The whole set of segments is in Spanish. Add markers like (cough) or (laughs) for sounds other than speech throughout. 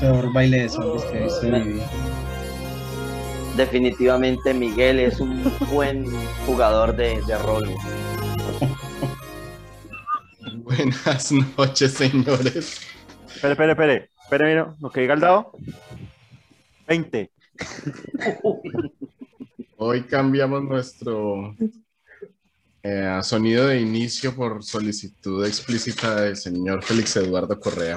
Peor baile de zombies que he visto en mi vida. Definitivamente Miguel es un buen jugador de, de rol. (laughs) Buenas noches, señores. Espere, espere, espere. Espere, mira, lo que diga el dado. 20. Hoy cambiamos nuestro eh, sonido de inicio por solicitud explícita del señor Félix Eduardo Correa.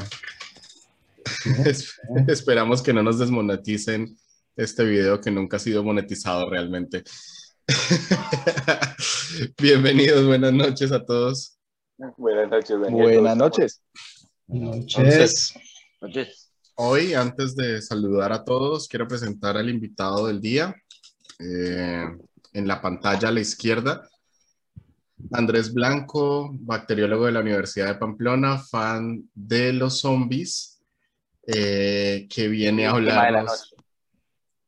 (laughs) Es- Esperamos que no nos desmoneticen este video que nunca ha sido monetizado realmente. (laughs) Bienvenidos, buenas noches a todos. Buenas noches, Daniel. Buenas noches. Noches. Entonces, Entonces, Hoy, antes de saludar a todos, quiero presentar al invitado del día. Eh, en la pantalla a la izquierda, Andrés Blanco, bacteriólogo de la Universidad de Pamplona, fan de los zombies, eh, que viene a hablarnos,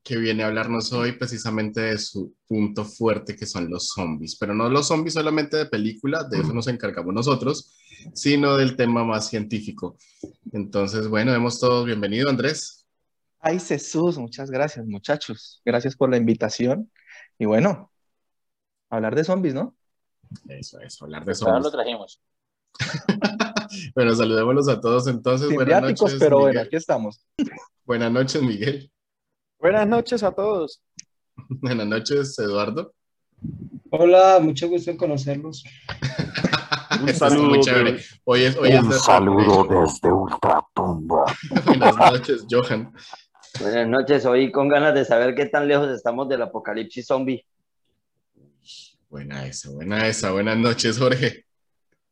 que viene a hablarnos hoy precisamente de su punto fuerte que son los zombies, pero no los zombies solamente de película, de eso nos encargamos nosotros, sino del tema más científico. Entonces, bueno, vemos todos. Bienvenido, Andrés. Ay, Jesús, muchas gracias, muchachos. Gracias por la invitación. Y bueno, hablar de zombies, ¿no? Eso, eso, hablar de Ahora lo zombies. trajimos. (laughs) Bueno, saludémonos a todos entonces. Sin Buenas noches, pero bueno, Miguel. aquí estamos. Buenas noches, Miguel. Buenas noches a todos. (laughs) Buenas noches, Eduardo. Hola, mucho gusto en conocerlos. (laughs) Un saludo. muy chévere. Hoy es, hoy es Un de saludo desde Ultratumba. Buenas noches, Johan. Buenas noches. Hoy con ganas de saber qué tan lejos estamos del apocalipsis zombie. Buena esa, buena esa. Buenas noches, Jorge.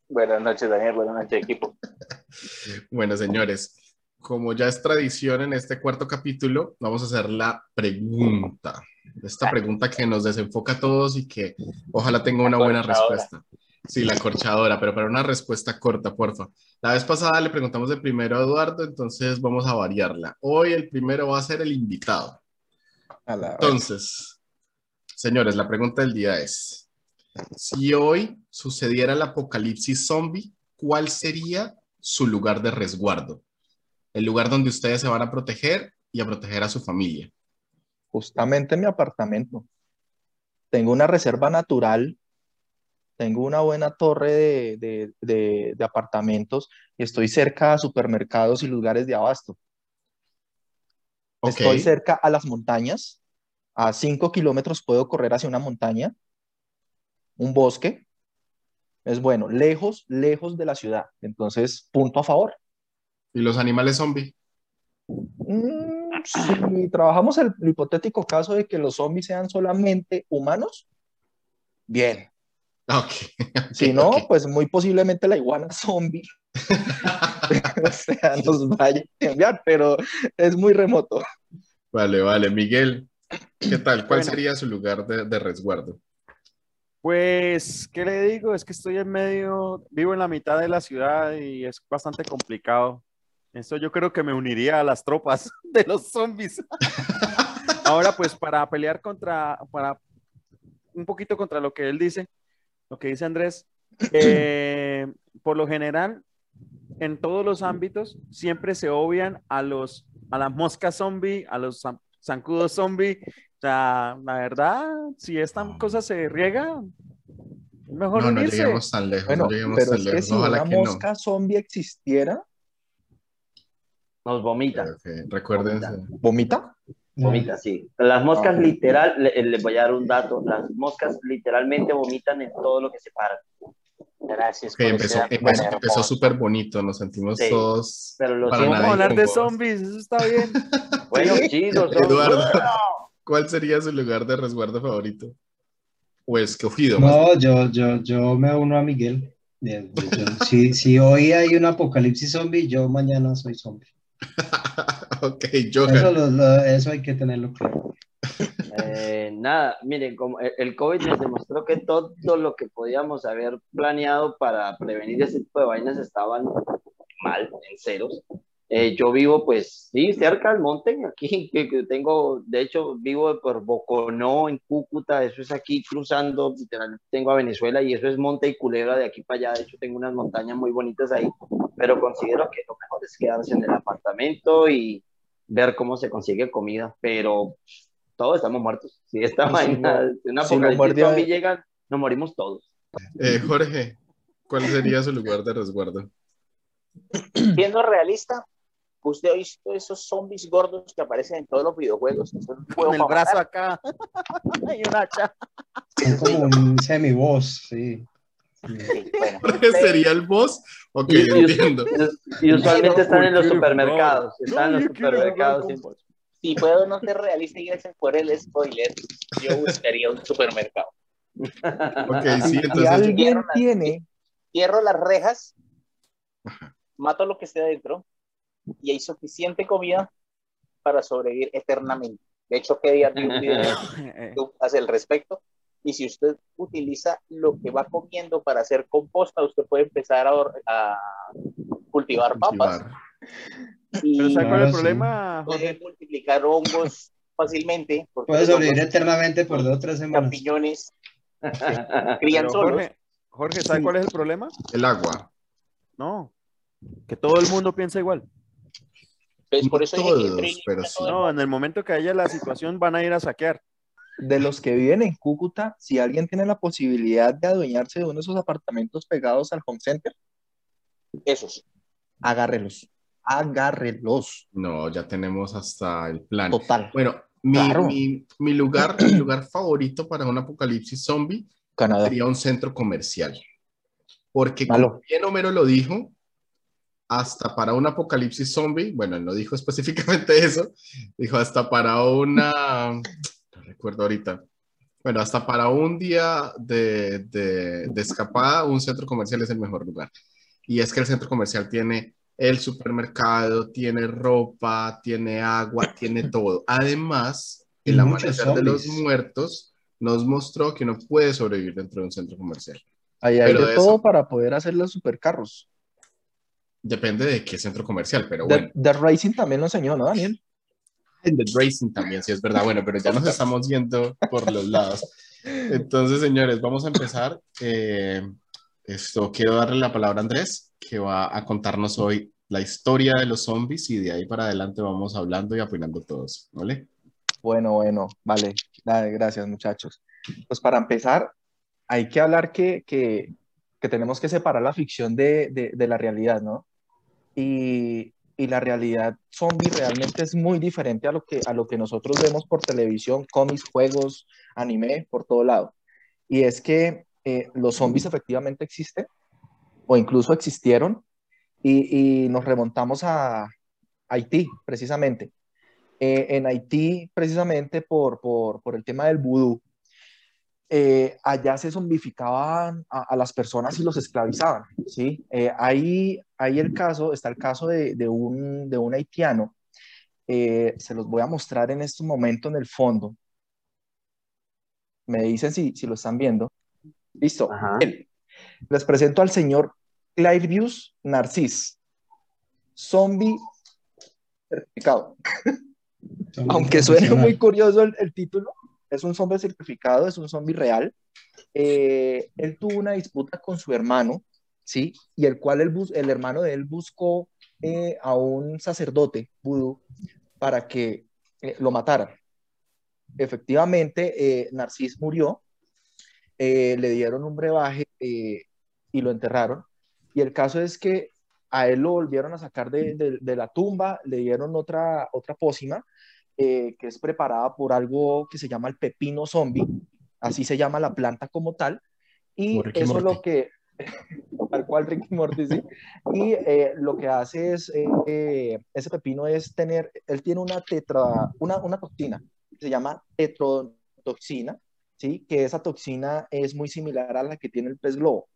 Buenas noches, Daniel. Buenas noches, equipo. (laughs) Bueno, señores, como ya es tradición en este cuarto capítulo, vamos a hacer la pregunta. Esta pregunta que nos desenfoca a todos y que ojalá tenga una buena respuesta. Sí, la corchadora, pero para una respuesta corta, porfa. La vez pasada le preguntamos de primero a Eduardo, entonces vamos a variarla. Hoy el primero va a ser el invitado. A la- Entonces, señores, la pregunta del día es, si hoy sucediera el apocalipsis zombie, ¿cuál sería su lugar de resguardo? El lugar donde ustedes se van a proteger y a proteger a su familia. Justamente en mi apartamento. Tengo una reserva natural, tengo una buena torre de, de- de- de apartamentos y estoy cerca a supermercados y lugares de abasto. Estoy cerca a las montañas. A cinco kilómetros puedo correr hacia una montaña, un bosque. Es bueno, lejos, lejos de la ciudad. Entonces, punto a favor. ¿y los animales zombie? Mm, si trabajamos el, el hipotético caso de que los zombies sean solamente humanos, bien. Ok, ok, Si no, pues muy posiblemente la iguana zombie (laughs) (laughs) o sea, nos vaya a enviar, pero es muy remoto. Vale, vale. Miguel, ¿qué tal? ¿Cuál Bueno. sería su lugar de, de resguardo? Pues, ¿qué le digo? Es que estoy en medio, vivo en la mitad de la ciudad y es bastante complicado. Eso yo creo que me uniría a las tropas (laughs) de los zombies. Ahora, pues, para pelear contra, para un poquito contra lo que él dice, lo que dice Andrés, eh, por lo general, en todos los ámbitos, siempre se obvian a los, a las moscas zombie, a los zan- zancudos zombie. O sea, la verdad, si esta cosa se riega, es mejor No, no lleguemos tan lejos, Bueno, no lleguemos pero tan es que lejos. si Ojalá una que no. mosca zombie existiera, Nos vomita. Ok, Recuérdense. ¿vomita? Vomita, sí. Las moscas literal, le- les voy a dar un dato, las moscas literalmente vomitan en todo lo que se para. Gracias Ok, por empezó, empezó, empezó súper bonito, nos sentimos Sí, todos pero zombies- Vamos a hablar de vos. zombies, eso está bien. (laughs) Bueno, zombies. Eduardo, (laughs) ¿cuál sería su lugar de resguardo favorito? O escogido, más No, yo, yo, yo me uno a Miguel. Yo- yo- si, si hoy hay un apocalipsis zombie, yo mañana soy zombie. (laughs) (laughs) ok, Eso, Johan. lo- lo- eso hay que tenerlo claro. Eh, nada, miren, como el- el COVID nos demostró que todo lo que podíamos haber planeado para prevenir ese tipo de vainas estaban mal, en ceros. Eh, yo vivo, pues, sí, cerca del monte, aquí, (laughs) que, que tengo, de hecho, vivo por Boconó, en Cúcuta, eso es aquí cruzando, literalmente tengo a Venezuela y eso es monte y culebra de aquí para allá, de hecho tengo unas montañas muy bonitas ahí, pero considero que lo mejor es quedarse en el apartamento y ver cómo se consigue comida, pero todos estamos muertos. Si esta vaina, si una si apocalipsis zombie llega, nos morimos todos. Eh, Jorge, ¿cuál sería su lugar de resguardo? Siendo realista, usted ha visto esos zombies gordos que aparecen en todos los videojuegos. son un Con el para brazo matar. acá. (laughs) y un hacha. Es como un semi-boss, sí. Sí, bueno, (laughs) ¿Jorge usted- sería el boss? Ok, Y- y- entiendo. Y usualmente están en los supermercados, están en los supermercados. si puedo no ser realista y gracias por el spoiler, yo buscaría un supermercado. Ok, sí, (laughs) Si entonces alguien Cierro la- tiene, Cierro las rejas, mato lo que esté adentro y hay suficiente comida para sobrevivir eternamente. De hecho, que día un video hace el respecto. Y si usted utiliza lo que va comiendo para hacer composta, usted puede empezar a, cultivar papas cultivar. y Pero ¿sabe cuál es el problema, puede Jorge? multiplicar hongos fácilmente. Puede sobrevivir eternamente por dos o tres semanas. champiñones (laughs) crían solos. Jorge, Jorge, ¿sabe cuál es el problema? El agua. No, que todo el mundo piensa igual. Entonces, por No eso dije que pero sí. No, en el momento que haya la situación van a ir a saquear. de los que viven en Cúcuta, si alguien tiene la posibilidad de adueñarse de uno de esos apartamentos pegados al home center, Esos. agárrelos. Agárrelos. No, ya tenemos hasta el plan. Total. Bueno, mi, Claro. mi, mi lugar, mi lugar favorito para un apocalipsis zombie Canadá. sería un centro comercial. Porque Malo. como bien Homero lo dijo, hasta para un apocalipsis zombie, bueno, él no dijo (laughs) específicamente eso, dijo hasta para una, no recuerdo ahorita, bueno, hasta para un día de, de, de escapada, un centro comercial es el mejor lugar. Y es que el centro comercial tiene el supermercado, tiene ropa, tiene agua, tiene todo. Además, el amanecer de los muertos nos mostró que uno puede sobrevivir dentro de un centro comercial. Ahí hay Pero de de todo eso- para poder hacer los supercarros. Depende de qué centro comercial, pero bueno. The Racing también lo enseñó, ¿no, Daniel? En The Racing también, sí es verdad. Bueno, pero ya nos estamos yendo por los lados. Entonces, señores, vamos a empezar. Eh, esto, quiero darle la palabra a Andrés, que va a contarnos hoy la historia de los zombies y de ahí para adelante vamos hablando y opinando todos, ¿vale? Bueno, bueno, vale. Dale, gracias, muchachos. Pues para empezar, hay que hablar que, que, que tenemos que separar la ficción de, de, de la realidad, ¿no? Y, y la realidad zombie realmente es muy diferente a lo que, a lo que nosotros vemos por televisión, cómics, juegos, anime, por todo lado. Y es que eh, los zombies efectivamente existen, o incluso existieron, y, y nos remontamos a Haití, precisamente. Eh, en Haití, precisamente por, por, por el tema del vudú, eh, allá se zombificaban a, a, las personas y los esclavizaban, ¿sí? Eh, ahí, ahí el caso, está el caso de, de, un, de un haitiano, eh, se los voy a mostrar en este momento en el fondo. Me dicen si, si lo están viendo. Listo. Bien. Les presento al señor Clairvius Narcis, zombie certificado. Aunque suene muy curioso el, el, título, es un zombie certificado, es un zombie real. Eh, él tuvo una disputa con su hermano, ¿sí? Y el cual el, bus el hermano de él buscó eh, a un sacerdote vudú para que eh, lo matara. Efectivamente, eh, Narcis murió, le dieron un brebaje y lo enterraron. Y el caso es que a él lo volvieron a sacar de, de, de la tumba, le dieron otra, otra pócima eh, que es preparada por algo que se llama el pepino zombie, así se llama la planta como tal, y eso Morty. lo que, (laughs) tal cual Ricky Morty, sí, y eh, lo que hace es, eh, ese pepino es tener, él tiene una tetra, una, una toxina, se llama tetrotoxina, ¿sí? que esa toxina es muy similar a la que tiene el pez globo.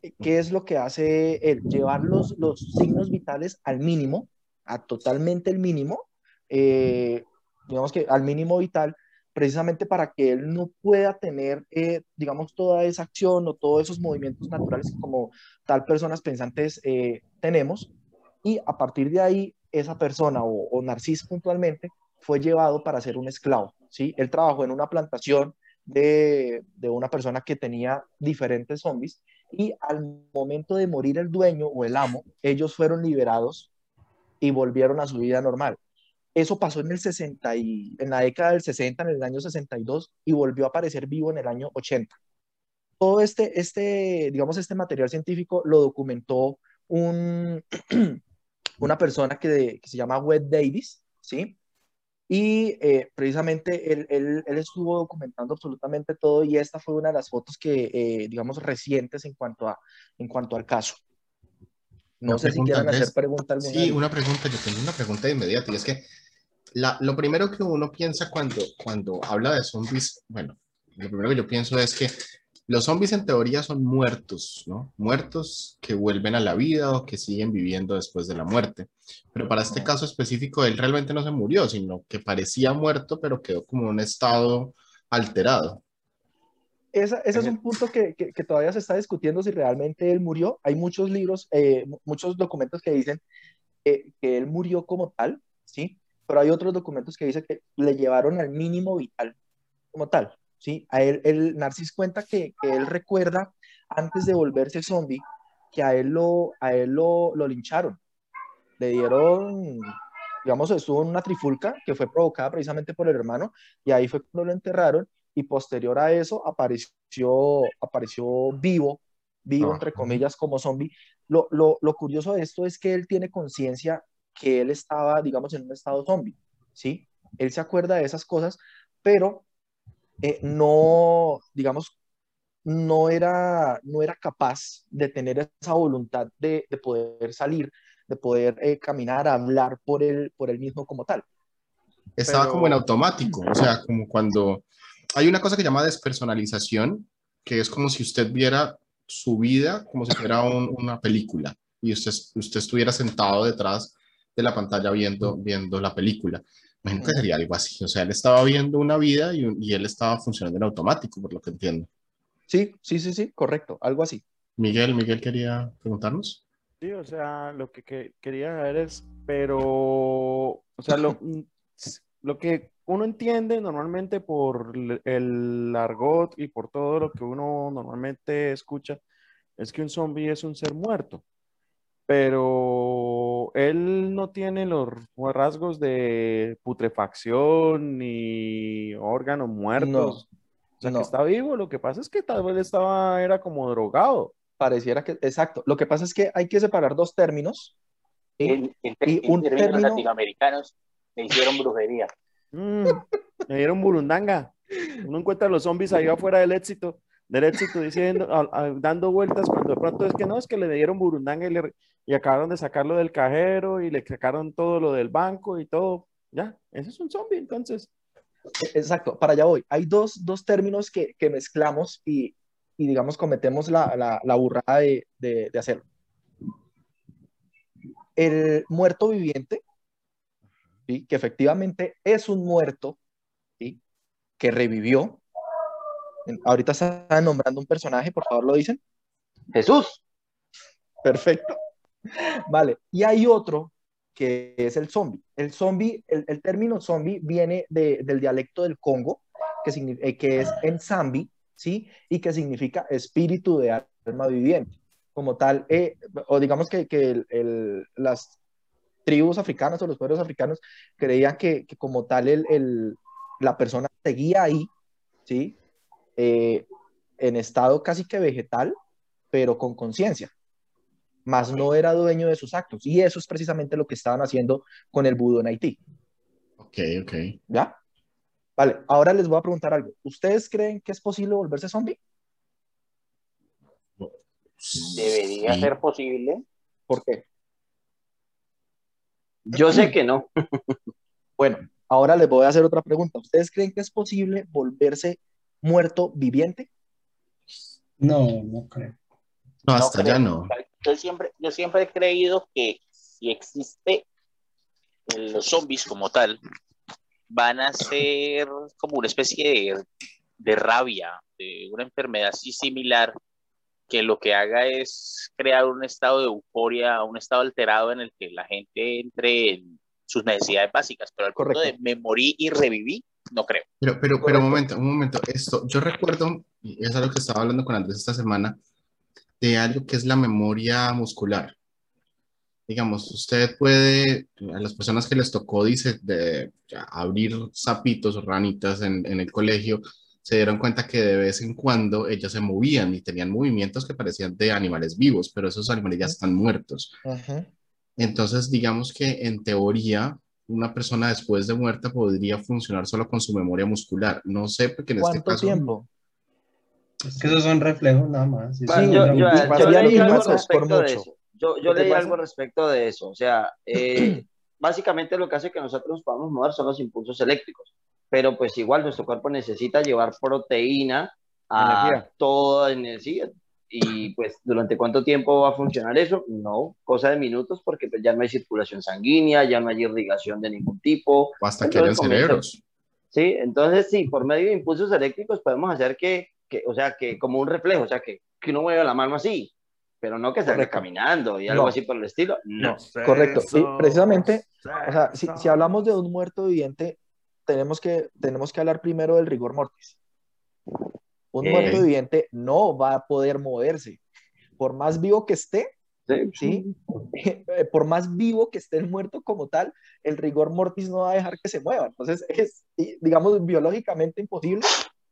¿Qué es lo que hace él? Llevar los, los signos vitales al mínimo, a totalmente el mínimo, eh, digamos que al mínimo vital, precisamente para que él no pueda tener, eh, digamos, toda esa acción o todos esos movimientos naturales que como tal personas pensantes eh, tenemos. Y a partir de ahí, esa persona o, o Narcis puntualmente fue llevado para ser un esclavo, ¿sí? Él trabajó en una plantación de, de una persona que tenía diferentes zombies y al momento de morir el dueño o el amo, ellos fueron liberados y volvieron a su vida normal. Eso pasó en el 60 y en la década del 60, en el año 62 y volvió a aparecer vivo en el año 80. Todo este, este digamos, este material científico lo documentó un, (clears throat) una persona que, que se llama Wed Davis, ¿sí? Y eh, precisamente él, él, él, estuvo documentando absolutamente todo y esta fue una de las fotos que, eh, digamos, recientes en cuanto, a, en cuanto al caso. No Una sé si pregunta, quieran Andrés. hacer pregunta alguna. Sí, una pregunta, yo tengo una pregunta de inmediato y es que la, lo primero que uno piensa cuando, cuando habla de zombies, bueno, lo primero que yo pienso es que los zombies en teoría son muertos, ¿no? Muertos que vuelven a la vida o que siguen viviendo después de la muerte. Pero para este caso específico, él realmente no se murió, sino que parecía muerto, pero quedó como en un estado alterado. Esa, ese es un punto que, que, que todavía se está discutiendo si realmente él murió. Hay muchos libros, eh, mu- muchos documentos que dicen eh, que él murió como tal, ¿sí? Pero hay otros documentos que dicen que le llevaron al mínimo vital como tal, ¿sí? A él, el Narcis cuenta que, que él recuerda antes de volverse zombie que a él lo, a él lo, lo lincharon. Le dieron, digamos, estuvo en una trifulca que fue provocada precisamente por el hermano y ahí fue cuando lo enterraron y posterior a eso apareció, apareció vivo, vivo entre Ajá. comillas como zombie. Lo, lo, lo curioso de esto es que él tiene conciencia que él estaba, digamos, en un estado zombie, ¿sí? Él se acuerda de esas cosas, pero eh, no, digamos, no era, no era capaz de tener esa voluntad de, de poder salir, de poder eh, caminar, hablar por él, por él mismo como tal. Estaba Pero- como en automático, o sea, como cuando hay una cosa que llama despersonalización, que es como si usted viera su vida como si fuera un- una película y usted, usted estuviera sentado detrás de la pantalla viendo, viendo la película. Imagino que sería algo así, o sea, él estaba viendo una vida y, y él estaba funcionando en automático, por lo que entiendo. Sí, sí, sí, sí, correcto, algo así. Miguel, Miguel quería preguntarnos. Sí, o sea, lo que, que- quería saber es, pero, o sea, lo, (laughs) lo que uno entiende normalmente por el argot y por todo lo que uno normalmente escucha, es que un zombie es un ser muerto, pero él no tiene los rasgos de putrefacción ni órganos muertos. O sea, no. que está vivo, lo que pasa es que tal vez estaba, era como drogado. Pareciera que, exacto. Lo que pasa es que hay que separar dos términos. ¿sí? En, en, Y un términos término- latinoamericanos, le hicieron brujería. Mm, me dieron burundanga. Uno encuentra a los zombies ahí (laughs) afuera del éxito, del éxito diciendo, dando vueltas cuando de pronto es que no, es que le dieron burundanga y, acabaron de sacarlo del cajero y le sacaron todo lo del banco y todo. Ya, ese es un zombie entonces. Exacto, para allá voy. Hay dos, dos términos que, que mezclamos y, y, digamos, cometemos la, la, la burrada de, de, de hacerlo. El muerto viviente, ¿sí? que efectivamente es un muerto, ¿sí? que revivió. Ahorita están nombrando un personaje, por favor, lo dicen. Jesús. Perfecto. Vale, y hay otro que es el zombie. El zombie, el, el término zombie viene de- del dialecto del Congo, que, eh, que es en zambi, ¿sí? Y que significa espíritu de alma viviente. Como tal, eh, o digamos que, que el- el- las tribus africanas o los pueblos africanos creían que, que como tal el, el- la persona seguía ahí, ¿sí? Eh, en estado casi que vegetal, pero con conciencia más no era dueño de sus actos. Y eso es precisamente lo que estaban haciendo con el vudú en Haití. Ok, ok. ¿Ya? Vale, ahora les voy a preguntar algo. ¿Ustedes creen que es posible volverse zombie? Debería Sí. ser posible. ¿Por qué? Yo sé que no. (laughs) Bueno, ahora les voy a hacer otra pregunta. ¿Ustedes creen que es posible volverse muerto viviente? No, no creo. No, hasta creo. ya no. Yo siempre, yo siempre he creído que si existe eh, los zombies como tal, van a ser como una especie de, de rabia, de una enfermedad así similar que lo que haga es crear un estado de euforia, un estado alterado en el que la gente entre en sus necesidades básicas, pero al punto Correcto. de me morí y reviví, no creo. Pero, pero, pero un momento, un momento. Esto, yo recuerdo, y es algo que estaba hablando con Andrés esta semana, de algo que es la memoria muscular. Digamos, usted puede, a las personas que les tocó, dice, de ya, abrir sapitos o ranitas en, en el colegio, se dieron cuenta que de vez en cuando ellas se movían y tenían movimientos que parecían de animales vivos, pero esos animales ya están muertos. Entonces, digamos que en teoría, una persona después de muerta podría funcionar solo con su memoria muscular. No sé, porque en este ¿Cuánto caso... tiempo? Es que esos son reflejos nada más. Va, Eso yo, yo- yo leí algo respecto de mucho. eso. Yo, yo ¿Qué te leí pasa? algo respecto de eso. O sea, eh, (clears throat) básicamente lo que hace que nosotros nos podamos mover son los impulsos eléctricos. Pero pues igual nuestro cuerpo necesita llevar proteína a Energía. toda energía. Y pues, ¿durante cuánto tiempo va a funcionar eso? No, cosa de minutos, porque pues, ya no hay circulación sanguínea, ya no hay irrigación de ningún tipo. o hasta que hayan Entonces comienza- cerebros. Sí, entonces sí, por medio de impulsos eléctricos podemos hacer que, que o sea, que como un reflejo, o sea, que, que uno mueva la mano así, pero no que salga caminando y algo No. así por el estilo. No. No, correcto. Y precisamente, o sea, si, si hablamos de un muerto viviente, tenemos que, tenemos que hablar primero del rigor mortis. Un muerto viviente no va a poder moverse. Por más vivo que esté, Sí, (laughs) por más vivo que esté el muerto como tal, el rigor mortis no va a dejar que se mueva. Entonces es, digamos, biológicamente imposible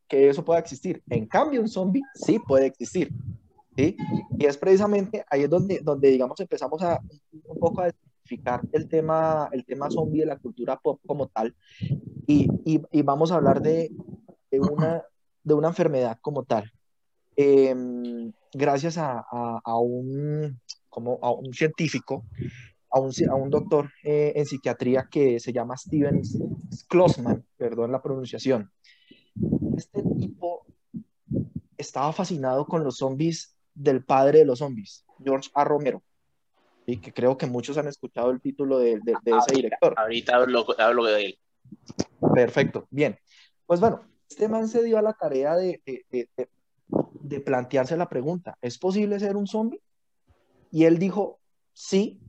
que eso pueda existir. En cambio, un zombie sí puede existir. ¿sí? Y es precisamente ahí es donde, donde digamos, empezamos a un poco a identificar el tema, el tema zombie de la cultura pop como tal. Y, y, y vamos a hablar de, de, una, de una enfermedad como tal. Em, gracias a, a, a un, como a un científico, a un, a un doctor eh, en psiquiatría que se llama Steven Schlossman, perdón la pronunciación. Este tipo estaba fascinado con los zombies del padre de los zombies, George A. Romero, y que creo que muchos han escuchado el título de, de, de ese director. Ahorita hablo, hablo de él. Perfecto, bien. Pues bueno, este man se dio a la tarea de, de, de, de plantearse la pregunta, ¿es posible ser un zombie? Y él dijo, sí,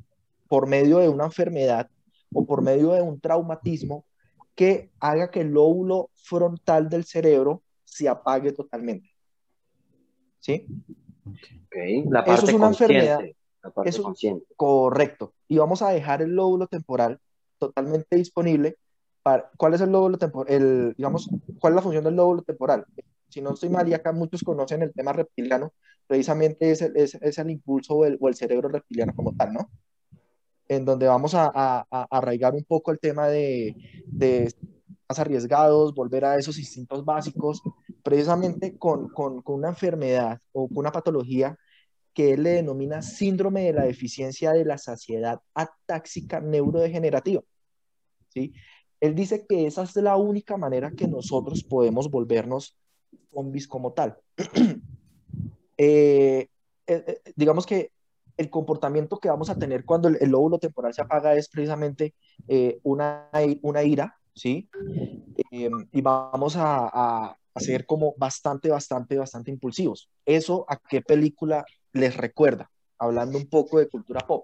por medio de una enfermedad o por medio de un traumatismo que haga que el lóbulo frontal del cerebro se apague totalmente. ¿Sí? Okay. La Eso parte es una enfermedad. La parte Eso- consciente. Correcto. Y vamos a dejar el lóbulo temporal totalmente disponible. Para, ¿Cuál es el lóbulo temporal? Digamos, ¿cuál es la función del lóbulo temporal? Si no estoy mal, y acá muchos conocen el tema reptiliano, precisamente es el, es, es el impulso o el, o el cerebro reptiliano como tal, ¿no? En donde vamos a, a- a arraigar un poco el tema de, de más arriesgados, volver a esos instintos básicos, precisamente con, con, con una enfermedad o con una patología que él le denomina síndrome de la deficiencia de la saciedad atáxica neurodegenerativa. ¿sí? Él dice que esa es la única manera que nosotros podemos volvernos zombies como tal. (clears throat) Eh, eh, eh, digamos que el comportamiento que vamos a tener cuando el, lóbulo temporal se apaga es precisamente una, una ira, ¿sí? Eh, y vamos a, a, a ser como bastante, bastante, bastante impulsivos. ¿Eso a qué película les recuerda? Hablando un poco de cultura pop.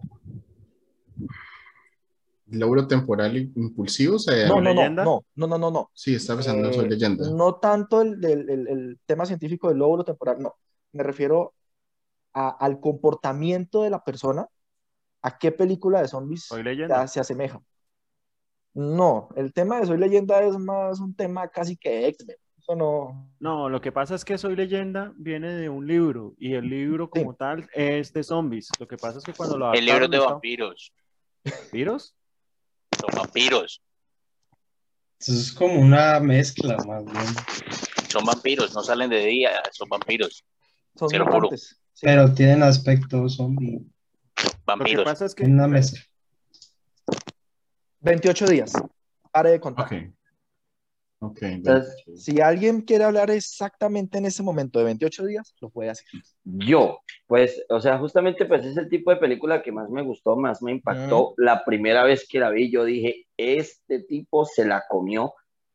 Lóbulo temporal impulsivo, o sea, No, no, no, leyenda? no, no, no, no, no. sí, está pensando en Eh, Soy leyenda. No tanto el, el, el, el tema científico del lóbulo temporal, no. Me refiero a, al comportamiento de la persona, a qué película de zombies Soy leyenda. se, se asemeja. No, el tema de Soy leyenda es más un tema casi que X-Men. Eso no. No, lo que pasa es que Soy leyenda viene de un libro y el libro Sí. como tal es de zombies. Lo que pasa es que cuando lo El libro de vampiros. ¿estaba- ¿Vampiros? Son vampiros. Eso es como una mezcla más bien. Son vampiros. No salen de día. Son vampiros. Son. Sí. Pero tienen aspecto zombie. Lo que Vampiros. pasa es que Una mezcla. 28 días. Pare de contar. Ok. Ok. Entonces, Si alguien quiere hablar exactamente en ese momento de 28 días, lo puede hacer. Yo, pues, o sea, justamente pues es el tipo de película que más me gustó, más me impactó. La primera vez que la vi, yo dije, este tipo se la comió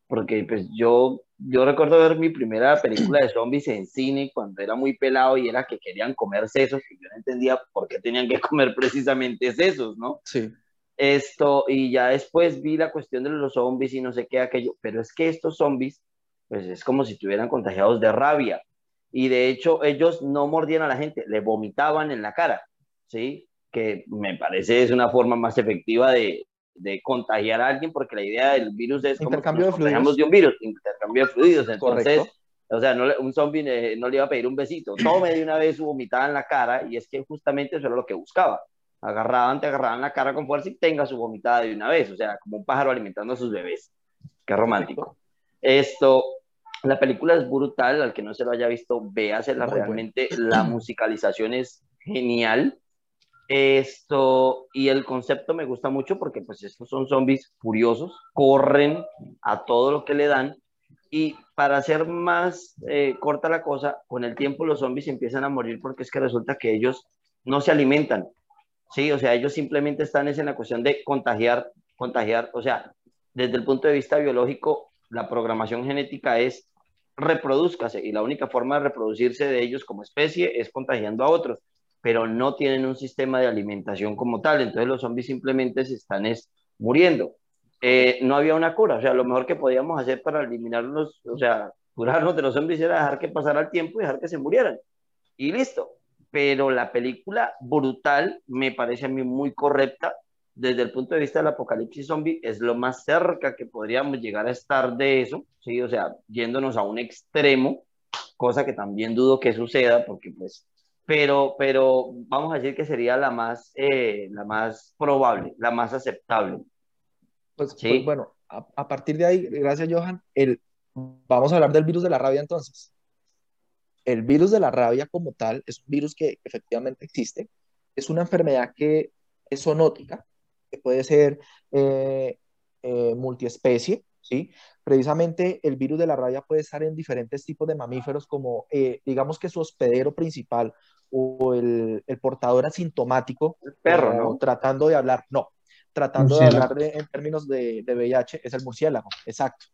porque pues yo, yo recuerdo ver mi primera película de zombies en cine cuando era muy pelado y era que querían comer sesos y yo no entendía por qué tenían que comer precisamente sesos, ¿no? Sí. Esto, y ya después vi la cuestión de los zombies y no sé qué, aquello, pero es que estos zombies, pues es como si estuvieran contagiados de rabia. Y de hecho, ellos no mordían a la gente, le vomitaban en la cara, ¿sí? Que me parece es una forma más efectiva de, de contagiar a alguien, porque la idea del virus es como Intercambio nos de fluidos. de un virus, intercambio de fluidos. Entonces, Correcto. o sea, no un zombie eh, no le iba a pedir un besito, tome de una vez su vomitada en la cara, y es que justamente eso era lo que buscaba. Agarraban, te agarraban la cara con fuerza y tenga su vomitada de una vez, o sea, como un pájaro alimentando a sus bebés. Qué romántico. Esto, la película es brutal, al que no se lo haya visto, véasela Muy realmente. La musicalización es genial. Esto, y el concepto me gusta mucho porque pues estos son zombies furiosos, corren a todo lo que le dan. Y para hacer más eh, corta la cosa, con el tiempo los zombies empiezan a morir porque es que resulta que ellos no se alimentan. Sí, o sea, ellos simplemente están es en la cuestión de contagiar, contagiar. O sea, desde el punto de vista biológico, la programación genética es reproduzcase y la única forma de reproducirse de ellos como especie es contagiando a otros, pero no tienen un sistema de alimentación como tal, entonces los zombies simplemente se están es, muriendo. Eh, no había una cura, o sea, lo mejor que podíamos hacer para eliminarlos, o sea, curarnos de los zombies era dejar que pasara el tiempo y dejar que se murieran. Y listo. Pero la película brutal me parece a mí muy correcta desde el punto de vista del apocalipsis zombie, es lo más cerca que podríamos llegar a estar de eso, ¿sí? O sea, yéndonos a un extremo, cosa que también dudo que suceda, porque pues, pero, pero vamos a decir que sería la más, eh, la más probable, la más aceptable. Pues, Sí. pues, bueno, a, a partir de ahí, gracias Johan, el, vamos a hablar del virus de la rabia entonces. El virus de la rabia como tal es un virus que efectivamente existe, es una enfermedad que es zoonótica, que puede ser eh, eh, multiespecie, ¿sí? Precisamente el virus de la rabia puede estar en diferentes tipos de mamíferos, como eh, digamos que su hospedero principal o el, el portador asintomático, El perro, ¿no? tratando de hablar, no, tratando de Murciélago. hablar de- en términos de, de VIH, es el murciélago, exacto.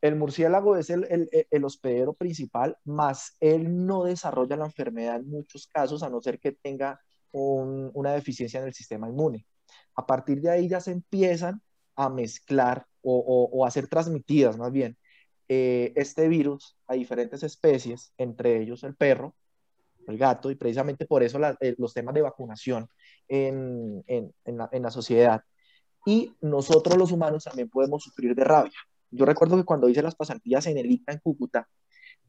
El murciélago es el, el- el- hospedero principal, más él no desarrolla la enfermedad en muchos casos, a no ser que tenga un- una deficiencia en el sistema inmune. A partir de ahí ya se empiezan a mezclar o, a ser transmitidas más bien eh, este virus a diferentes especies, entre ellos el perro, el gato, y precisamente por eso eh, los temas de vacunación en, en- en la sociedad. Y nosotros los humanos también podemos sufrir de rabia. Yo recuerdo que cuando hice las pasantías en el ICA en Cúcuta,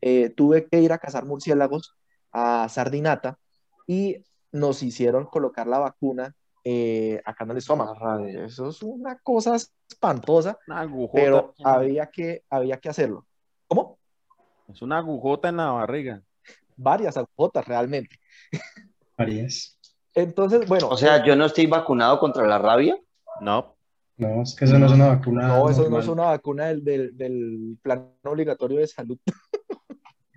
eh, tuve que ir a cazar murciélagos a Sardinata y nos hicieron colocar la vacuna eh, acá en el estómago. Eso es una cosa espantosa, Una agujota. pero había que, había que hacerlo. ¿Cómo? Es una agujota en la barriga. Varias agujotas realmente. Varias. Entonces, bueno, O sea, yo no estoy vacunado contra la rabia. No. No, es que eso no es una vacuna. no, eso no es una vacuna del, del, del plan obligatorio de salud. (laughs)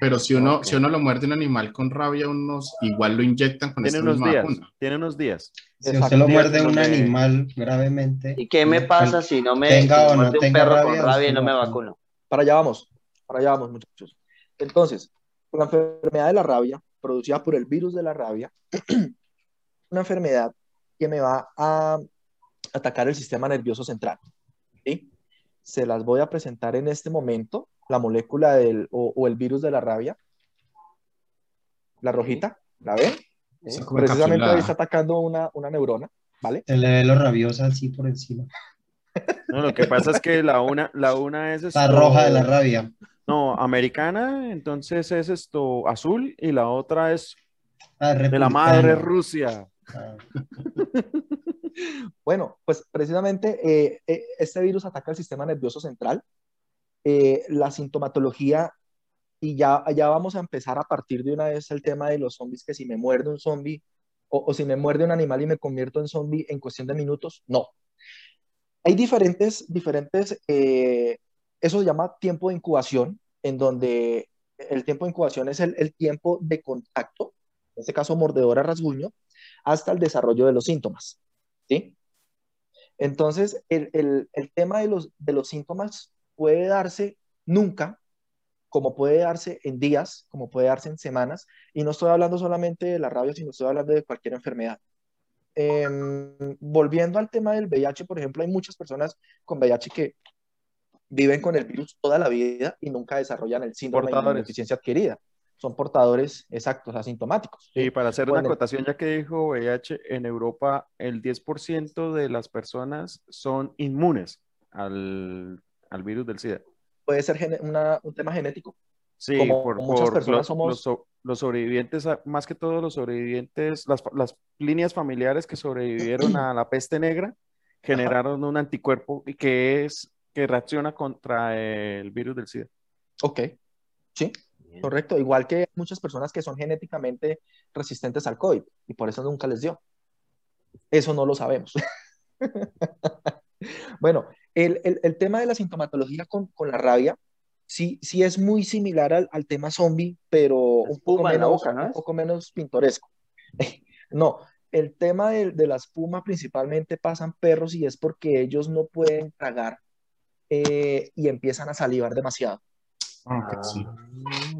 Pero si uno, si uno lo muerde un animal con rabia, unos igual lo inyectan con Tiene esta unos misma días. vacuna. Tiene unos días. Si usted lo muerde un animal gravemente. ¿Y qué me pasa si no me tenga si o no un perro rabia, con rabia y no me vacuno? Para allá vamos, para allá vamos, muchachos. Entonces, la enfermedad de la rabia, producida por el virus de la rabia, (clears throat) una enfermedad que me va a atacar el sistema nervioso central. ¿sí? Se las voy a presentar en este momento, la molécula del, o, o el virus de la rabia. La rojita, ¿la ven? Precisamente ahí está atacando una, una neurona, ¿vale? Se le ve lo rabiosa así por encima. No, lo que pasa es que la una, la una es esto- roja de la rabia. No, americana, entonces es esto azul y la otra es Ah, de la madre. Rusia. Ah, (laughs) Bueno, pues precisamente eh, eh, este virus ataca el sistema nervioso central. Eh, la sintomatología, y ya, ya vamos a empezar a partir de una vez el tema de los zombies, que si me muerde un zombie o, si me muerde un animal y me convierto en zombie en cuestión de minutos, no. Hay diferentes, diferentes, eso se llama tiempo de incubación, en donde el tiempo de incubación es el, el tiempo de contacto, en este caso mordedora, rasguño, hasta el desarrollo de los síntomas. ¿Sí? Entonces, el, el, el tema de los, de los síntomas puede darse nunca, como puede darse en días, como puede darse en semanas, y no estoy hablando solamente de la rabia, sino estoy hablando de cualquier enfermedad. Em, volviendo al tema del VIH, por ejemplo, hay muchas personas con VIH que viven con el virus toda la vida y nunca desarrollan el síndrome de Portadores. inmunodeficiencia adquirida. Son portadores exactos, asintomáticos. Y para hacer Bueno. una acotación, ya que dijo VIH, en Europa el 10% de las personas son inmunes al, al virus del SIDA. Puede ser una- un tema genético. Sí, Como por, muchas por personas los, somos- los so- los sobrevivientes, a- más que todo los sobrevivientes, las, las líneas familiares que sobrevivieron a la peste negra, generaron un anticuerpo que es que reacciona contra el virus del SIDA. Ok, sí, correcto. Igual que muchas personas que son genéticamente resistentes al COVID y por eso nunca les dio. Eso no lo sabemos. (laughs) Bueno, el, el- el tema de la sintomatología con, con la rabia sí, sí es muy similar al, al tema zombie, pero un poco menos, boca, ¿no un poco menos pintoresco. (laughs) No, el tema de, de la espuma principalmente pasan perros y es porque ellos no pueden tragar eh, y empiezan a salivar demasiado. Ah, sí.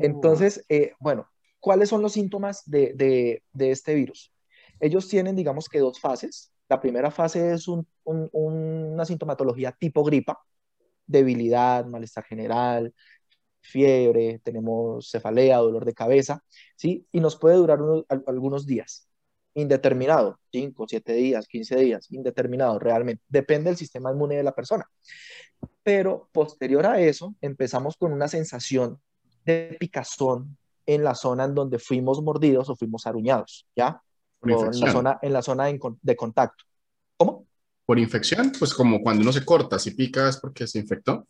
Entonces, eh, bueno, ¿cuáles son los síntomas de, de- de este virus? Ellos tienen, digamos que dos fases. La primera fase es un- un- una sintomatología tipo gripa, debilidad, malestar general, fiebre, tenemos cefalea, dolor de cabeza, ¿sí? Y nos puede durar unos- al- algunos días, indeterminado, 5, 7 días, 15 días, indeterminado realmente, depende del sistema inmune de la persona. Pero posterior a eso, empezamos con una sensación de picazón en la zona en donde fuimos mordidos o fuimos aruñados, ¿ya? Por O en la zona, en la zona en con- de contacto. ¿Cómo? Por infección, pues como cuando uno se corta, si pica es porque se infectó.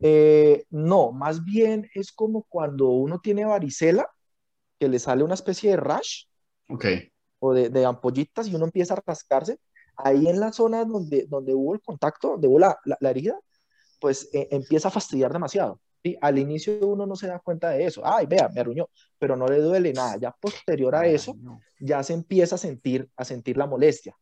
Eh, no, más bien es como cuando uno tiene varicela, que le sale una especie de rash Ok. O de, de ampollitas y uno empieza a rascarse. Ahí en la zona donde, donde hubo el contacto, donde hubo la, la- la herida, pues eh, empieza a fastidiar demasiado. ¿sí? Al inicio uno no se da cuenta de eso. Ay, vea, me arruñó, pero no le duele nada. Ya posterior a eso, ya se empieza a sentir, a sentir la molestia.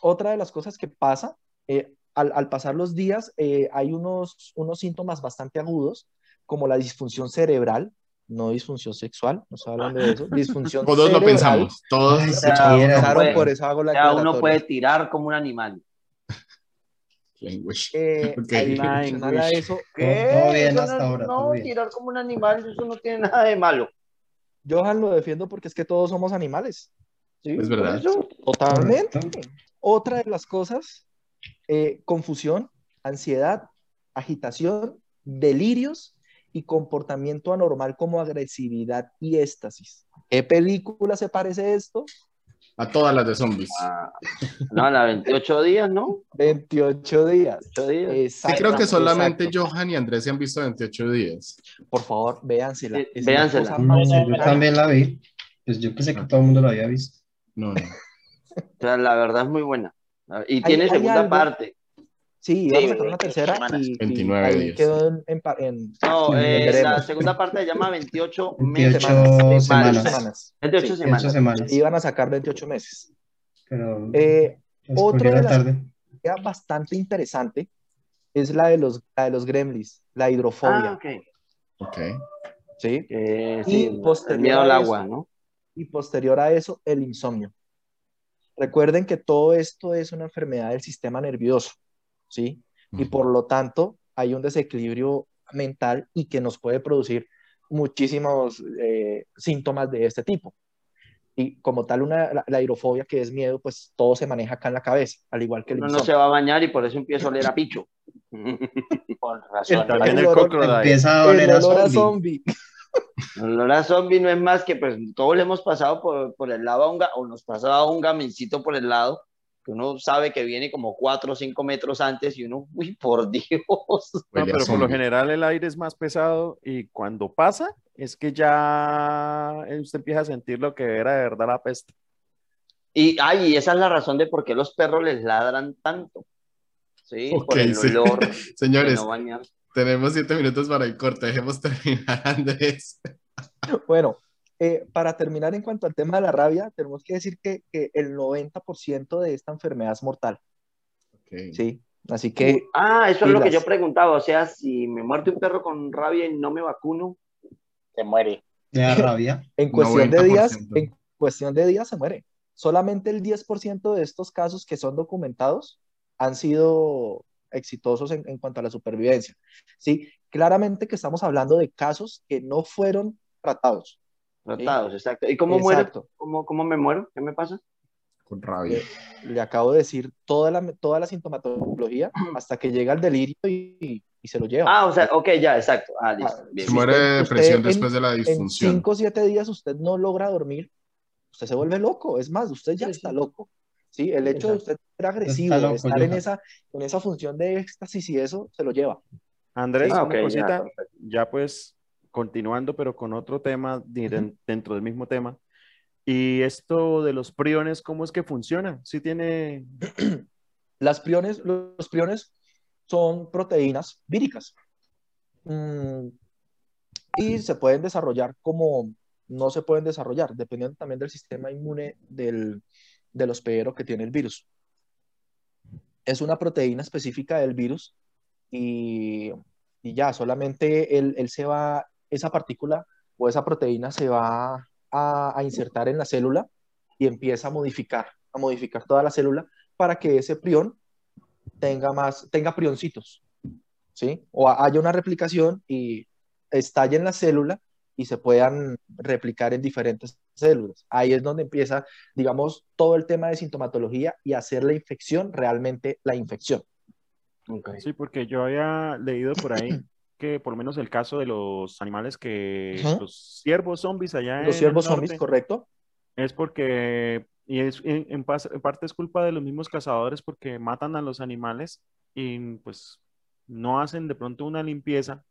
Otra de las cosas que pasa, eh, al, al pasar los días, eh, hay unos, unos síntomas bastante agudos, como la disfunción cerebral, no disfunción sexual, no estoy hablando de eso, disfunción (laughs) Todos lo pensamos. Todos siquiera. Claro, puede- por eso hago la Ya uno aclaratoria. puede tirar como un animal. (laughs) Language. Eh, (laughs) Ok. adicional a eso, todo bien Eso hasta no, ahora, No, todo bien. tirar como un animal, eso no tiene nada de malo. Johan lo defiendo porque es que todos somos animales. ¿sí? Es verdad. Eso, Totalmente. Correcto. Otra de las cosas, eh, confusión, ansiedad, agitación, delirios y comportamiento anormal como agresividad y éxtasis. ¿Qué película se parece esto? A todas las de zombies. ah, no, a la 28 días, ¿no? 28 días. 28 días. Sí, creo que solamente exacto. Johan y Andrés se han visto 28 días. Por favor, véansela. Sí, Es véansela. No, yo también la vi. Pues yo pensé que todo el mundo la había visto. No, no. O sea, la verdad es muy buena. Y tiene segunda algo- parte. Sí, vamos a sacar 28 una tercera y, y 29 ahí días. quedó en, en en- No, sí, eh, la segunda parte se llama 28 28 meses. semanas. Semanas. semanas. 28 Sí, semanas. 28 semanas. Iban a sacar 28 meses. Pero Eh, otra de la las- tarde. idea bastante interesante es la de los, la de los gremlins, la hidrofobia, Ah, ok. Ok. ¿sí? Eh, Y sí, posterior miedo al eso- agua, ¿no? Y posterior a eso, el insomnio. Recuerden que todo esto es una enfermedad del sistema nervioso, ¿sí? Y por lo tanto, hay un desequilibrio mental y que nos puede producir muchísimos eh, síntomas de este tipo. Y como tal, una, la, la airofobia, que es miedo, pues todo se maneja acá en la cabeza, al igual que el Uno no se va a bañar y por eso empieza a oler a picho. (laughs) Con razón. También El el olor-. Empieza a El oler a olor a zombie. El olor a zombie no es más que, pues, todos le hemos pasado por, por el lado a un, o nos pasaba un gamincito por el lado, que uno sabe que viene como cuatro o cinco metros antes y uno, (laughs) uy, por Dios. No, pero por lo general el aire es más pesado y cuando pasa es que ya usted empieza a sentir lo que era de verdad la peste. Y, ay, y esa es la razón de por qué los perros les ladran tanto. Sí, Ok, por el sí. olor (laughs) Señores, no tenemos siete minutos para el corte. Dejemos terminar, Andrés. Bueno, eh, para terminar en cuanto al tema de la rabia, tenemos que decir que, que el 90% de esta enfermedad es mortal, Ok. ¿sí? Así que Ah, eso es lo que yo preguntaba. O sea, si me muerde un perro con rabia y no me vacuno, Se muere. Le da rabia. (laughs) en cuestión de días, 90%. en cuestión de días se muere. Solamente el 10% de estos casos que son documentados han sido exitosos en, en cuanto a la supervivencia. Sí, claramente que estamos hablando de casos que no fueron tratados. Tratados, exacto. ¿Y cómo muero? Exacto. ¿Cómo, ¿Cómo me muero? ¿Qué me pasa? Con rabia. Eh, Le acabo de decir toda la, toda la sintomatología (clears throat) hasta que llega el delirio y, y se lo lleva. Ah, o sea, ok, ya, exacto. Ah, listo. Ah, Bien, Se muere de usted depresión en- después de la en disfunción. 5 o 7 días usted no logra dormir, usted se vuelve loco. Es más, usted ya Sí, está sí. loco. ¿sí? El hecho de usted ser agresivo, loco, de estar en esa, en esa función de éxtasis y eso, se lo lleva. Andrés, Ah, una ok, ya, cosita, perfecto. ya pues continuando, pero con otro tema dentro del mismo tema. Y esto de los priones, ¿cómo es que funciona? ¿Sí tiene (clears throat) Las priones, los priones son proteínas víricas. Mm, y se pueden desarrollar como no se pueden desarrollar, dependiendo también del sistema inmune del, del hospedero que tiene el virus. Es una proteína específica del virus y, y ya, solamente él, él se va, esa partícula o esa proteína se va a, a insertar en la célula y empieza a modificar, a modificar toda la célula para que ese prión tenga más, tenga prioncitos, ¿sí? O haya una replicación y estalle en la célula y se puedan replicar en diferentes células. Ahí es donde empieza, digamos, todo el tema de sintomatología y hacer la infección realmente la infección. Sí, porque yo había leído por ahí (clears throat) que por lo menos el caso de los animales que los ciervos zombies allá Los ciervos zombies, ¿correcto? es porque y es en, en parte es culpa de los mismos cazadores porque matan a los animales y pues no hacen de pronto una limpieza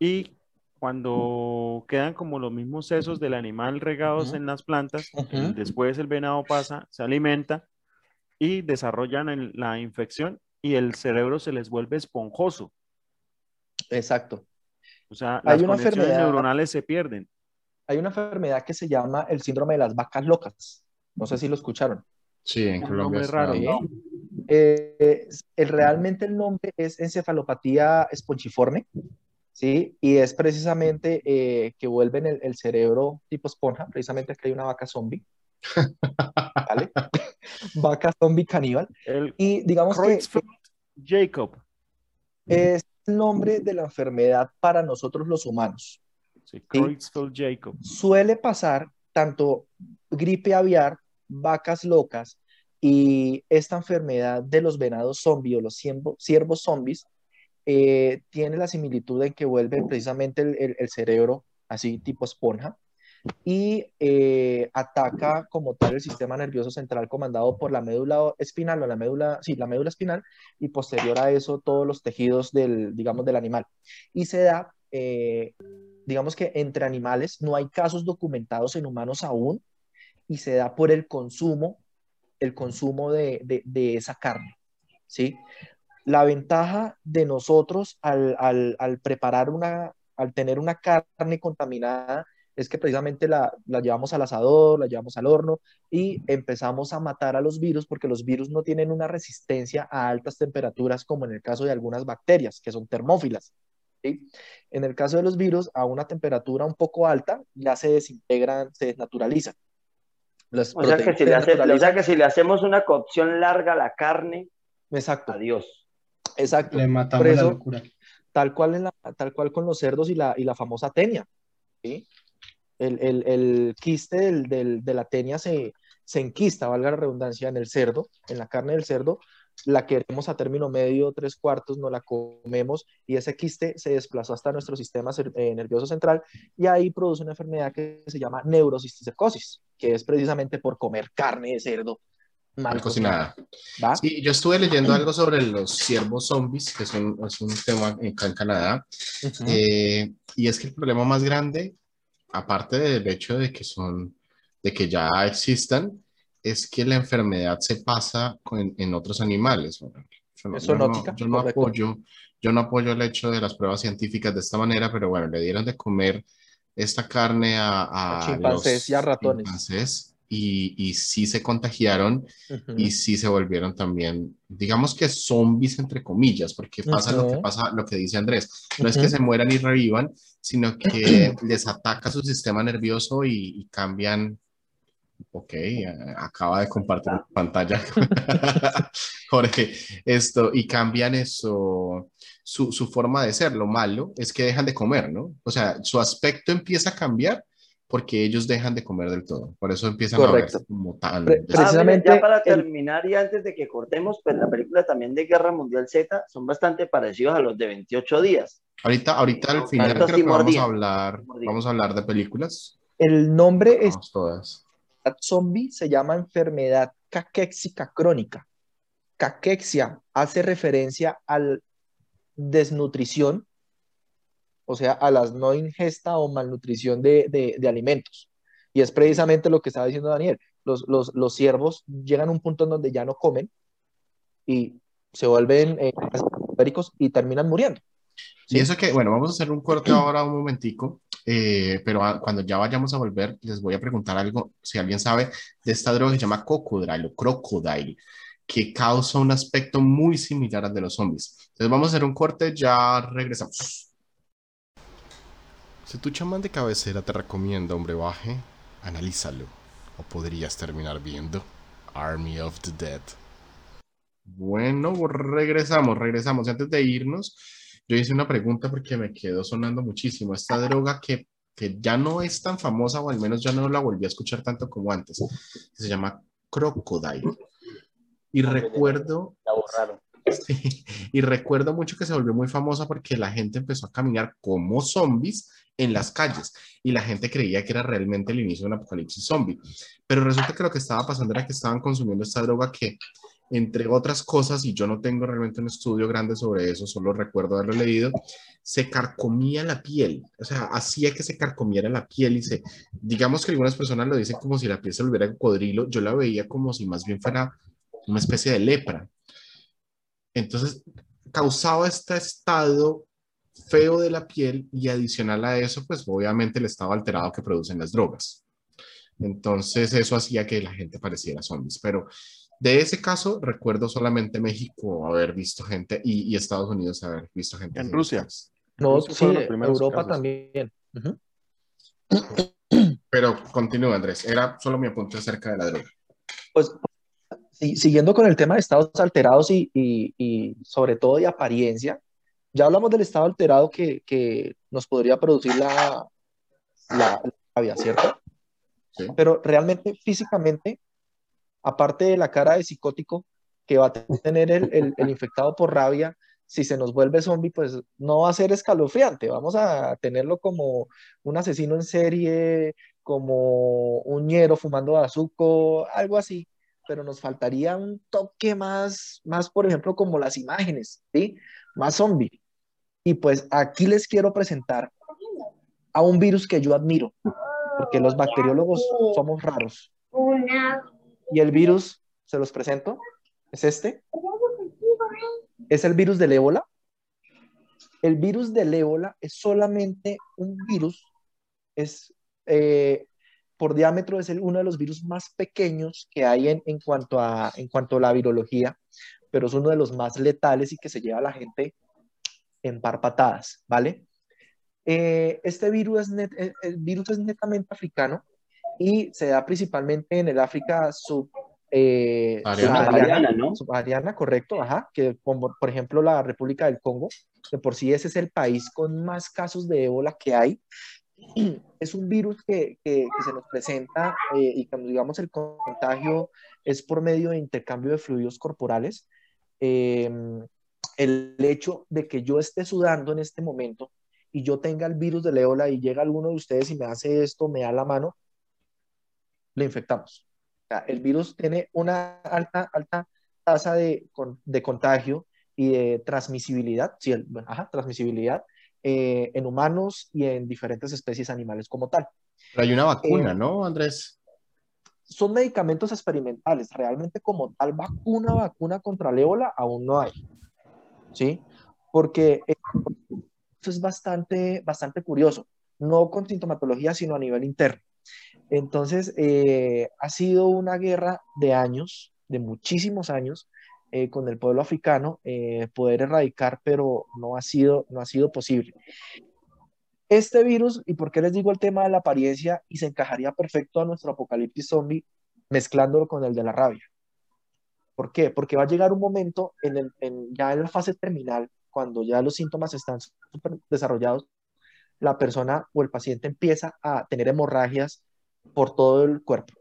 y cuando quedan como los mismos sesos del animal regados en las plantas, después el venado pasa, se alimenta y desarrollan el- la infección y el cerebro se les vuelve esponjoso. Exacto. O sea, Hay las una conexiones enfermedad- neuronales se pierden. Hay una enfermedad que se llama el síndrome de las vacas locas. No sé si lo escucharon. Sí, en Colombia. está- raro. Eh, el- realmente el nombre es encefalopatía esponchiforme, ¿sí? Y es precisamente eh, que vuelven el, el cerebro tipo esponja, precisamente que hay una vaca zombie, (laughs) ¿vale? vaca zombie caníbal. El Y digamos que Creutzfeldt-Jacob. es nombre de la enfermedad para nosotros los humanos. Sí. Suele pasar tanto gripe aviar, vacas locas y esta enfermedad de los venados zombies o los ciervo- ciervos zombies eh, tiene la similitud en que vuelve precisamente el, el- el cerebro así tipo esponja y eh, ataca como tal el sistema nervioso central comandado por la médula espinal o la médula, sí, la médula espinal y posterior a eso todos los tejidos del, digamos, del animal. Y se da, eh, digamos que entre animales no hay casos documentados en humanos aún y se da por el consumo, el consumo de, de, esa carne, ¿sí? La ventaja de nosotros al, al preparar una, al tener una carne contaminada es que precisamente la, la, llevamos al asador, la llevamos al horno y empezamos a matar a los virus porque los virus no tienen una resistencia a altas temperaturas como en el caso de algunas bacterias que son termófilas. ¿sí? En el caso de los virus, a una temperatura un poco alta ya se desintegran, se desnaturalizan. Las o, sea que si le hace, o sea que si le hacemos una cocción larga a la carne, Exacto. adiós. Exacto. Le matamos Por eso, la locura. Tal cual, en la, tal cual con los cerdos y la, y la famosa tenia. ¿sí? El, el, el, quiste del, del, de la tenia se, se enquista, valga la redundancia, en el cerdo, en la carne del cerdo, la queremos a término medio, tres cuartos, no la comemos y ese quiste se desplazó hasta nuestro sistema eh, nervioso central y ahí produce una enfermedad que se llama neurocisticercosis, que es precisamente por comer carne de cerdo mal cocinada. Sí, yo estuve leyendo algo sobre los ciervos zombies, que es un, es un tema en Canadá, uh -huh. eh, y es que el problema más grande, aparte del hecho de que son, de que ya existan, es que la enfermedad se pasa con, en otros animales. Bueno, yo, no, yo, no, yo, no apoyo, yo no apoyo el hecho de las pruebas científicas de esta manera, pero bueno, le dieron de comer esta carne a, a, a chimpancés los y a ratones. Chimpancés, y, y sí se contagiaron y sí se volvieron también, digamos que zombies entre comillas, porque pasa lo que pasa, lo que dice Andrés, no es que se mueran y revivan, sino que (clears throat) les ataca su sistema nervioso y, y cambian. Ok, eh, acaba de compartir pantalla (laughs) Jorge, esto, y cambian eso, su, su forma de ser. Lo malo es que dejan de comer, ¿no? O sea, su aspecto empieza a cambiar porque ellos dejan de comer del todo. Por eso empiezan Correcto. a como. Pre- Ah, Precisamente ya para terminar y antes de que cortemos, pues la película también de Guerra Mundial Z son bastante parecidos a los de 28 días. Ahorita, ahorita al final creo que vamos a hablar, vamos a hablar de películas. El nombre es Vamos todas. zombie se llama enfermedad caquéxica crónica. Caquexia hace referencia al desnutrición, o sea, a la no ingesta o malnutrición de, de- de alimentos. Y es precisamente lo que estaba diciendo Daniel. Los, los, los ciervos llegan a un punto en donde ya no comen y se vuelven eh, y terminan muriendo. Y eso que, bueno, vamos a hacer un corte ahora un momentico, eh, pero a- cuando ya vayamos a volver, les voy a preguntar algo, si alguien sabe de esta droga que se llama Crocodile o Crocodile, que causa un aspecto muy similar al de los zombies. Entonces vamos a hacer un corte, ya regresamos. Si tu chamán de cabecera te recomienda un brebaje, analízalo, o podrías terminar viendo Army of the Dead. Bueno, regresamos, regresamos. Y antes de irnos, yo hice una pregunta porque me quedó sonando muchísimo. Esta droga que, que ya no es tan famosa, o al menos ya no la volví a escuchar tanto como antes, se llama Crocodile. Y recuerdo, La borraron. (laughs) Y recuerdo mucho que se volvió muy famosa porque la gente empezó a caminar como zombies en las calles y la gente creía que era realmente el inicio de un apocalipsis zombie. Pero resulta que lo que estaba pasando era que estaban consumiendo esta droga que, entre otras cosas, y yo no tengo realmente un estudio grande sobre eso, solo recuerdo haberlo leído, se carcomía la piel, o sea, hacía que se carcomiera la piel y se, digamos que algunas personas lo dicen como si la piel se volviera cocodrilo, yo la veía como si más bien fuera una especie de lepra. Entonces, causaba este estado feo de la piel y adicional a eso, pues obviamente el estado alterado que producen las drogas. Entonces, eso hacía que la gente pareciera zombies. Pero de ese caso, recuerdo solamente México haber visto gente y, y Estados Unidos haber visto gente. En. Rusia. No, Esos sí, Europa casos. también. Ujú. Pero continúa, Andrés. Era solo mi apunte acerca de la droga. Pues si- siguiendo con el tema de estados alterados y, y- y sobre todo de apariencia, ya hablamos del estado alterado que, que nos podría producir la, la, la rabia, ¿cierto? Sí. Pero realmente físicamente, aparte de la cara de psicótico que va a tener el, el- el infectado por rabia, si se nos vuelve zombie, pues no va a ser escalofriante, vamos a tenerlo como un asesino en serie, como un ñero fumando bazuco, algo así, pero nos faltaría un toque más, más, por ejemplo, como las imágenes, ¿sí? Más zombie. Y pues aquí les quiero presentar a un virus que yo admiro, porque los bacteriólogos somos raros. Y el virus, se los presento, es este. Es el virus del ébola. El virus del ébola es solamente un virus, es eh, por diámetro es el, uno de los virus más pequeños que hay en, en, cuanto a, en cuanto a la virología, pero es uno de los más letales y que se lleva a la gente en par patadas, ¿vale? Eh, este virus es, net, el, el virus es netamente africano y se da principalmente en el África sub, eh, Ariana. Ariana, ¿no? subsahariana, correcto, ajá, que como por ejemplo la República del Congo, de por sí ese es el país con más casos de ébola que hay. (clears throat) Es un virus que, se nos presenta eh, y cuando digamos el contagio es por medio de intercambio de fluidos corporales. Eh, el hecho de que yo esté sudando en este momento y yo tenga el virus del ébola y llega alguno de ustedes y me hace esto, me da la mano, le infectamos. El virus tiene una alta, alta tasa de, de contagio y de transmisibilidad, ajá, transmisibilidad eh, en humanos y en diferentes especies animales como tal. Pero hay una vacuna, eh, ¿no, Andrés? Son medicamentos experimentales. Realmente como tal vacuna, vacuna contra el ébola aún no hay. ¿Sí? Porque eso es bastante, bastante curioso. No con sintomatología, sino a nivel interno. Entonces, eh, ha sido una guerra de años, de muchísimos años, eh, con el pueblo africano, eh, poder erradicar, pero no ha sido, no ha sido posible. Este virus, y por qué les digo el tema de la apariencia, y se encajaría perfecto a nuestro apocalipsis zombie, mezclándolo con el de la rabia. ¿Por qué? Porque va a llegar un momento en el, en- ya en la fase terminal, cuando ya los síntomas están súper desarrollados, la persona o el paciente empieza a tener hemorragias por todo el cuerpo.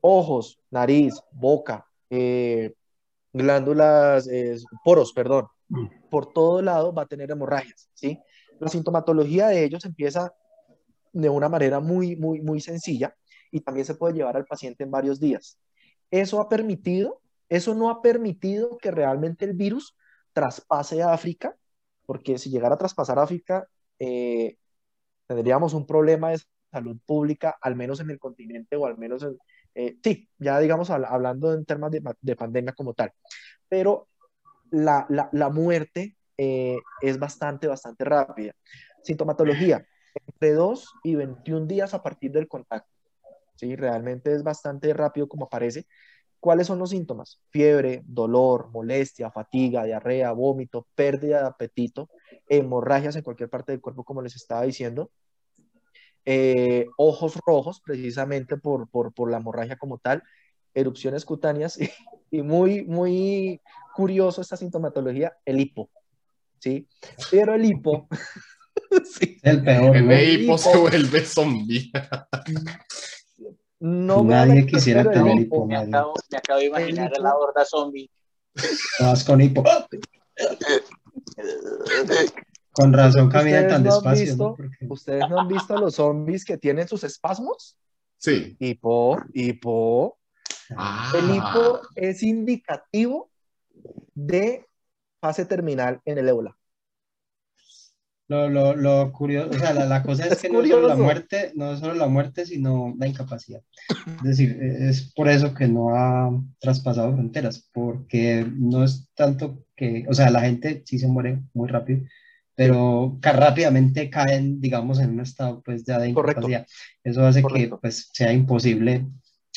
Ojos, nariz, boca, eh, glándulas, eh, poros, perdón. Mm. Por todo lado va a tener hemorragias, ¿sí? La sintomatología de ellos empieza de una manera muy, muy, muy sencilla y también se puede llevar al paciente en varios días. Eso ha permitido, eso no ha permitido que realmente el virus traspase a África, porque si llegara a traspasar a África, eh, tendríamos un problema de salud pública, al menos en el continente o al menos en, eh, sí, ya digamos habl- hablando en temas de, de pandemia como tal. Pero la muerte eh, es bastante, bastante rápida. Sintomatología, entre 2 y 21 días a partir del contacto. Sí, realmente es bastante rápido como aparece. ¿Cuáles son los síntomas? Fiebre, dolor, molestia, fatiga, diarrea, vómito, pérdida de apetito, hemorragias en cualquier parte del cuerpo, como les estaba diciendo. Eh, ojos rojos, precisamente por, por, por la hemorragia como tal, erupciones cutáneas y, (laughs) y muy, muy curioso esta sintomatología, el hipo. ¿sí? Pero el hipo, (laughs) sí, el peor, El hipo se vuelve zombie. no me Nadie a quisiera tener hipo, hipo, Me acabo, me acabo de imaginar a la horda zombie. Todas con hipo. (laughs) Con razón camina ¿Ustedes tan no despacio, visto? ¿no? Porque- ¿Ustedes no han visto a los zombies que tienen sus espasmos? Sí. Hipo, hipo. Ah, El hipo es indicativo de fase terminal en el ébola. Lo, lo, lo curioso, o sea, la, la cosa es, (laughs) Es que no es solo la muerte, no es solo la muerte, sino la incapacidad. Es decir, es por eso que no ha traspasado fronteras, porque no es tanto que, o sea, la gente sí se muere muy rápido, pero rápidamente caen, digamos, en un estado pues ya de Correcto. incapacidad. Eso hace Correcto. que pues sea imposible,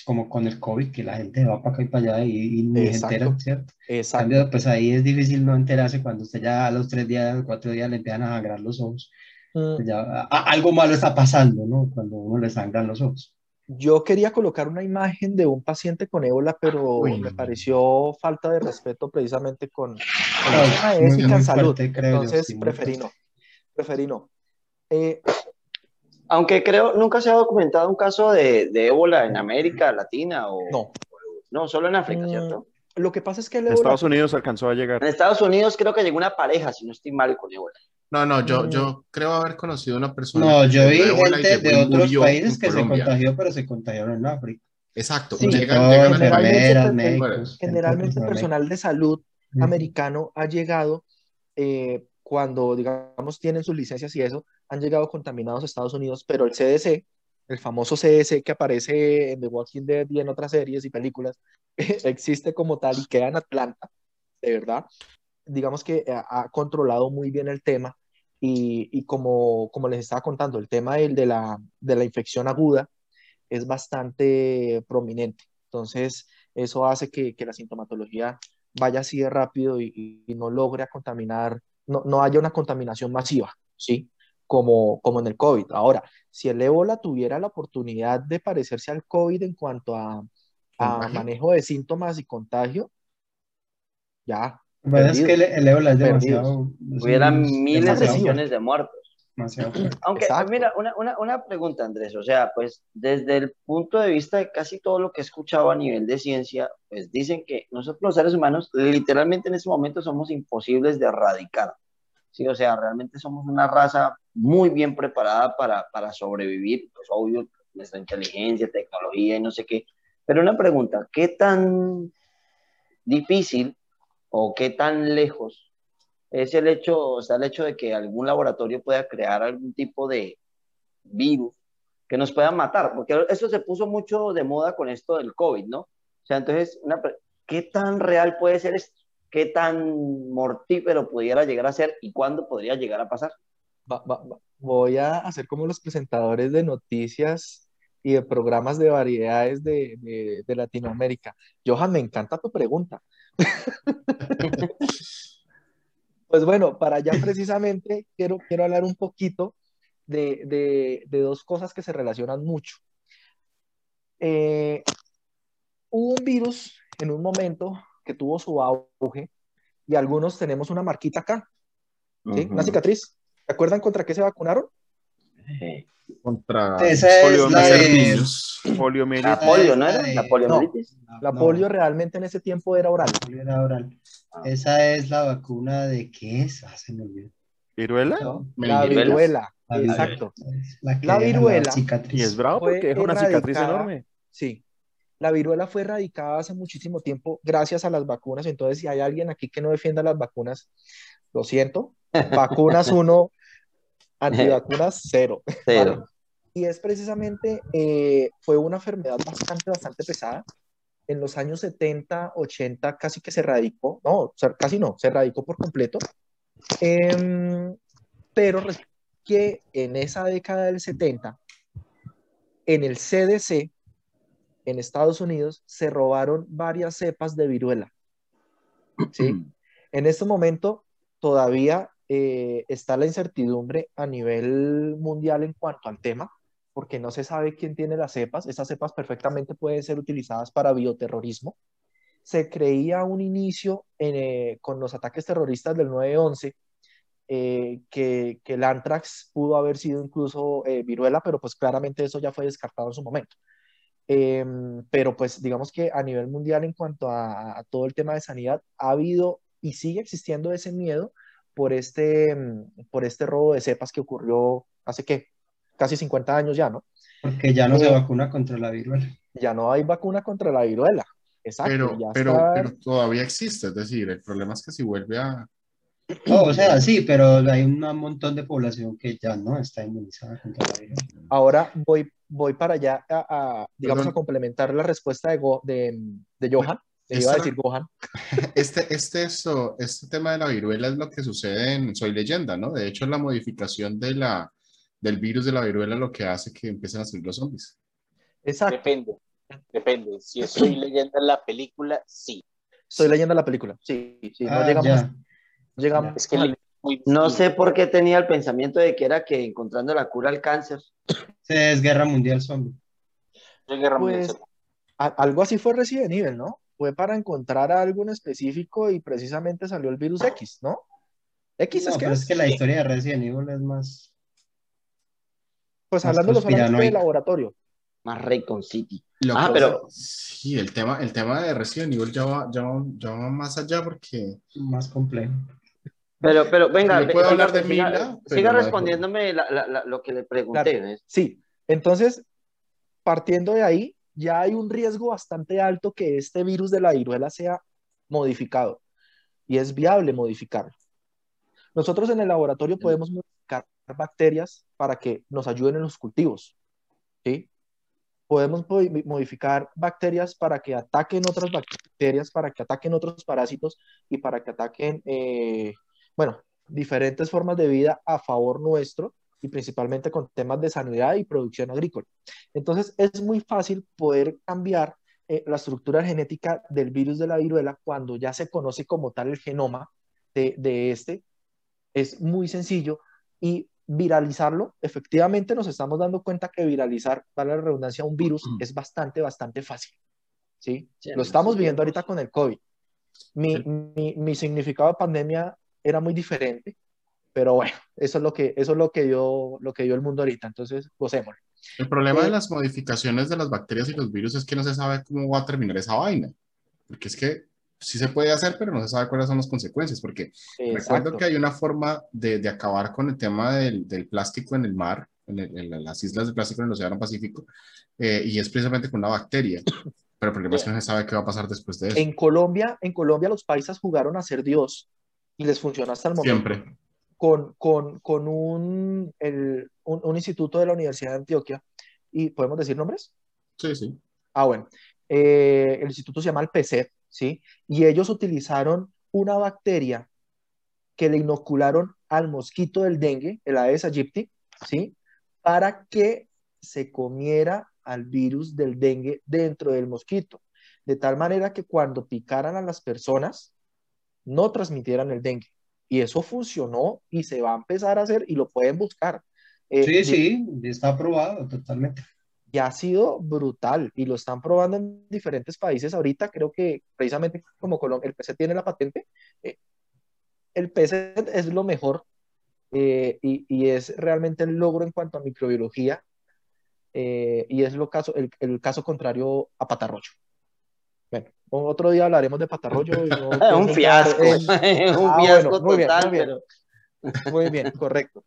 como con el COVID, que la gente va para acá y para allá y, y ni se entera, ¿cierto? En Exacto. cambio, pues ahí es difícil no enterarse cuando usted ya a los tres días, cuatro días le empiezan a sangrar los ojos. Mm, Pues ya, a- algo malo está pasando, ¿no? Cuando uno le sangran los ojos. Yo quería colocar una imagen de un paciente con ébola, pero Uy. me pareció falta de respeto precisamente con, con No, el tema de muy- ética muy en salud. fuerte, creo yo, Entonces, sí, preferí no. Preferí no. Eh, Aunque creo, nunca se ha documentado un caso de, de ébola en América Latina o no. no, solo en África, Mm, ¿cierto? Lo que pasa es que el Estados Unidos alcanzó a llegar. En Estados Unidos creo que llegó una pareja, si no estoy mal, con ébola. No, no, yo, Mm. yo creo haber conocido una persona. No, yo vi gente de otros países que se contagió, pero se contagiaron en África. Exacto. Sí, llegan, generalmente enfermeras, médicos. Generalmente personal personal de salud americano ha llegado eh, cuando, digamos, tienen sus licencias y eso, han llegado contaminados a Estados Unidos, pero el CDC, el famoso CDC que aparece en The Walking Dead y en otras series y películas, (laughs) existe como tal y queda en Atlanta, de verdad. Digamos que ha, ha controlado muy bien el tema y, y como, como les estaba contando, el tema del- de, la, de la infección aguda es bastante prominente. Entonces, eso hace que, que la sintomatología vaya así de rápido y, y no logre contaminar, no, no haya una contaminación masiva, ¿sí? Como, como en el COVID. Ahora, si el ébola tuviera la oportunidad de parecerse al COVID en cuanto a, a manejo de síntomas y contagio, ya, pasa es que el, el ébola es Perdidos. demasiado. virus miles de millones de muertos. (clears throat) Aunque, Exacto. mira, una, una, una pregunta, Andrés, o sea, pues desde el punto de vista de casi todo lo que he escuchado a nivel de ciencia, pues dicen que nosotros los seres humanos literalmente en este momento somos imposibles de erradicar. O sea, realmente somos una raza muy bien preparada para, para sobrevivir, pues obvio, nuestra inteligencia, tecnología y no sé qué. Pero una pregunta, ¿qué tan difícil o qué tan lejos es el hecho, o el hecho de que algún laboratorio pueda crear algún tipo de virus que nos pueda matar? Porque eso se puso mucho de moda con esto del COVID, ¿no? O sea, entonces, ¿qué tan real puede ser esto? ¿Qué tan mortífero pudiera llegar a ser y cuándo podría llegar a pasar? Va- va- va- voy a hacer como los presentadores de noticias y de programas de variedades de, de, de Latinoamérica. Johan, me encanta tu pregunta. (laughs) Pues bueno, para allá precisamente quiero, quiero hablar un poquito de, de- de dos cosas que se relacionan mucho. Eh, hubo un virus en un momento que tuvo su auge y algunos tenemos una marquita acá, ¿sí? Una cicatriz. ¿Se acuerdan contra qué se vacunaron? Eh, Contra es de... Poliomielitis. La polio, ¿no la era? de- La poliomielitis. La polio realmente en ese tiempo era oral. la polio era oral. Ah. Esa es la vacuna de qué es? Ah, se me olvidó. ¿Viruela? No, La viruela, la viruela. exacto. Es La, viruela. cicatriz. Y es bravo porque deja una cicatriz enorme. Sí. La viruela fue erradicada hace muchísimo tiempo gracias a las vacunas. Entonces, si hay alguien aquí que no defienda las vacunas, lo siento. (laughs) Vacunas uno, antivacunas cero. (laughs) Cero. ¿vale? (laughs) Y es precisamente, eh, fue una enfermedad bastante, bastante pesada. En los años 70, 80 casi que se erradicó, no, casi no, se erradicó por completo. Em, pero que en esa década del 70, en el CDC, en Estados Unidos, se robaron varias cepas de viruela. ¿sí? En este momento todavía eh, está la incertidumbre a nivel mundial en cuanto al tema, porque no se sabe quién tiene las cepas. Esas cepas perfectamente pueden ser utilizadas para bioterrorismo. Se creía un inicio en, eh, con los ataques terroristas del 9-11 eh, que, que el anthrax pudo haber sido incluso viruela, pero pues claramente eso ya fue descartado en su momento. Em, pero pues digamos que a nivel mundial en cuanto a, a todo el tema de sanidad ha habido y sigue existiendo ese miedo por este, mm, por este robo de cepas que ocurrió hace qué, casi 50 años ya, ¿no? Porque ya no se Eh, vacuna contra la viruela. Ya no hay vacuna contra la viruela. Exacto, Pero, ya pero, está- pero todavía existe, es decir, el problema es que si vuelve a... No, o sea, sí, pero hay un montón de población que ya no está inmunizada contra la viruela. Ahora voy, voy para allá a, a, digamos, Perdón. a complementar la respuesta de, Go- de, de Johan. Le iba a decir Gohan. (laughs) Este, este, eso, este tema de la viruela es lo que sucede en Soy Leyenda, ¿no? De hecho, la modificación de la, del virus de la viruela lo que hace que empiecen a salir los zombies. Exacto. Depende. Depende. Si soy leyenda en la película, sí. Estoy leyendo la película. Sí, sí, no Ah, llegamos, ya. llegamos Es que muy No sé por qué tenía el pensamiento de que era que encontrando la cura al cáncer. Se es guerra mundial zombie. Soy Guerra Mundial Pues algo así fue Resident Evil, ¿no? Fue para encontrar algo en específico y precisamente salió el virus X, ¿no? X No, es que pero es. es que la historia de Resident Evil es más. Pues más hablando solamente de conspiranoica. laboratorio. Más Raycon City. Lo Ah, pero- Sí, el tema, el tema de Resident Evil ya va, ya va, ya va más allá porque... más complejo. Pero, pero venga, puedo siga- hablar de siga- Mila, siga respondiéndome la- la- la- lo que le pregunté. Sí, entonces, partiendo de ahí, ya hay un riesgo bastante alto que este virus de la viruela sea modificado y es viable modificarlo. Nosotros en el laboratorio podemos modificar bacterias para que nos ayuden en los cultivos, ¿sí? Podemos modi- modificar bacterias para que ataquen otras bacterias, para que ataquen otros parásitos y para que ataquen, eh, bueno, diferentes formas de vida a favor nuestro y principalmente con temas de sanidad y producción agrícola. Entonces, es muy fácil poder cambiar eh, la estructura genética del virus de la viruela cuando ya se conoce como tal el genoma de, de este. Es muy sencillo y viralizarlo, efectivamente nos estamos dando cuenta que viralizar, para la redundancia, un virus es bastante, bastante fácil. ¿sí? Sí, Lo estamos sí, viendo sí. ahorita con el COVID. Mi, mi, mi significado de pandemia era muy diferente, pero bueno, eso es lo que, eso es lo que dio, lo que dio el mundo ahorita, entonces gocémoslo. El problema Eh, de las modificaciones de las bacterias y los virus es que no se sabe cómo va a terminar esa vaina. Porque es que sí se puede hacer, pero no se sabe cuáles son las consecuencias. Porque recuerdo Exacto. que hay una forma de, de acabar con el tema del, del plástico en el mar, en, el- en las islas de plástico en el Océano Pacífico, eh, y es precisamente con una bacteria. Pero el problema es que no se sabe qué va a pasar después de eso. En Colombia, en Colombia los paisas jugaron a ser Dios y les funcionó hasta el momento. Siempre. con, con, con un, el- un, un instituto de la Universidad de Antioquia, y podemos decir nombres. Sí, sí. Ah, bueno, Eh, el instituto se llama el PCEP, ¿sí? Y ellos utilizaron una bacteria que le inocularon al mosquito del dengue, el Aedes aegypti, ¿sí? Para que se comiera al virus del dengue dentro del mosquito, de tal manera que cuando picaran a las personas no transmitieran el dengue. Y eso funcionó y se va a empezar a hacer y lo pueden buscar. Eh, Sí, sí, está aprobado totalmente. y ha sido brutal y lo están probando en diferentes países ahorita. Creo que precisamente como Colombia, el PC tiene la patente, eh, el PC es lo mejor eh, y, y es realmente el logro en cuanto a microbiología eh, y es lo caso, el, el caso contrario a patarroyo. Otro día hablaremos de patarroyo. y no (laughs) un fiasco, (laughs) un Ah, fiasco bueno, muy bien, total, muy bien. pero muy bien, correcto.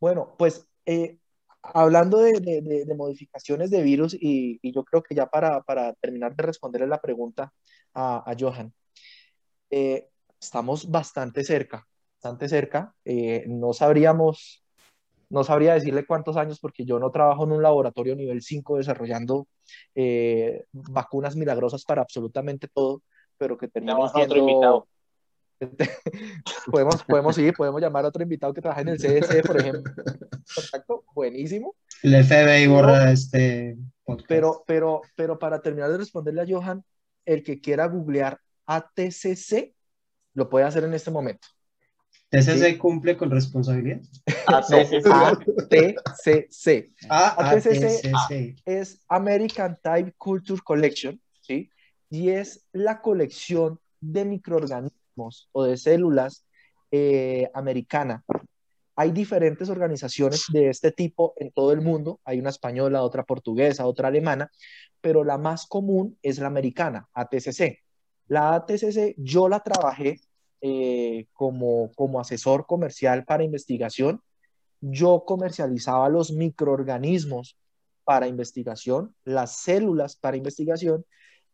Bueno, pues eh, hablando de, de- de- de modificaciones de virus y, y yo creo que ya para, para terminar de responderle la pregunta a, a Johan, eh, estamos bastante cerca, bastante cerca. Eh, no sabríamos, no sabría decirle cuántos años porque yo no trabajo en un laboratorio nivel 5 desarrollando eh, vacunas milagrosas para absolutamente todo, pero que a otro invitado. (laughs) podemos, podemos sí, podemos llamar a otro invitado que trabaja en el CDC, por ejemplo. Contacto, buenísimo. El FBI borra este podcast. Pero, pero, pero para terminar de responderle a Johan, el que quiera googlear ATCC lo puede hacer en este momento. TCC cumple con responsabilidad. ATCC. ATCC Ah, ATCC. ATCC. es American Type Culture Collection, ¿sí? Y es la colección de microorganismos o de células eh, americana. Hay diferentes organizaciones de este tipo en todo el mundo. Hay una española, otra portuguesa, otra alemana, pero la más común es la americana, ATCC. La ATCC yo la trabajé eh, como, como asesor comercial para investigación. Yo comercializaba los microorganismos para investigación, las células para investigación,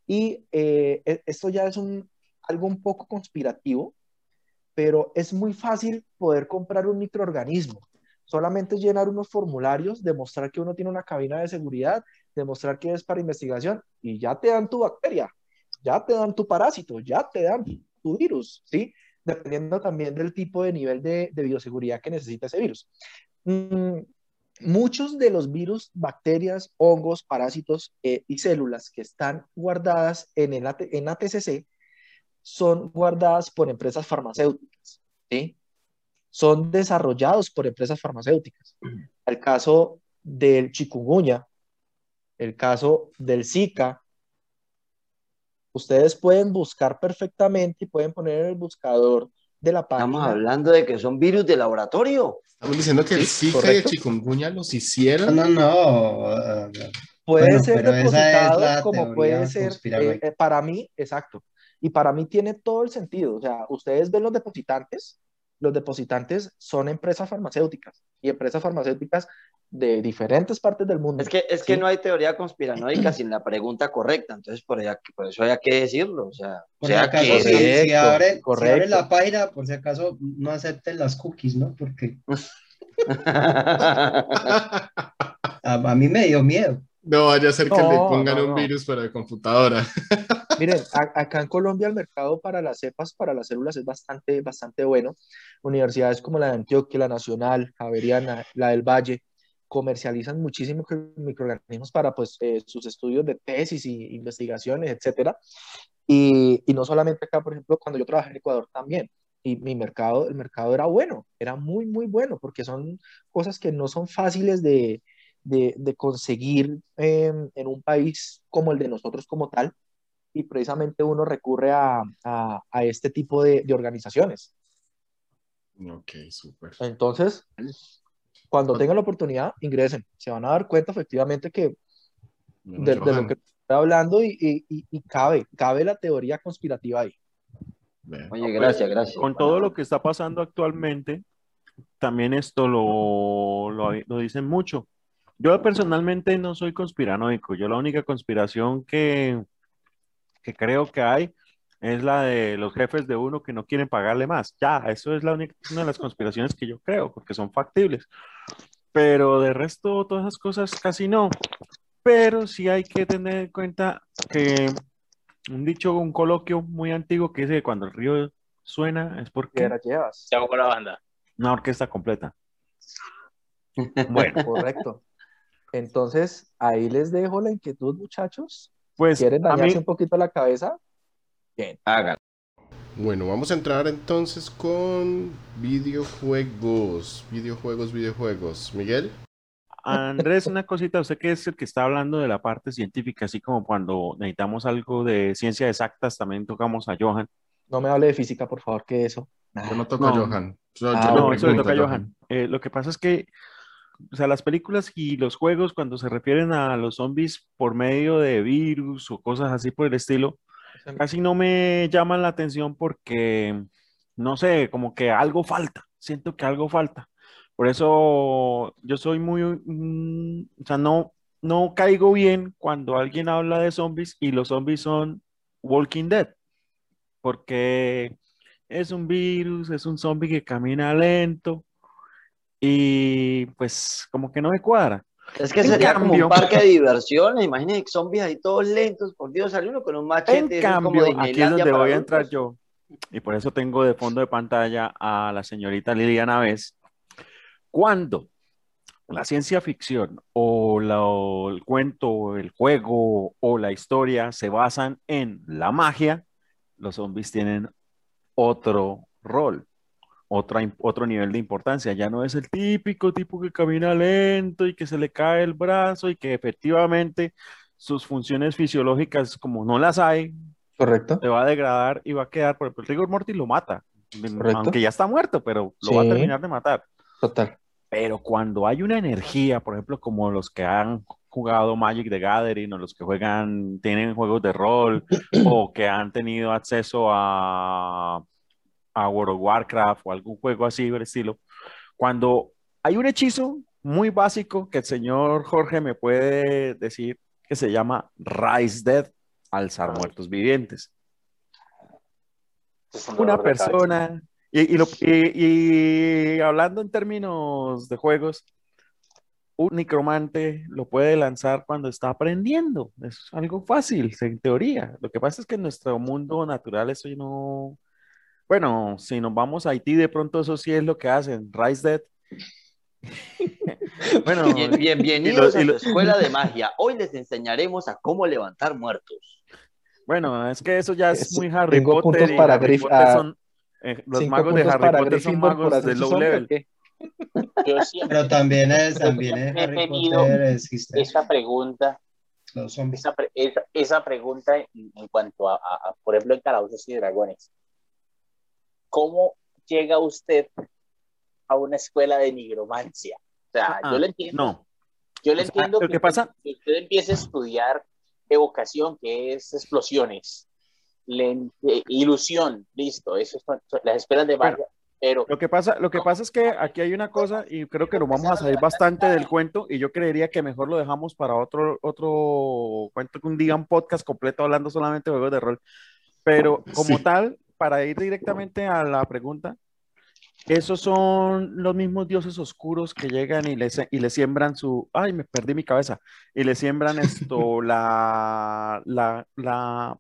y eh, e- esto ya es un, algo un poco conspirativo, pero es muy fácil poder comprar un microorganismo. Solamente llenar unos formularios, demostrar que uno tiene una cabina de seguridad, demostrar que es para investigación, y ya te dan tu bacteria, ya te dan tu parásito, ya te dan tu virus, ¿sí? Dependiendo también del tipo de nivel de, de bioseguridad que necesita ese virus. Mm, muchos de los virus, bacterias, hongos, parásitos eh, y células que están guardadas en, el AT en ATCC son guardadas por empresas farmacéuticas, ¿sí? Son desarrollados por empresas farmacéuticas. El caso del chikungunya, el caso del Zika, ustedes pueden buscar perfectamente y pueden poner en el buscador de la estamos página. hablando de que son virus de laboratorio. Estamos diciendo que el Zika y el correcto. chikungunya los No, hicieron. no, no. ah, Puede Bueno, ser depositado como puede ser, eh, eh, para mí, exacto. Y para mí tiene todo el sentido. O sea, ustedes ven los depositantes, los depositantes son empresas farmacéuticas y empresas farmacéuticas de diferentes partes del mundo. Es que, es que no hay teoría conspiranoica sin la pregunta correcta, entonces por, allá- por eso hay que decirlo. O sea, Por si sea acaso, que si, abren la página, por si acaso no acepten las cookies, ¿no? Porque (laughs) a, a mí me dio miedo. No vaya a ser que No, le pongan no, un virus para la computadora. (laughs) Miren, a- acá en Colombia el mercado para las cepas, para las células es bastante, bastante bueno. Universidades como la de Antioquia, la Nacional, Javeriana, la del Valle, comercializan muchísimos microorganismos para pues, eh, sus estudios de tesis y investigaciones, etcétera. Y, y no solamente acá, por ejemplo, cuando yo trabajé en Ecuador también. Y mi mercado, el mercado era bueno, era muy, muy bueno, porque son cosas que no son fáciles de, de, de conseguir eh, en un país como el de nosotros como tal y precisamente uno recurre a, a, a este tipo de, de, organizaciones. Ok, súper. Entonces, cuando tengan la oportunidad, ingresen. Se van a dar cuenta efectivamente que de, de, lo que estoy hablando y, y, y, cabe, cabe la teoría conspirativa ahí. vean. Oye, gracias, gracias. Con todo lo que está pasando actualmente, también esto lo, lo, lo dicen mucho. Yo personalmente no soy conspiranoico. Yo la única conspiración que, que creo que hay es la de los jefes de uno que no quieren pagarle más. Ya, eso es la única, una de las conspiraciones que yo creo, porque son factibles. Pero de resto, todas esas cosas casi no. Pero sí hay que tener en cuenta que un dicho, un coloquio muy antiguo que dice que cuando el río suena es porque la llevas. Chao con la banda. una orquesta completa. (laughs) Bueno, correcto. Entonces, ahí les dejo la inquietud, muchachos. Pues ¿Quieren dañarse mí, un poquito la cabeza? Hagan. Bueno, vamos a entrar entonces con videojuegos. Videojuegos, videojuegos. Miguel. Andrés, una cosita, usted que es el que está hablando de la parte científica, así como cuando necesitamos algo de ciencia exactas, también tocamos a Johan. No me hable de física, por favor, que eso. Yo no toco a No. Johan. Yo- Ah, yo No, eso le toca a Johan. Eh, lo que pasa es que, o sea, las películas y los juegos, cuando se refieren a los zombies por medio de virus o cosas así por el estilo, casi no me llaman la atención porque, no sé, como que algo falta. Siento que algo falta. Por eso yo soy muy, mm, o sea, no, no caigo bien cuando alguien habla de zombies y los zombies son Walking Dead, porque es un virus, es un zombie que camina lento y pues como que no me cuadra. Es que En sería como cambio- un parque de (laughs) diversiones. Imagínate zombies ahí todos lentos. Por Dios, sale uno con un machete. En es como cambio, aquí es donde voy a entrar yo y por eso tengo de fondo de pantalla a la señorita Liliana Vez. Cuando la ciencia ficción o la- o el cuento, o el juego o la historia se basan en la magia, los zombies tienen otro rol, otra, otro nivel de importancia. Ya no es el típico tipo que camina lento y que se le cae el brazo y que efectivamente sus funciones fisiológicas, como no las hay, ¿Correcto? se va a degradar y va a quedar, por ejemplo, el rigor mortis lo mata, Correcto. aunque ya está muerto, pero lo va a Sí. terminar de matar. Total. Pero cuando hay una energía, por ejemplo, como los que han jugado Magic the Gathering o los que juegan, tienen juegos de rol (clears throat) o que han tenido acceso a, a World of Warcraft o algún juego así del estilo, cuando hay un hechizo muy básico que el señor Jorge me puede decir que se llama Rise Dead, alzar muertos vivientes Es un una persona, y, y lo- y- y hablando en términos de juegos, un necromante lo puede lanzar cuando está aprendiendo. Es algo fácil, en teoría. Lo que pasa es que en nuestro mundo natural eso no... Bueno, si nos vamos a Haití, de pronto eso sí es lo que hacen, Rise Dead. (laughs) bueno, Bien, bienvenidos y lo- y a lo- escuela de magia. Hoy les enseñaremos a cómo levantar muertos. bueno, es que eso ya es Es- muy Harry tengo Potter puntos y para Harry Potter ah, son- eh, los Cinco magos de puntos Harry para Potter son Gryffindor por magos de low zombie, ¿o level. qué? Yo siempre Pero también es, (laughs) también en he Harry tenido Potter existe esa pregunta, los zombies. esa, pre- esa, esa pregunta en, en cuanto a, a- a, por ejemplo, en Calabozos y Dragones. ¿Cómo llega usted a una escuela de nigromancia? O sea, Ah, yo le entiendo, No, yo le o sea, entiendo lo que pasa- que usted empiece a estudiar evocación, que es explosiones, le- eh, ilusión, listo, eso son, son las escuelas de magia, pero Lo que pasa, lo que pasa es que aquí hay una cosa y creo que nos vamos a salir bastante del cuento y yo creería que mejor lo dejamos para otro, otro cuento que un día un podcast completo hablando solamente de juegos de rol. Pero como Sí. tal, para ir directamente a la pregunta, esos son los mismos dioses oscuros que llegan y le, y le siembran su, ay, me perdí mi cabeza, y le siembran esto, (laughs) la, la, la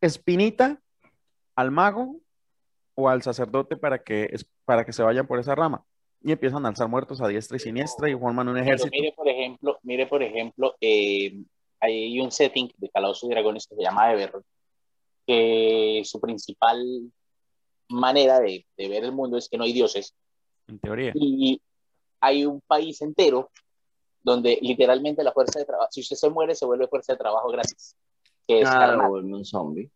espinita al mago o al sacerdote para que, para que se vayan por esa rama. Y empiezan a alzar muertos a diestra y siniestra y forman un Pero ejército. mire, por ejemplo, mire, por ejemplo, eh, hay un setting de Calabozos y Dragones que se llama Everett, que su principal manera de, de ver el mundo es que no hay dioses En teoría. y hay un país entero donde literalmente la fuerza de trabajo, si usted se muere, se vuelve fuerza de trabajo gratis, que es un zombie.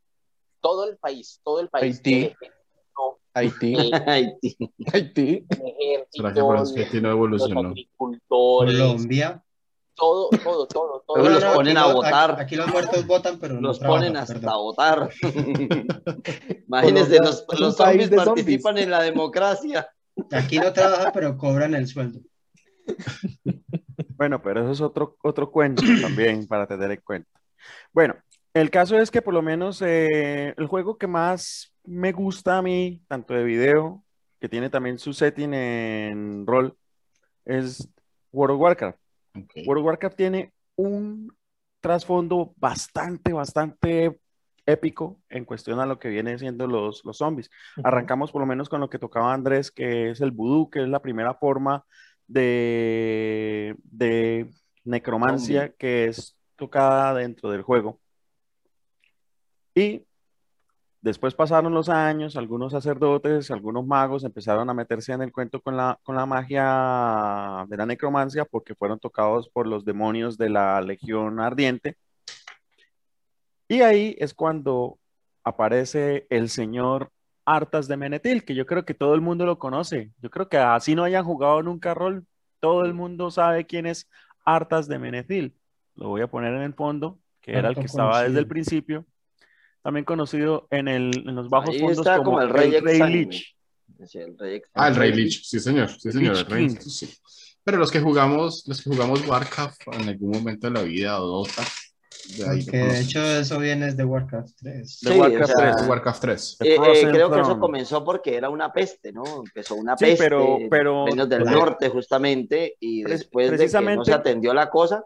Todo el país, todo el país Haití. (laughs) Haití, Haití. Colombia. Todo, todo, todo, todo. Luego los ponen a votar. Aquí, aquí los muertos votan, pero no Los trabajan, ponen hasta perdón. votar. (laughs) Imagínense, los, los zombies. participan en la democracia. Aquí no trabajan, pero cobran el sueldo. Bueno, pero eso es otro, otro cuento también para tener en cuenta. Bueno, el caso es que por lo menos eh, el juego que más me gusta a mí, tanto de video, que tiene también su setting en rol, es World of Warcraft. Ok. World of Warcraft tiene un trasfondo bastante, bastante épico en cuestión a lo que viene siendo los, los zombies. Arrancamos por lo menos con lo que tocaba Andrés, que es el vudú, que es la primera forma de, de necromancia que es tocada dentro del juego. Y después pasaron los años, algunos sacerdotes, algunos magos empezaron a meterse en el cuento con la, con la magia de la necromancia porque fueron tocados por los demonios de la Legión Ardiente. Y ahí es cuando aparece el señor Artas de Menetil, que yo creo que todo el mundo lo conoce. Yo creo que así no hayan jugado nunca rol, todo el mundo sabe quién es Artas de Menetil. Lo voy a poner en el fondo, que era el que estaba desde el principio. También conocido en, el, en los bajos Ahí fondos está como, como el Rey Exánime. Lich. Sí, el rey Ah, el Rey. Lich, sí señor, sí señor, el Rey, King. sí. Pero los que jugamos, los que jugamos Warcraft en algún momento de la vida o Dota, de Porque de hecho eso viene de Warcraft 3. De Sí, Warcraft o sea, 3. Warcraft 3. The Eh, eh, creo que eso comenzó porque era una peste, ¿no? Empezó una Sí, peste, pero- pero- reinos del pero- norte justamente, y después de que no se atendió la cosa,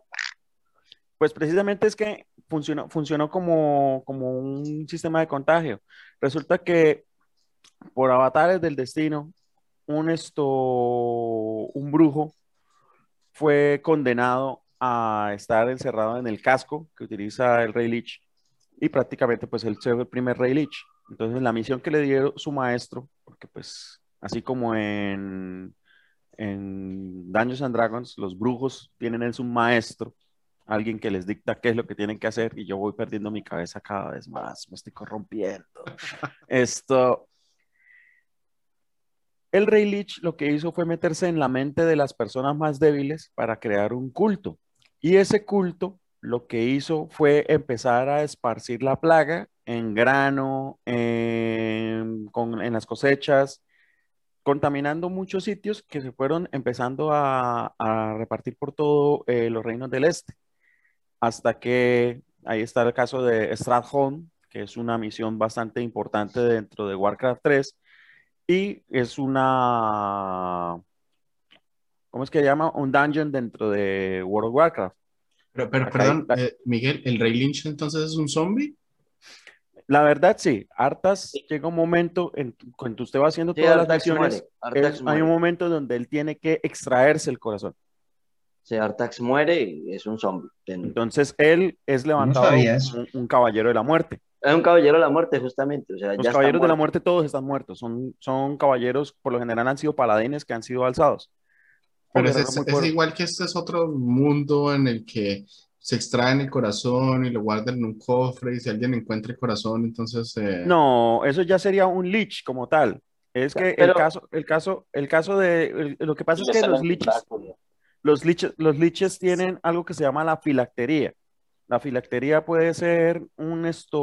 Pues precisamente es que funcionó, funcionó como, como un sistema de contagio. Resulta que por avatares del destino, un, esto, un brujo fue condenado a estar encerrado en el casco que utiliza el Rey Lich y prácticamente pues él fue el primer Rey Lich. Entonces la misión que le dio su maestro, porque pues así como en, en Dungeons and Dragons, los brujos tienen en su maestro, alguien que les dicta qué es lo que tienen que hacer y yo voy perdiendo mi cabeza cada vez más, me estoy corrompiendo. (laughs) Esto, el Rey Lich lo que hizo fue meterse en la mente de las personas más débiles para crear un culto. Y ese culto lo que hizo fue empezar a esparcir la plaga en grano, en, con- en las cosechas, contaminando muchos sitios que se fueron empezando a, a repartir por todo eh, los reinos del este. Hasta que ahí está el caso de Stratholm, que es una misión bastante importante dentro de Warcraft 3 y es una, ¿cómo es que se llama? Un dungeon dentro de World of Warcraft. Pero, perdón, hay- eh, Miguel, ¿el Rey Lynch entonces es un zombie? La verdad, sí, Artas llega un momento en cuando usted va haciendo sí, todas las Artax misiones, muere. Artax es- muere. hay un momento donde él tiene que extraerse el corazón. Artax muere y es un zombie. En- Entonces él es levantado como un, un caballero de la muerte. Es un caballero de la muerte, justamente. O sea, Los ya caballeros de la muerte todos están muertos, son, son caballeros, por lo general han sido paladines que han sido alzados. Pero es, es- es igual que este es otro mundo en el que se extraen el corazón y lo guardan en un cofre y si alguien encuentra el corazón, entonces... eh, No, eso ya sería un lich como tal. Es que el Pero- caso, el caso, el caso de, el- lo que pasa es que los liches. Los liches, los liches tienen algo que se llama la filactería. La filactería puede ser un esto,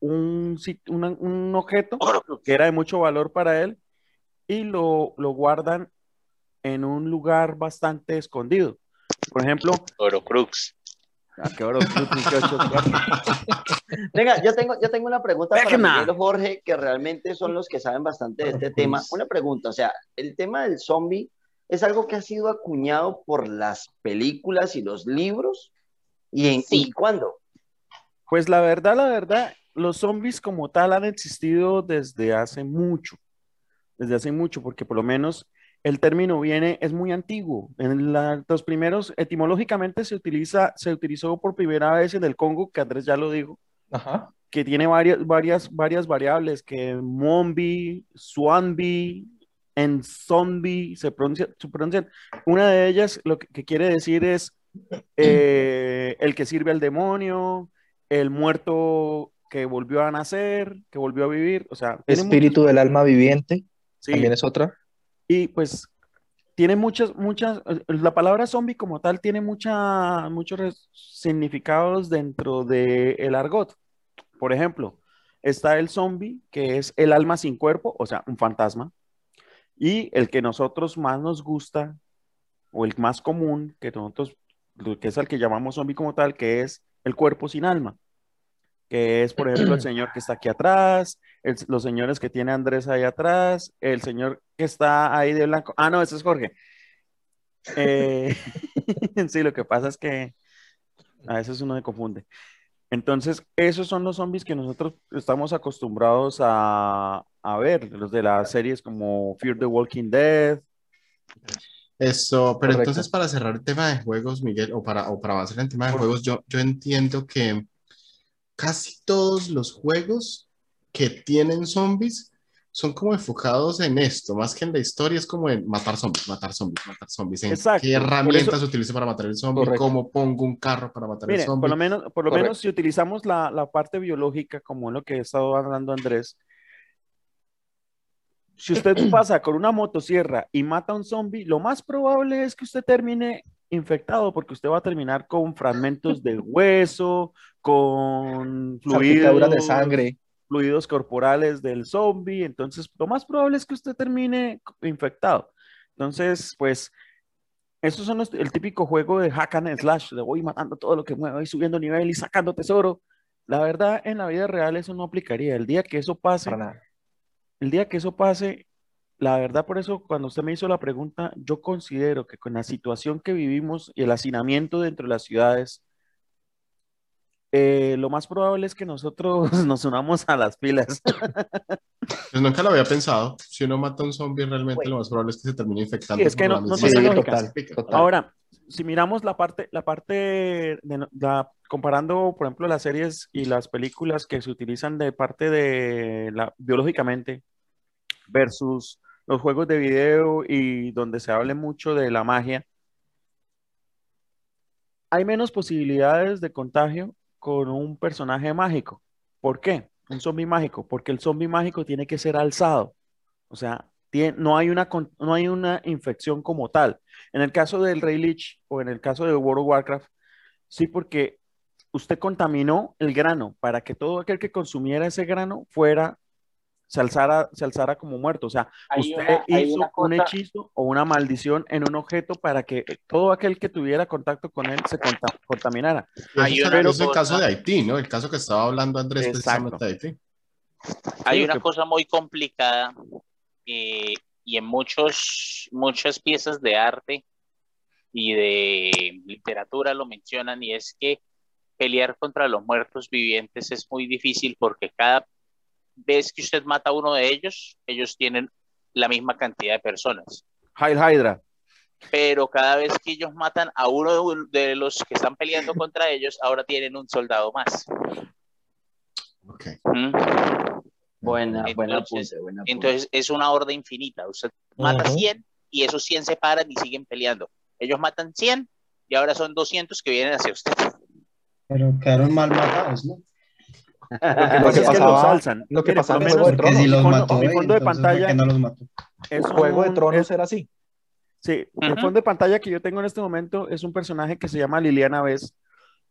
un, una- un objeto que era de mucho valor para él y lo, lo guardan en un lugar bastante escondido. Por ejemplo, Orocrux. ah, qué oro, muchachos, (laughs) Venga, yo tengo, yo tengo una pregunta para Vecna. Miguel Jorge, que realmente son los que saben bastante de este tema. Una pregunta, o sea, el tema del zombie es algo que ha sido acuñado por las películas y los libros. ¿Y en Sí. y cuándo? Pues la verdad, la verdad, los zombies como tal han existido desde hace mucho, desde hace mucho, porque por lo menos el término viene, es muy antiguo. En la- los primeros, etimológicamente se utiliza, se utilizó por primera vez en el Congo, que Andrés ya lo dijo, Ajá. que tiene varias, varias, varias variables, que Mombi, Swanbi, en zombie, se pronuncia, se pronuncian. Una de ellas lo que, que quiere decir es eh, el que sirve al demonio, el muerto que volvió a nacer, que volvió a vivir, o sea, Espíritu del alma viviente, sí, también es otra. y pues tiene muchas, muchas, la palabra zombie como tal tiene mucha, muchos significados dentro del el argot. Por ejemplo, está el zombie, que es el alma sin cuerpo, o sea, un fantasma, y el que nosotros más nos gusta, o el más común, que nosotros, que es el que llamamos zombie como tal, que es el cuerpo sin alma, que es, por ejemplo, el (clears throat) señor que está aquí atrás, el- los señores que tiene Andrés ahí atrás, el señor que está ahí de blanco. Ah, no, ese es Jorge. Eh, (laughs) sí, lo que pasa es que a veces uno se confunde. Entonces, esos son los zombies que nosotros estamos acostumbrados a, a ver, los de las series como Fear the Walking Dead, Eso, pero Correcto. entonces para cerrar el tema de juegos, Miguel, o para, o para avanzar en el tema de juegos, yo, yo entiendo que casi todos los juegos que tienen zombies son como enfocados en esto, más que en la historia, es como en matar zombies, matar zombies, matar zombies. En Exacto, qué herramientas eso- utilizo para matar el zombie, Correcto. cómo pongo un carro para matar el Mire, zombie. por lo menos, por lo Correcto. menos si utilizamos la, la parte biológica, como es lo que ha estado hablando Andrés, si usted (clears throat) pasa con una motosierra y mata a un zombie, lo más probable es que usted termine infectado, porque usted va a terminar con fragmentos de hueso, con Salpicaduras de fluidos, sangre. Fluidos corporales del zombie, entonces lo más probable es que usted termine infectado. Entonces, pues, estos son los- el típico juego de hack and slash, de voy matando todo lo que muevo y subiendo nivel y sacando tesoro. La verdad, en la vida real eso no aplicaría. El día que eso pase, el día que eso pase, la verdad, por eso cuando usted me hizo la pregunta, yo considero que con la situación que vivimos y el hacinamiento dentro de las ciudades, eh, lo más probable es que nosotros (laughs) nos unamos a las filas. (laughs) Pues nunca lo había pensado. Si uno mata a un zombie, realmente lo más probable es que se termine infectando. Sí, es que no- no se pica. Total. Ahora, si miramos la parte, la parte de la, comparando, por ejemplo, las series y las películas que se utilizan de parte de la biológicamente versus los juegos de video y donde se hable mucho de la magia, hay menos posibilidades de contagio con un personaje mágico. ¿Por qué? Un zombie mágico, porque el zombie mágico tiene que ser alzado. O sea, no hay una, no hay una infección como tal. En el caso del Rey Lich o en el caso de World of Warcraft, sí, porque usted contaminó el grano para que todo aquel que consumiera ese grano fuera, se alzara, se alzara como muerto. O sea, Hay usted una- hizo una un cosa- hechizo o una maldición en un objeto para que todo aquel que tuviera contacto con él se conta- contaminara. Hay eso una es el caso de Haití, ¿no? El caso que estaba hablando Andrés Exacto. precisamente de Haití. Hay Sí, una que- cosa muy complicada eh, y en muchos, muchas piezas de arte y de literatura lo mencionan y es que pelear contra los muertos vivientes es muy difícil porque cada vez que usted mata a uno de ellos, ellos tienen la misma cantidad de personas. Hail Hydra. Pero cada vez que ellos matan a uno de- los que están peleando (laughs) contra ellos, ahora tienen un soldado más. Ok. ¿Mm? Buena, buena Entonces- buena apunte. Entonces es una horda infinita. Usted mata Ujú. 100 y esos 100 se paran y siguen peleando. Ellos matan 100 y ahora son 200 que vienen hacia usted. Pero quedaron mal matados, ¿no? Lo que pasaba- los alzan. lo que pasaba en Juego de Porque si Tronos. los mató, mi fondo de Entonces, ¿por qué pantalla no los mató? es Juego de un- Tronos es- era así. Sí, el Ujú. fondo de pantalla que yo tengo en este momento es un personaje que se llama Liliana Vez,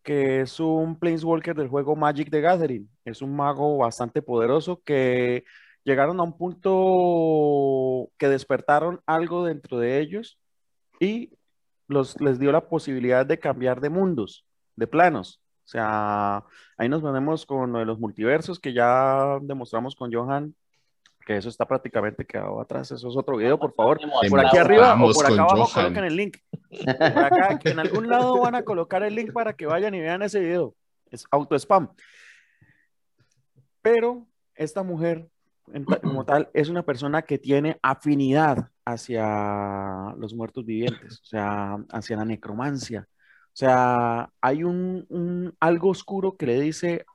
que es un Planeswalker del juego Magic the Gathering. Es un mago bastante poderoso que llegaron a un punto que despertaron algo dentro de ellos y los, les dio la posibilidad de cambiar de mundos, de planos. O sea, ahí nos ponemos con lo de los multiversos que ya demostramos con Johan, que eso está prácticamente quedado atrás. Eso es otro video, por favor. Por aquí arriba o por acá abajo Johan. coloquen el link. Por acá, en algún lado van a colocar el link para que vayan y vean ese video. Es auto spam. Pero esta mujer, como tal, es una persona que tiene afinidad hacia los muertos vivientes, o sea, hacia la necromancia. O sea, hay un, un- algo oscuro que le dice,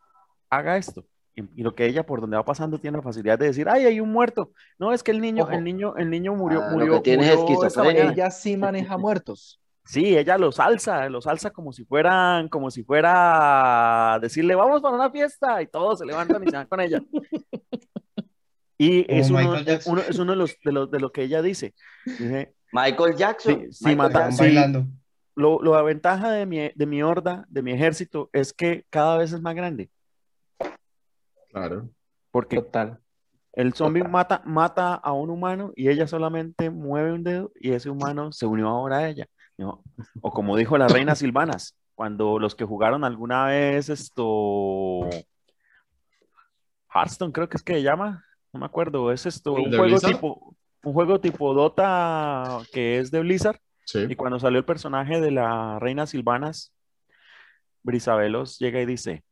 haga esto. Y, y lo que ella, por donde va pasando, tiene la facilidad de decir, ay, hay un muerto. No, es que el niño, Ojo. el niño, el niño murió, Ah, lo murió, que tiene murió. Ella sí maneja (laughs) muertos. Sí, ella los alza, los alza como si fueran, como si fuera a decirle, vamos para una fiesta, y todos se levantan y se van con ella. (laughs) Y Como es uno, uno- es uno de los, de los de lo que ella dice. Dice, Michael Jackson. Sí, sí, Michael mata- Jackson. sí. bailando. Lo, lo- la ventaja de mi, de mi horda, de mi ejército, es que cada vez es más grande, Claro. porque Total. el zombie Total. mata, mata a un humano y ella solamente mueve un dedo y ese humano se unió ahora a ella. ¿no? O como dijo la reina (coughs) Silvanas, cuando los que jugaron alguna vez esto, Hearthstone creo que es que se llama, no me acuerdo, es esto, ¿El un juego Blizzard? tipo, un juego tipo Dota que es de Blizzard. Sí. Y cuando salió el personaje de la reina Silvanas, Brisabelos llega y dice,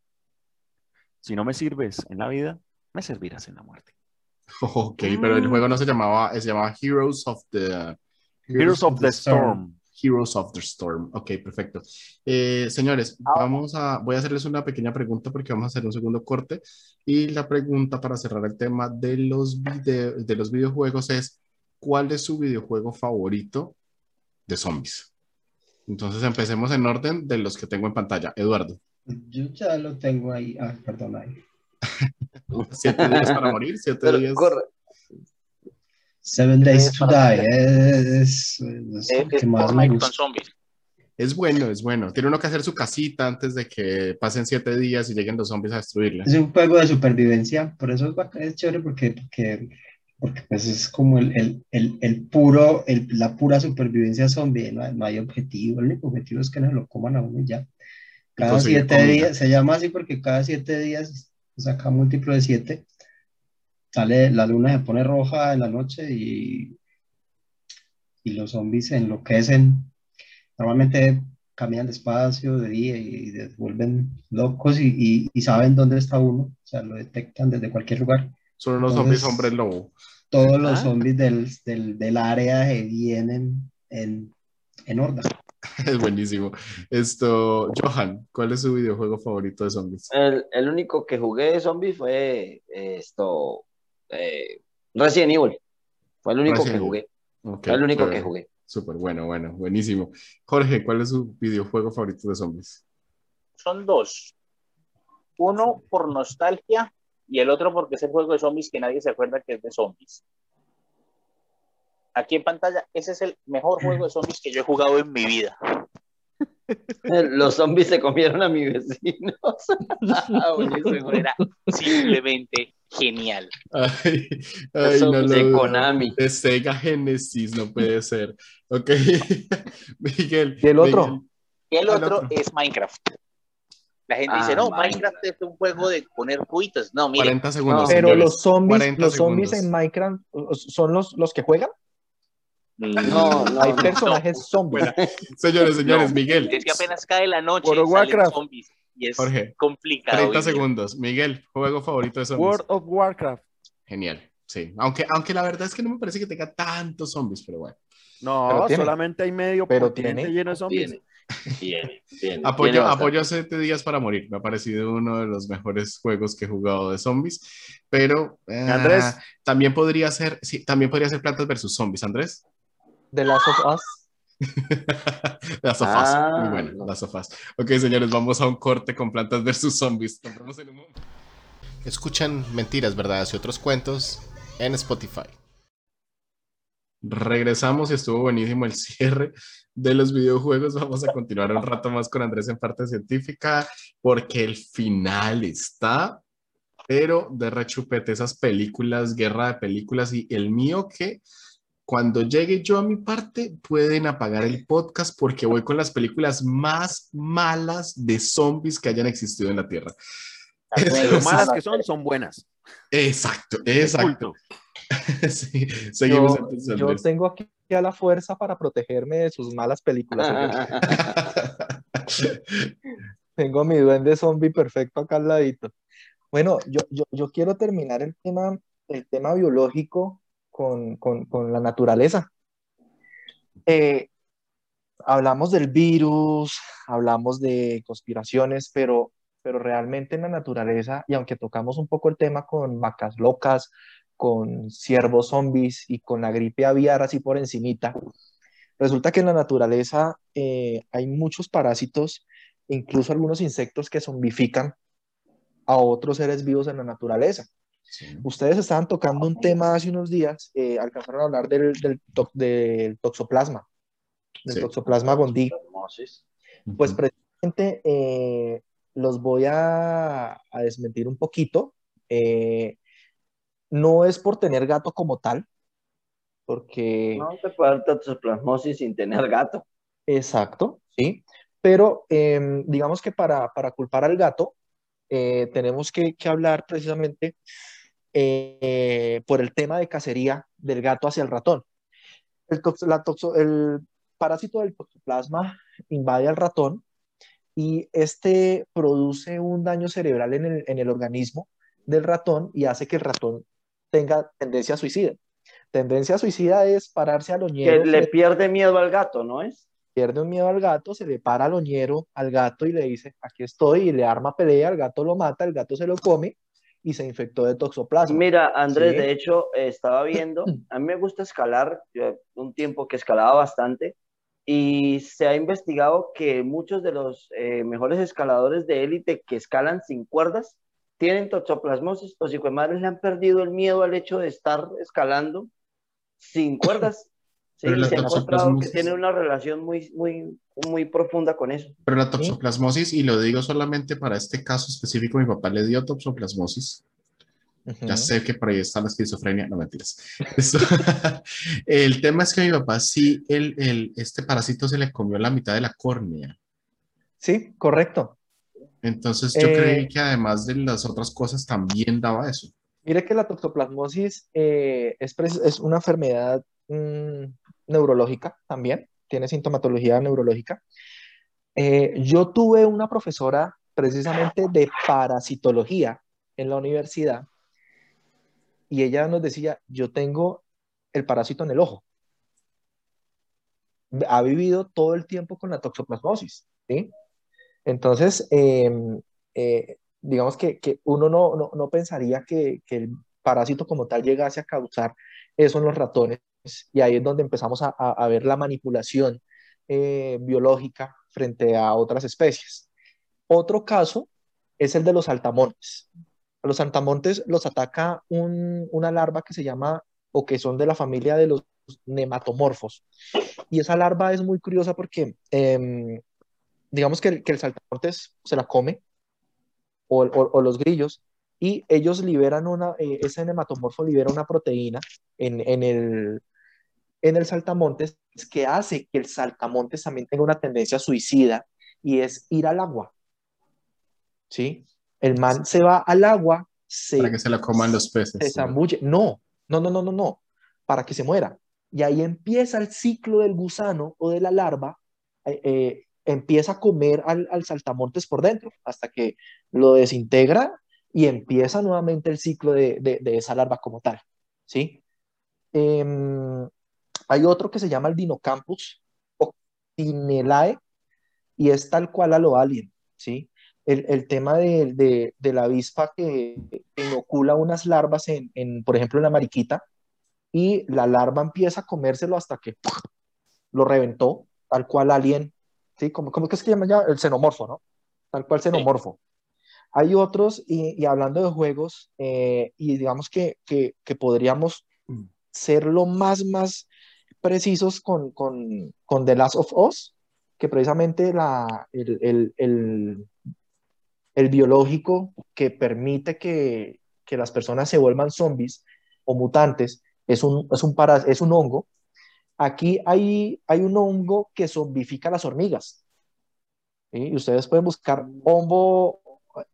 si no me sirves en la vida, me servirás en la muerte. Ok, pero el juego no se llamaba, se llamaba Heroes of the Heroes of the Storm. Heroes of the Storm. Ok, perfecto. Eh, señores, Ah. vamos a, voy a hacerles una pequeña pregunta porque vamos a hacer un segundo corte. Y la pregunta para cerrar el tema de los, vide- de los videojuegos es, ¿cuál es su videojuego favorito de zombies? Entonces empecemos en orden de los que tengo en pantalla. Eduardo, Yo ya lo tengo ahí. Ah, perdón, ahí. (laughs) siete días para morir, siete Pero días. corre. Seven Days Eh, to Die. Es, es Es, el que es más me gusta. Es bueno, es bueno. Tiene uno que hacer su casita antes de que pasen siete días y lleguen los zombies a destruirla. Es un juego de supervivencia, por eso es, es chévere porque, porque, porque pues es como el, el, el, el puro, el, la pura supervivencia zombie, no hay, no hay objetivo, el único objetivo es que no lo coman a uno y ya. Cada siete comida. días, se llama así porque cada siete días, o sea, cada múltiplo de siete, sale, la luna se pone roja en la noche y, y los zombies se enloquecen. Normalmente caminan despacio de día y se vuelven locos y, y- y saben dónde está uno, o sea, lo detectan desde cualquier lugar. Son unos Entonces- zombies hombres lobo. Todos los Ah. zombies del, del, del área se vienen en, en horda. (laughs) Es buenísimo. Esto, Johan, ¿cuál es su videojuego favorito de zombies? El, el único que jugué de zombies fue esto, eh, Resident Evil. Fue el único Resident que jugué. Fue el único que jugué. Súper bueno, bueno, buenísimo. Jorge, ¿cuál es su videojuego favorito de zombies? Son dos. Uno por nostalgia y el otro porque es el juego de zombies que nadie se acuerda que es de zombies. Aquí en pantalla, ese es el mejor juego de zombies que yo he jugado en mi vida. (laughs) Los zombies se comieron a mi vecino. (laughs) Buenísimo, era simplemente genial. Ay, ay, no lo de. Konami. De Sega Genesis, no puede ser. Ok. (laughs) Miguel. ¿Y el otro? Miguel, el El otro otro. es Minecraft. La gente Ah, dice, no, Minecraft. Minecraft es un juego de poner cubitos. No, mire, 40 segundos. No, Pero señores. los zombies, 40 los zombies segundos. en Minecraft son los, los que juegan. No, no, Hay no. personajes zombies. Señores, señores, No, Miguel. es que apenas cae la noche World of Warcraft. zombies y es Jorge, complicado. 30 vivir. segundos. Miguel, juego favorito de zombies. World of Warcraft. Genial. Sí. Aunque, aunque la verdad es que no me parece que tenga tantos zombies, pero bueno. No, Pero solamente hay medio Pero tiene. lleno de zombies. Tiene, tiene, tiene. Apoyo, Tiene apoyo siete días para morir. Me ha parecido uno de los mejores juegos que he jugado de zombies. Pero eh, Andrés. también podría ser, sí, también podría ser plantas versus zombies, Andrés. The Last of Us. (laughs) Las sofás. Ah, Muy bueno, no. las sofás. Ok, señores, vamos a un corte con plantas versus zombies. En un. Escuchan mentiras, verdades y otros cuentos en Spotify. Regresamos y estuvo buenísimo el cierre de los videojuegos. Vamos a continuar un rato más con Andrés en parte científica porque el final está, pero de rechupete esas películas, guerra de películas y el mío que cuando llegue yo a mi parte pueden apagar el podcast porque voy con las películas más malas de zombies que hayan existido en la Tierra. Lo (laughs) malas que son, son buenas. Exacto, exacto. (laughs) Sí, seguimos Yo, entonces. yo tengo aquí a la fuerza para protegerme de sus malas películas. (laughs) Tengo mi duende zombie perfecto acá al ladito. Bueno, yo, yo, yo quiero terminar el tema, el tema biológico con, con, con la naturaleza. Eh, hablamos del virus, hablamos de conspiraciones, pero, pero realmente en la naturaleza, y aunque tocamos un poco el tema con vacas locas, con ciervos zombies y con la gripe aviar así por encimita, resulta que en la naturaleza eh, hay muchos parásitos, incluso algunos insectos que zombifican a otros seres vivos en la naturaleza. Sí. Ustedes estaban tocando un tema hace unos días, eh, alcanzaron a hablar del, del, to- del toxoplasma, del Sí. toxoplasma gondii. Pues precisamente eh, los voy a, a desmentir un poquito. Eh, no es por tener gato como tal, porque... No te puede dar toxoplasmosis sin tener gato. Exacto, sí. Pero em, digamos que para, para culpar al gato, eh, tenemos que, que hablar precisamente eh, por el tema de cacería del gato hacia el ratón. El, tox- la toxo- el parásito del toxoplasma invade al ratón y este produce un daño cerebral en el, en el organismo del ratón y hace que el ratón tenga tendencia a suicida. Tendencia suicida es pararse al oñero. Que le pierde miedo al gato, ¿no es? pierde un miedo al gato, se le para al oñero al gato y le dice, aquí estoy, y le arma pelea, el gato lo mata, el gato se lo come y se infectó de toxoplasma. Mira, Andrés, Sí. de hecho, estaba viendo, (clears throat) a mí me gusta escalar, yo un tiempo que escalaba bastante, y se ha investigado que muchos de los eh, mejores escaladores de élite que escalan sin cuerdas tienen toxoplasmosis, los hijos de madres le han perdido el miedo al hecho de estar escalando sin (coughs) cuerdas. Sí, Pero la se ha encontrado que toxoplasmosis- tiene una relación muy, muy, muy profunda con eso. Pero la toxoplasmosis, y lo digo solamente para este caso específico, mi papá le dio toxoplasmosis. Ya sé que por ahí está la esquizofrenia, no mentiras. (laughs) Eso- (laughs) el tema es que a mi papá sí, el, el- este parásito se le comió la mitad de la córnea. Sí, correcto. Entonces yo Eh, creí que además de las otras cosas también daba eso. Mire que la toxoplasmosis eh, es una enfermedad mm, neurológica también, tiene sintomatología neurológica. Eh, yo tuve una profesora precisamente de parasitología en la universidad y ella nos decía, yo tengo el parásito en el ojo. Ha vivido todo el tiempo con la toxoplasmosis, ¿sí? Entonces, em, eh, digamos que, uno no, no, no pensaría que, que el parásito como tal llegase a causar eso en los ratones y ahí es donde empezamos a, a- a ver la manipulación eh, biológica frente a otras especies. Otro caso es el de los saltamontes. A los saltamontes los ataca un- una larva que se llama, o que son de la familia de los nematomorfos. Y esa larva es muy curiosa porque, em, digamos que el, que el saltamontes se la come, o, o- o los grillos, y ellos liberan una, eh, ese nematomorfo libera una proteína en, en el, en el saltamontes que hace que el saltamontes también tenga una tendencia suicida y es ir al agua. ¿Sí? El man se va al agua, se, Para que se la coman los peces. se zambulle. No, no, no, no, no, no, para que se muera. Y ahí empieza el ciclo del gusano o de la larva, eh, eh, empieza a comer al, al saltamontes por dentro hasta que lo desintegra y empieza nuevamente el ciclo de, de- esa larva como tal. ¿sí? Em, hay otro que se llama el Dinocampus octinelae y es tal cual a lo alien. ¿sí? El, el tema de, de- de la avispa que, inocula unas larvas en, en, por ejemplo, en la mariquita y la larva empieza a comérselo hasta que lo reventó, tal cual alien, ¿sí? ¿Cómo, cómo que es que se llama ya? El xenomorfo, ¿no? Tal cual xenomorfo. Hay otros, y, y hablando de juegos, eh, y digamos que, que, que podríamos ser lo más, más precisos con, con, con The Last of Us, que precisamente la, el, el, el, el biológico que permite que, que las personas se vuelvan zombies o mutantes es un, es un, para, es un hongo. Aquí hay, hay un hongo que zombifica las hormigas. ¿sí? Y ustedes pueden buscar hongo,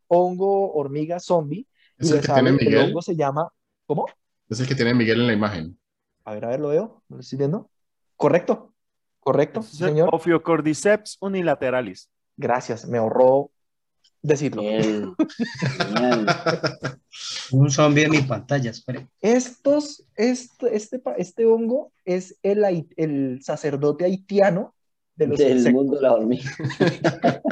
hongo hormiga zombie y ¿Es el que tiene sale, el Miguel? hongo se llama, ¿cómo? Es el que tiene Miguel en la imagen. A ver, a ver, lo veo, ¿lo estoy viendo? Correcto, correcto, señor. Ophiocordyceps unilateralis. Gracias, me ahorró decirlo. Genial. (laughs) Un zombie en mi pantalla, espere. Estos, este, este, este hongo es el, el sacerdote haitiano de los Del insectos. mundo de la hormiga. (laughs)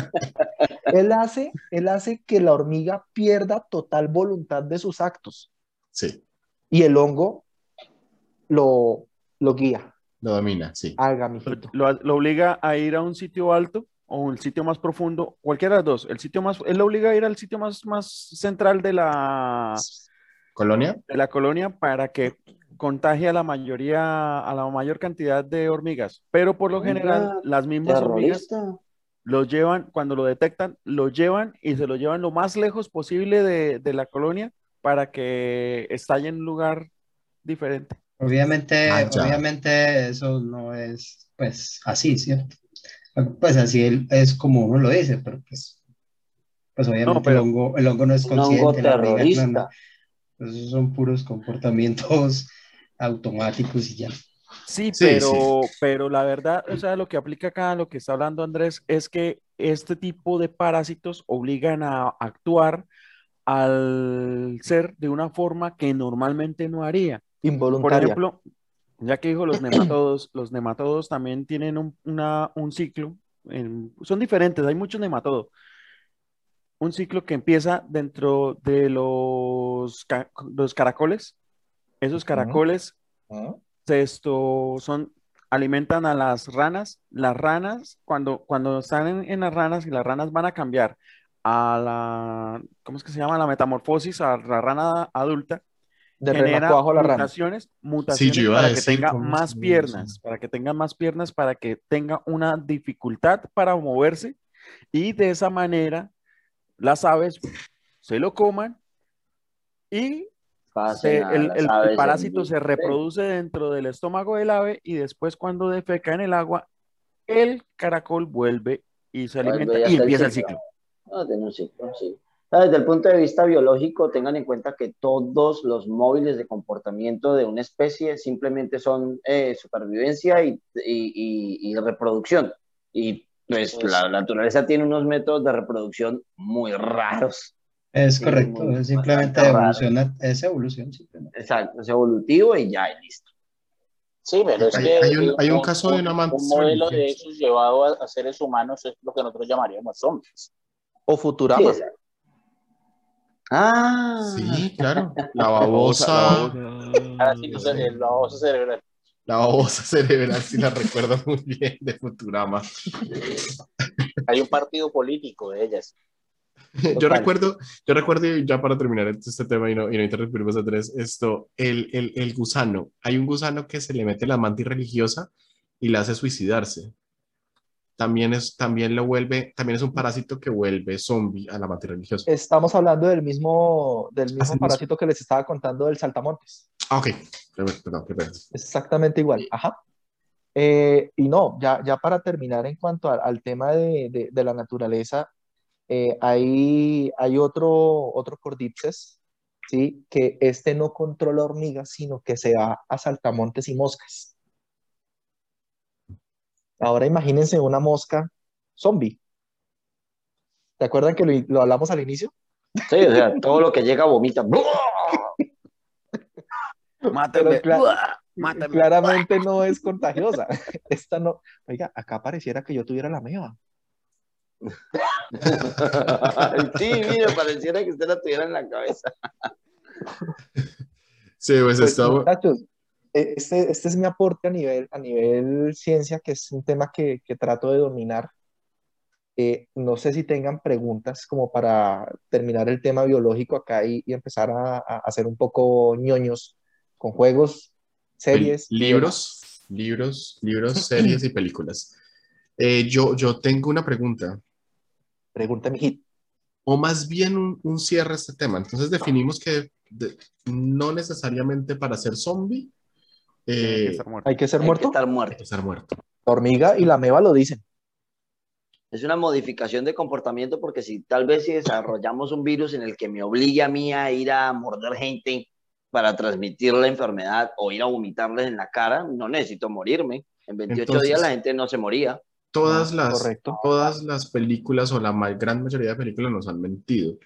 Él hace, él hace que la hormiga pierda total voluntad de sus actos Sí, y el hongo lo, lo guía. lo domina, sí. Haga, mijito. lo- lo obliga a ir a un sitio alto o el sitio más profundo, cualquiera de los dos. El sitio más, él lo obliga a ir al sitio más, más central de la, ¿Colonia? de la colonia para que contagie a la mayoría, a la mayor cantidad de hormigas. Pero por lo general, las mismas hormigas Terrorista. lo llevan, cuando lo detectan, lo llevan y se lo llevan lo más lejos posible de, de la colonia para que estalle en un lugar diferente. Obviamente, obviamente eso no es pues así, ¿cierto? Pues así es como uno lo dice, pero pues, pues obviamente pero- el hongo, el hongo no es consciente, la terrorista. no. Esos son puros comportamientos (laughs) automáticos y ya. Sí, Sí, pero, pero la verdad, o sea, lo que aplica acá, lo que está hablando Andrés, es que este tipo de parásitos obligan a actuar al ser de una forma que normalmente no haría. Por Involuntaria. ejemplo, ya que dijo los (clears throat) nematodos, los nematodos también tienen un, una- un ciclo, en- son diferentes, hay muchos nematodos. Un ciclo que empieza dentro de los, ca- los caracoles. Esos caracoles ¿Ah? esto son, alimentan a las ranas. Las ranas, cuando, cuando están en, en las ranas y las ranas van a cambiar a la, ¿cómo es que se llama? La metamorfosis a la rana adulta, De genera renacuajo a la rana. mutaciones, mutaciones a para que tenga más piernas, para que tenga más piernas, para que tenga una dificultad para moverse y de esa manera las aves se lo coman y se- el, el- el parásito se reproduce dentro del estómago del ave y después cuando defeca en el agua, el caracol vuelve y se alimenta y empieza el ciclo. ciclo. No, tiene un ciclo, sí. Desde el punto de vista biológico, tengan en cuenta que todos los móviles de comportamiento de una especie simplemente son eh, supervivencia y, y- y- y reproducción. Y pues Pues- la naturaleza tiene unos métodos de reproducción muy raros. Es Sí, correcto, muy- es simplemente raro. evoluciona, es evolución simplemente. Exacto, es evolutivo y ya, y listo. Sí, pero es Hay- que hay un- hay un caso de una un modelo de esos llevado a, a seres humanos es lo que nosotros llamaríamos zombies. O Sí, Futurama. exacto. Ah, Sí, claro. La babosa, Ahora sí, pues, el baboso cerebral. la babosa cerebral, sí la recuerdo muy bien de Futurama. Hay un partido político de ellas. Yo recuerdo, yo recuerdo, ya para terminar este tema y no, y no interrumpir más a tres, esto, el, el, el gusano. Hay un gusano que se le mete la mantis religiosa y la hace suicidarse. También es, también lo vuelve, también es un parásito que vuelve zombie a la mantis religiosa. Estamos hablando del mismo, del mismo Así mismo. parásito que les estaba contando del saltamontes. Ah, ok. Perdón, perdón, exactamente igual. Ajá. Eh, y no, ya, ya para terminar en cuanto a- al tema de, de- de la naturaleza, eh, hay, hay otro, otro Cordipses, ¿sí? Que este no controla hormigas, sino que se va a saltamontes y moscas. Ahora imagínense una mosca zombie. ¿Te acuerdan que lo, lo hablamos al inicio? sí, o sea, todo lo que llega vomita. (laughs) ¡Uah! Mátenme. Claramente no es contagiosa. (laughs) Esta no. Oiga, acá pareciera que yo tuviera la meva. (laughs) sí, mira, pareciera que usted la tuviera en la cabeza. Sí, pues, Pues, muchachos, este, este es mi aporte a nivel, a nivel ciencia, que es un tema que, que trato de dominar. Eh, no sé si tengan preguntas como para terminar el tema biológico acá y, y empezar a, a hacer un poco ñoños con juegos, series. libros, libros, libros, series y películas. Eh, yo, yo tengo una pregunta. Pregunta, mijito. o más bien un, un cierre a este tema. Entonces definimos que de- no necesariamente para ser zombie Que eh, estar muerto. Hay que ser Hay que muerto. estar hay muerto. que estar muerto. La hormiga y la meva lo dicen. Es una modificación de comportamiento porque si tal vez si desarrollamos un virus en el que me obligue a mí a ir a morder gente para transmitir la enfermedad o ir a vomitarles en la cara, no necesito morirme. En 28 Entonces- días la gente no se moría. Todas Ah, las, correcto. todas las películas o la ma- gran mayoría de películas nos han mentido.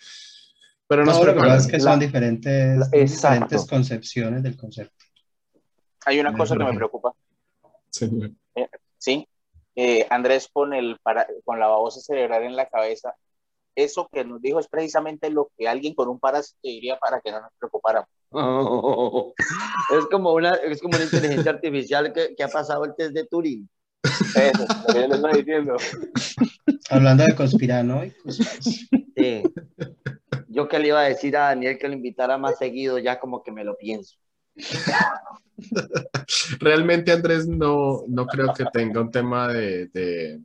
Pero nos No, lo que pasa es que La- son diferentes, la- diferentes concepciones del concepto. Hay una cosa que me preocupa. Sí. Eh, Andrés con, el para- con la babosa cerebral en la cabeza. Eso que nos dijo es precisamente lo que alguien con un parásito diría para que no nos preocupáramos. (laughs) es, como una, es como una inteligencia artificial que, que ha pasado el test de Turing. Eso, lo yo le estoy diciendo. Hablando de conspiranoicos, Sí. Yo que le iba a decir a Daniel que lo invitara más seguido, ya como que me lo pienso. (laughs) Realmente Andrés no, no creo que tenga un tema de, de,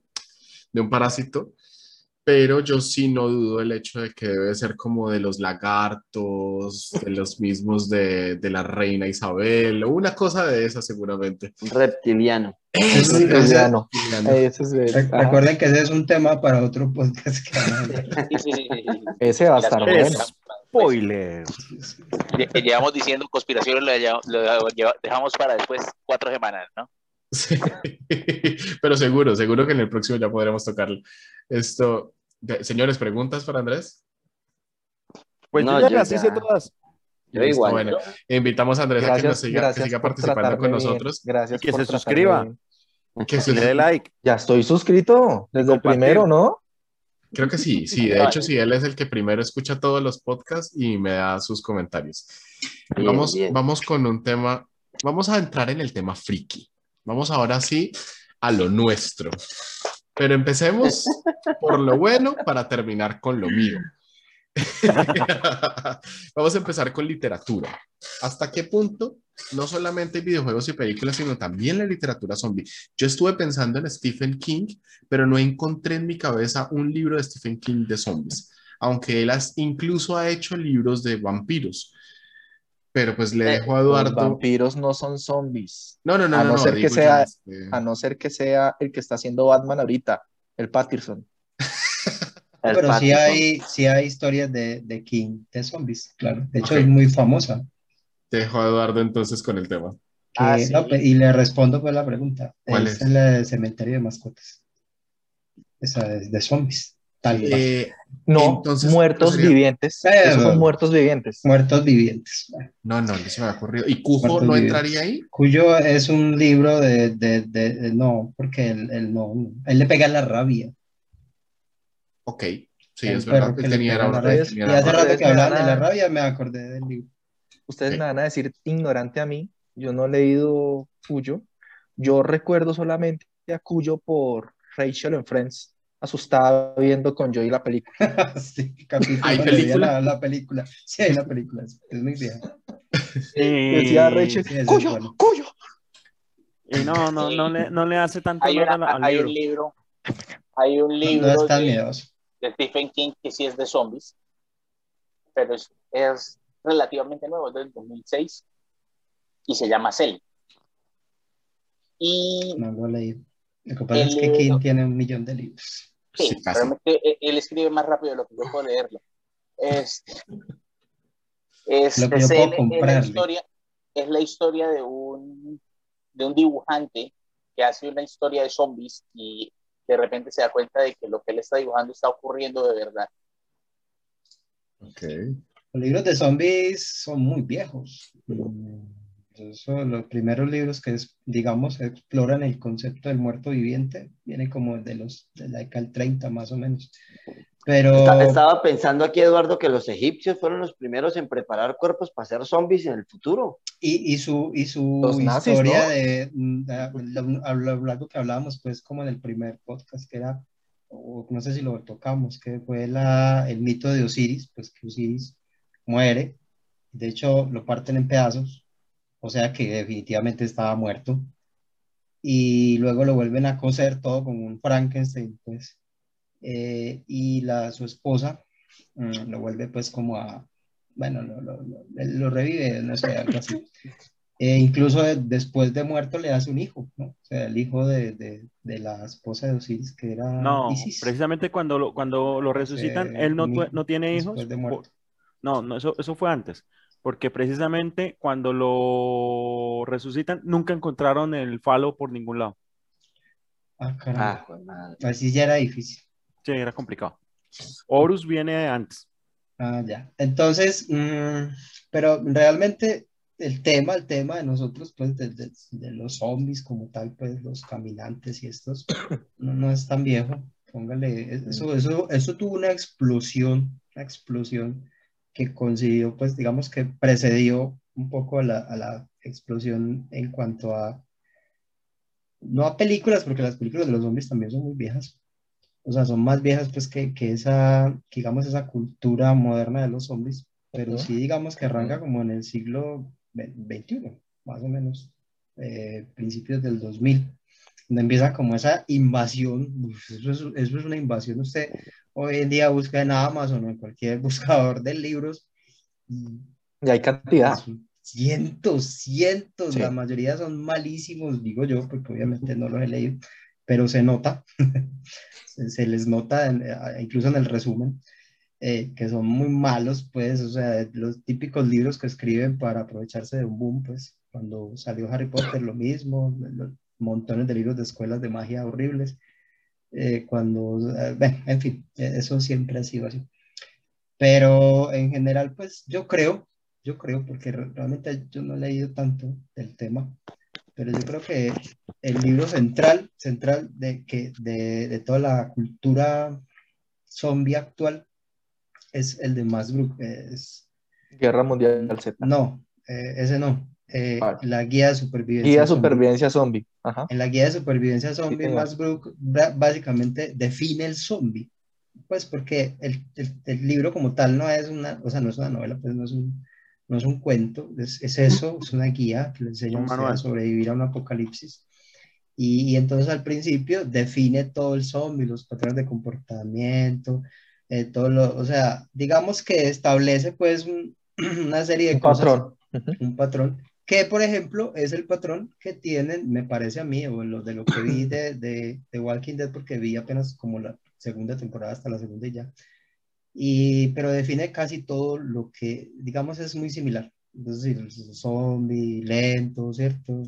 de un parásito, pero yo sí no dudo el hecho de que debe ser como de los lagartos, de los mismos de, de la reina Isabel, o una cosa de esa seguramente. Reptiliano. Reptiliano. Reptiliano. Ese, es el- Re- ajá. Recuerden que ese es un tema para otro podcast. que. (laughs) Ese va a estar bueno. Spoiler. lle- Llevamos diciendo conspiraciones, lo, dejamos para después cuatro semanas, ¿no? Sí, pero seguro, seguro que en el próximo ya podremos tocarlo. Esto, señores, ¿preguntas para Andrés? Pues No, yo ya yo las ya- hice todas. Yo Listo, igual. bueno. Invitamos a Andrés a que, nos siga, que participando con bien. nosotros. Gracias Y que por se suscriba. bien. Que se- le dé like. Ya estoy suscrito desde el compartir. primero, ¿no? Creo que sí, sí. De hecho, sí, él es el que primero escucha todos los podcasts y me da sus comentarios. Bien, vamos, bien. vamos con un tema, vamos a entrar en el tema friki. Vamos ahora sí a lo nuestro. Pero empecemos por lo bueno para terminar con lo mío. (laughs) Vamos a empezar con literatura. ¿Hasta qué punto no solamente videojuegos y películas, sino también la literatura zombie? Yo estuve pensando en Stephen King, pero no encontré en mi cabeza un libro de Stephen King de zombies, aunque él has- incluso ha hecho libros de vampiros. Pero pues le Eh, dejo a Los Eduardo. vampiros no son zombies, No, no, no, a no, no no, ser que digo yo, sea- este, a no ser que sea el que está haciendo Batman ahorita, el Patterson. El Pero sí hay, sí hay historias de, de King de zombies, claro. De hecho, Ok. es muy famosa. Dejo a Eduardo entonces con el tema. Que- Ah, sí. no, pe- y le respondo pues la pregunta. ¿Cuál es es? el eh, cementerio de mascotas. Esa es de zombies. Tal cual. Eh, No, Entonces, muertos sería- vivientes. Eh, Esos son muertos vivientes. Muertos vivientes. no, no, no se me ha ocurrido. ¿Y Cujo Muertos no vivientes. entraría ahí? Cuyo es un libro de, de- de- de- no, porque él, él no, él le pega la rabia. Ok, sí, El es verdad. que tenía, la rabia. tenía Y la hace rato que Ustedes me hablaban van de la a- rabia, me acordé del libro. Ustedes me van a decir ignorante a mí. Yo no he leído Cuyo. Yo recuerdo solamente a Cuyo por Rachel en Friends, asustada viendo con Joey la película. (laughs) Sí, capítulo ¿Hay película? La, la película. Sí, hay una película, es, es muy. Decía Rachel, sí, ese es Cuyo, bueno. Cuyo. y no, no, no le, no le hace tanto Hay, al hay libro. un libro, hay un No, libro no es tan de, miedoso. De Stephen King que sí es de zombies, pero es, es relativamente nuevo, es del 2006 y se llama Cell. Y No lo leí. Lo que pasa El es que King tiene un millón de libros. sí, Sí, realmente él, él escribe más rápido de lo que yo puedo leerlo. Este, este, Lo que yo Cell puedo es la historia, es la historia de un, de un dibujante que hace una historia de zombies y de repente se da cuenta de que lo que él está dibujando está ocurriendo de verdad. Ok. Los libros de zombies son muy viejos. Mm, Eso, los primeros libros que, es, digamos, exploran el concepto del muerto viviente, vienen como de los de la década del 30 más o menos. Pero Estaba pensando aquí, Eduardo, que los egipcios fueron los primeros en preparar cuerpos para ser zombies en el futuro. Y, y su, y su Los nazis, historia ¿no? de, de- lo- a lo largo que hablábamos, pues, como en el primer podcast, que era, o no sé si lo tocamos, que fue la, el mito de Osiris, pues que Osiris muere, de hecho lo parten en pedazos, o sea que definitivamente estaba muerto, y luego lo vuelven a coser todo como un Frankenstein, pues, eh, y la, su esposa mm, lo vuelve pues como a, bueno, lo, lo, lo, lo revive, no sé, algo así. (laughs) E incluso de- después de muerto le hace un hijo, ¿no? O sea, el hijo de, de, de la esposa de Osiris, que era No, Isis. precisamente cuando lo, cuando lo resucitan, Eh, él no, no tiene hijos. después de muerto. No, no, eso, eso fue antes. Porque precisamente cuando lo resucitan, nunca encontraron el falo por ningún lado. Ah, caramba. Ah, pues madre. Así ya era difícil. Sí, era complicado. Horus viene antes. Ah, ya. Entonces, mm, pero realmente el tema, el tema de nosotros, pues, de, de- de los zombies como tal, pues, los caminantes y estos, (coughs) no, no es tan viejo. Póngale, eso, eso, eso tuvo una explosión, una explosión que consiguió, pues, digamos que precedió un poco a la, a la explosión en cuanto a, no a películas, porque las películas de los zombies también son muy viejas, o sea, son más viejas pues que, que esa, que, digamos, esa cultura moderna de los zombies, pero sí digamos que arranca como en el siglo XXI, más o menos, eh, principios del 2000, donde empieza como esa invasión, uf, eso es, eso es una invasión, usted hoy en día busca en Amazon o en cualquier (laughs) buscador de libros, y Y hay cantidad. cientos, cientos, Sí. la mayoría son malísimos, digo yo, porque obviamente no los he leído, pero se nota, (laughs) se, se les nota en- eh, incluso en el resumen, eh, que son muy malos, pues, o sea, los típicos libros que escriben para aprovecharse de un boom, pues, cuando salió Harry Potter lo mismo, los montones de libros de escuelas de magia horribles, eh, cuando, eh, bueno, en fin, eh, eso siempre ha sido así. Pero en general, pues yo creo yo creo, porque re- realmente yo no he leído tanto del tema, pero yo creo que el libro central, central de, que, de, de toda la cultura zombie actual es el de Max Brook. Es, Guerra Mundial Z. no, eh, ese no. eh, ¿Cuál? la guía de supervivencia. Guía de supervivencia zombie. Ajá. En la guía de supervivencia zombie, señor. Max Brook bra- básicamente define el zombie. Pues porque el, el- el libro como tal no es una, o sea, no es una novela, pues no es un, no es un cuento, es, es eso, es una guía que le enseña a sobrevivir a un apocalipsis. Y, y entonces al principio define todo el zombie, los patrones de comportamiento, eh, todo lo, o sea, digamos que establece pues un- (clears throat) una serie de Un cosas patrón. Un patrón que, por ejemplo, es el patrón que tienen, me parece a mí, o lo, de lo que vi (clears throat) de, de, de Walking Dead, porque vi apenas como la segunda temporada hasta la segunda y ya. Y, pero define casi todo lo que, digamos, es muy similar. Es el zombie, lento, ¿cierto?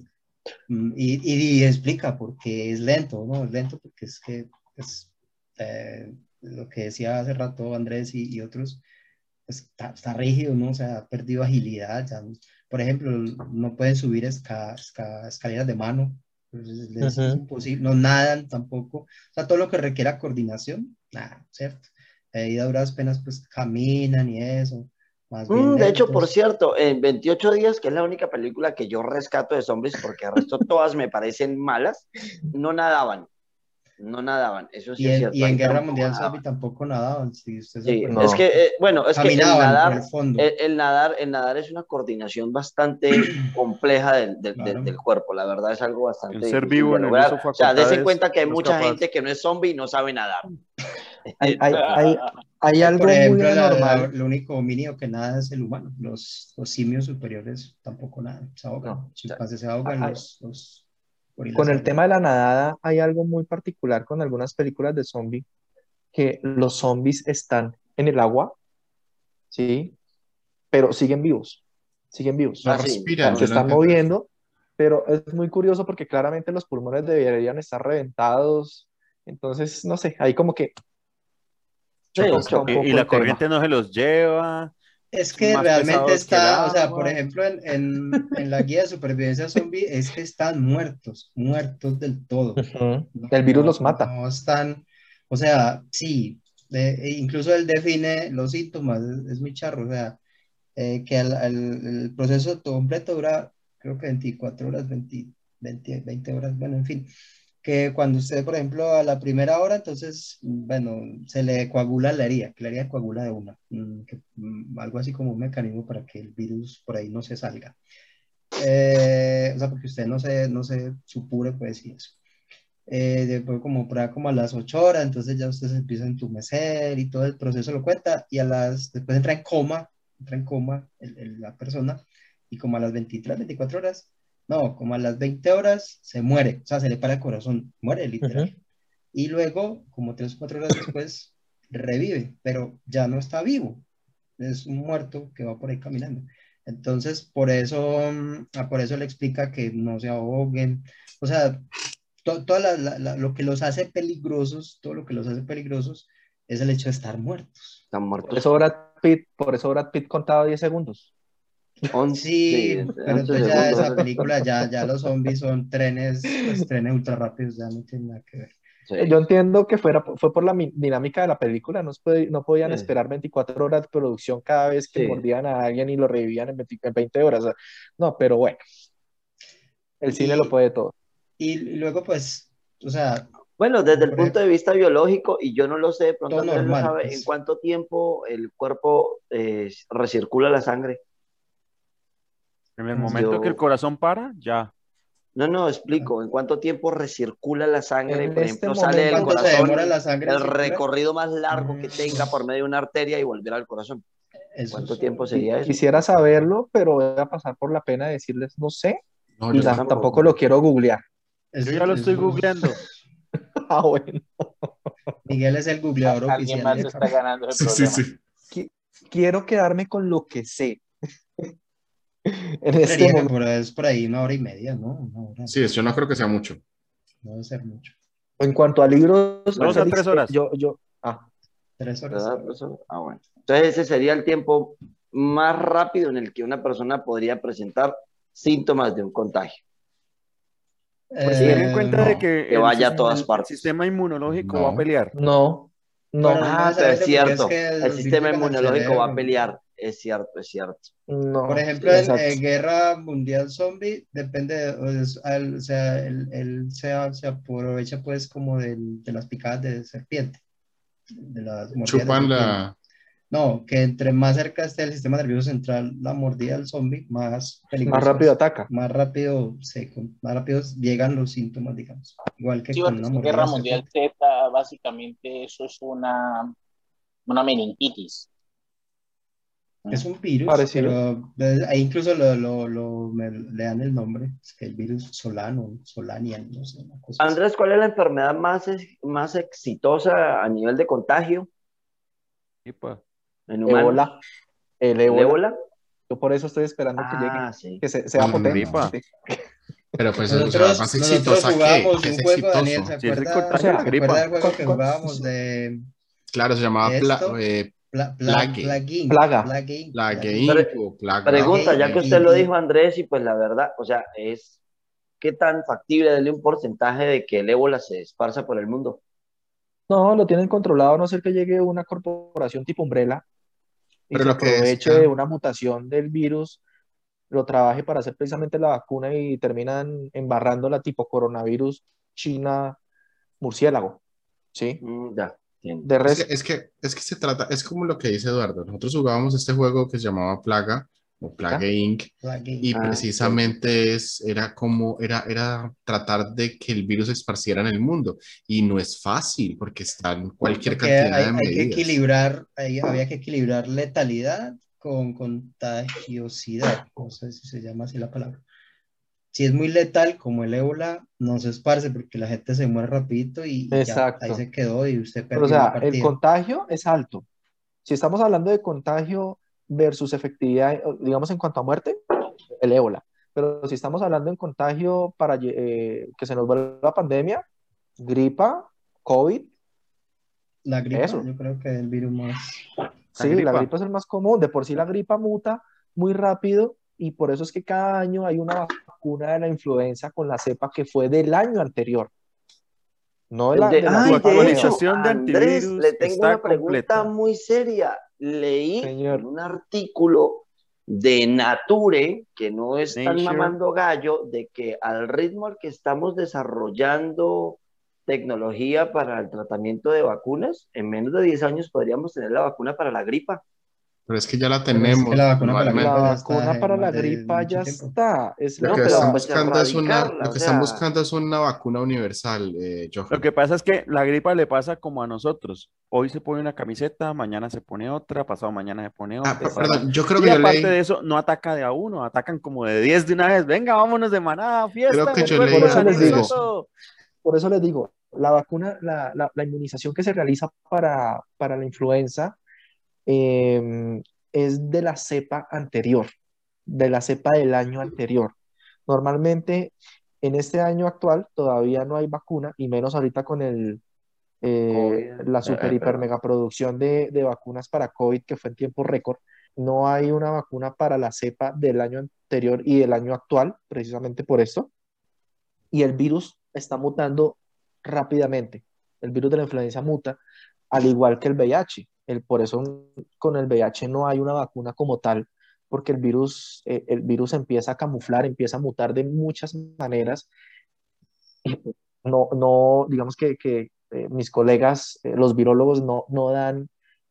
Mm, Y, y, y explica por qué es lento, ¿no? Es lento porque es que, pues, eh, lo que decía hace rato Andrés y, y otros, pues, está, está rígido, ¿no? O sea, ha perdido agilidad, ya por ejemplo, no pueden subir esca- esca- escaleras de mano, pues, es, imposible, no nadan tampoco, o sea, todo lo que requiera coordinación, nada, ¿cierto? Ahí a duras penas pues caminan y eso, más bien Mm, de hecho, por cierto, en 28 días, que es la única película que yo rescato de zombies, porque el resto todas me parecen malas, no nadaban. No nadaban, eso sí Y es en, cierto. y en Guerra Mundial. Zombie tampoco nadaban, si usted Sí. No. es que, eh, bueno, es que el Caminaban nadar, el fondo. el, el nadar, el nadar es una coordinación bastante (clears throat) compleja del, del- del- Claro. del cuerpo, la verdad es algo bastante El ser difícil vivo de en el lograr. uso O sea, facultades cuenta que hay mucha capaz. gente que no es zombie y no sabe nadar. Hay, hay, hay, hay algo Por ejemplo, muy la- la- lo único homínido que nada es el humano. Los, los simios superiores tampoco nada, se ahogan. No, Chimpancés se ahogan, los, los Con el tema de la nadada, hay algo muy particular con algunas películas de zombie, que los zombies están en el agua, ¿sí? Pero siguen vivos, siguen vivos. No Ah, respiran. se están moviendo, pero es muy curioso porque claramente los pulmones deberían estar reventados. Entonces, no sé, ahí como que Sí, Y, la tema. corriente no se los lleva. Es que más realmente que está, o sea, por ejemplo, en, en, en la guía de supervivencia zombie es que están muertos, muertos del todo. No- El virus no- los mata. No están, o sea, sí, de- e incluso él define los síntomas, es, es muy charro, o sea, eh, que el, el- el proceso todo completo dura, creo que 24 horas, 20, 20, 20 horas, bueno, en fin, que cuando usted, por ejemplo, a la primera hora, entonces, bueno, se le coagula la herida, que la herida coagula de una, mm, que, mm, algo así como un mecanismo para que el virus por ahí no se salga. Eh, o sea, porque usted no se, no se supure, pues, y eso. Eh, después como como a las 8 horas, entonces ya usted se empieza a entumecer y todo el proceso lo cuenta y a las, después entra en coma, entra en coma el- el- la persona y como a las 23, 24 horas, no, como a las 20 horas se muere, o sea, se le para el corazón, muere literal. Y luego, como 3 o 4 horas después, revive, pero ya no está vivo, es un muerto que va por ahí caminando. Entonces, por eso, mm, ah, por eso le explica que no se ahoguen, o sea, to- toda la- la- la- lo que los hace peligrosos, todo lo que los hace peligrosos es el hecho de estar muertos. Están Por muertos. eso Brad Pitt, por eso Brad Pitt contaba 10 segundos. Once- Sí, sí, pero 11 entonces ya segundos. esa película, ya, ya los zombies son trenes, pues, trenes ultra rápidos, ya no tiene nada que ver. Sí. Yo entiendo que fuera, fue por la mi- dinámica de la película, no, no podían Sí. esperar 24 horas de producción cada vez que Sí. mordían a alguien y lo revivían en 20, en 20 horas. o sea, no, pero bueno, el cine Y- lo puede todo. Y luego, pues, o sea, Bueno, desde el punto de vista biológico, y yo no lo sé, pronto normal, sabe, pues. en cuánto tiempo el cuerpo eh, recircula la sangre. En el Yo- momento que el corazón para, ya. No, no, explico, en cuánto tiempo recircula la sangre, En por este ejemplo, sale del momento- ¿cuánto se corazón demora la sangre el circular? recorrido más largo que tenga por medio de una arteria y volver al corazón. Eso ¿Cuánto es- tiempo sería eso? Quisiera saberlo, pero voy a pasar por la pena de decirles, no sé, No, y yo la- tampoco. tampoco lo quiero googlear. eso- Yo ya lo estoy eso- googleando. (laughs) Ah, bueno. Miguel es el googleador Alguien oficial más de está ganando el Sí, sí, sí. Quiero quedarme con lo que sé. (laughs) en este es por ahí una hora y media, ¿no? Una hora, Sí, yo no creo que sea mucho. no debe ser mucho. En cuanto a libros, a tres horas. Yo, yo, ah, Tres horas. Ah, bueno. Entonces ese sería el tiempo más rápido en el que una persona podría presentar síntomas de un contagio. Pues ten en Eh, cuenta de que, que el vaya a todas el partes. sistema inmunológico No. va a pelear. No, no, Bueno, Ah, no es cierto. porque es que El el sistema inmunológico va a pelear. Es cierto, es cierto. no. Por ejemplo, en eh, Guerra Mundial Zombie, depende, de- o sea, él, él se, a- se aprovecha pues como del- de las picadas de serpiente. De las de Chupan serpiente. la... No, que entre más cerca esté el sistema nervioso central, la mordida del zombie, más peligroso. Más rápido ataca. Más rápido, se, más rápido llegan los síntomas, digamos. Igual que Sí, con una en mordida Guerra de Mundial serpiente. Z, básicamente eso es una, una meningitis. Es un virus, Parecido. pero eh, ahí incluso lo, lo, lo- me- le dan el nombre, es que el virus Solano, Solanian, no sé, una cosa así. Andrés, ¿cuál es la enfermedad más, más exitosa a nivel de contagio Y pues, en humanos? Ébola. El ¿El ébola. Yo por eso estoy esperando que llegue. Ah, sí. Que se- sea potente. Pero pues, o sea, Nosotros, más exitosa que, jugábamos que es un juego, Daniel. ¿se Sí, es acuerda, contagio ¿se de la gripa. acuerda del juego que ¿Cuál- cuál- jugábamos de Claro, se llamaba pla- eh, Pla- Pla- Inc, Plaga. Plaga. Pregunta, ya que usted lo dijo, Andrés, y pues la verdad, o sea, es ¿qué tan factible darle un porcentaje de que el ébola se esparza por el mundo? No, lo tienen controlado a no ser que llegue una corporación tipo Umbrella y Pero se lo que aproveche de una mutación del virus, lo trabaje para hacer precisamente la vacuna y terminan embarrándola tipo coronavirus China murciélago. ¿Sí? Mm, ya. De Es que, es que, es que se trata, es como lo que dice Eduardo. Nosotros jugábamos este juego que se llamaba Plaga o Plague Inc. Plague. Y Ah, precisamente es, era como, era, era tratar de que el virus se esparciera en el mundo. Y no es fácil porque están cualquier Porque cantidad hay, de hay que medidas. equilibrar, hay- había que equilibrar letalidad con contagiosidad, no sé si se llama así la palabra. Si es muy letal, como el ébola, no se esparce porque la gente se muere rapidito y ya, ahí se quedó y usted pero, perdió o sea, la el contagio es alto. Si estamos hablando de contagio versus efectividad, digamos en cuanto a muerte, el ébola. Pero si estamos hablando en contagio para eh, que se nos vuelva pandemia, gripa, COVID, La gripa, Eso. yo creo que es el virus más... Sí, gripa. la gripa es el más común. De por sí la gripa muta muy rápido y por eso es que cada año hay una vacuna de la influenza con la cepa que fue del año anterior. No de la, De- de la ay, de hecho, actualización de Andrés, le tengo está una pregunta completa. muy seria. Leí Señor. un artículo de Nature, que no están Nature. mamando gallo, de que al ritmo al que estamos desarrollando tecnología para el tratamiento de vacunas, en menos de 10 años podríamos tener la vacuna para la gripa. Pero es que ya la Pero es que tenemos. la vacuna para la. La vacuna para la gripa ya tiempo. está. Es Lo que pero están buscando es una, lo que o están buscando es una vacuna universal, eh. Lo que pasa es que la gripa le pasa como a nosotros. Hoy se pone una camiseta, mañana se pone otra, pasado mañana se pone otra. Ah, per- pasado- perdón, yo creo Y que yo aparte leí, de eso, no ataca de a uno, atacan como de 10 de una vez. Venga, vámonos de manada, fiesta. Creo que yo leí de eso les digo. Por eso les digo, la vacuna, la, la- la inmunización que se realiza para, para la influenza eh, es de la cepa anterior, de la cepa del año anterior. Normalmente, en este año actual todavía no hay vacuna, y menos ahorita con el, eh, la super hiper mega producción de, de vacunas para COVID que fue en tiempo récord. No hay una vacuna para la cepa del año anterior y del año actual, precisamente por esto. Y el virus está mutando rápidamente. El virus de la influenza muta, al igual que el VIH. El, por eso con el VIH no hay una vacuna como tal, porque el virus, eh, el virus empieza a camuflar, empieza a mutar de muchas maneras. (clears throat) No, no digamos que, que eh, mis colegas, eh, los virólogos, no, no dan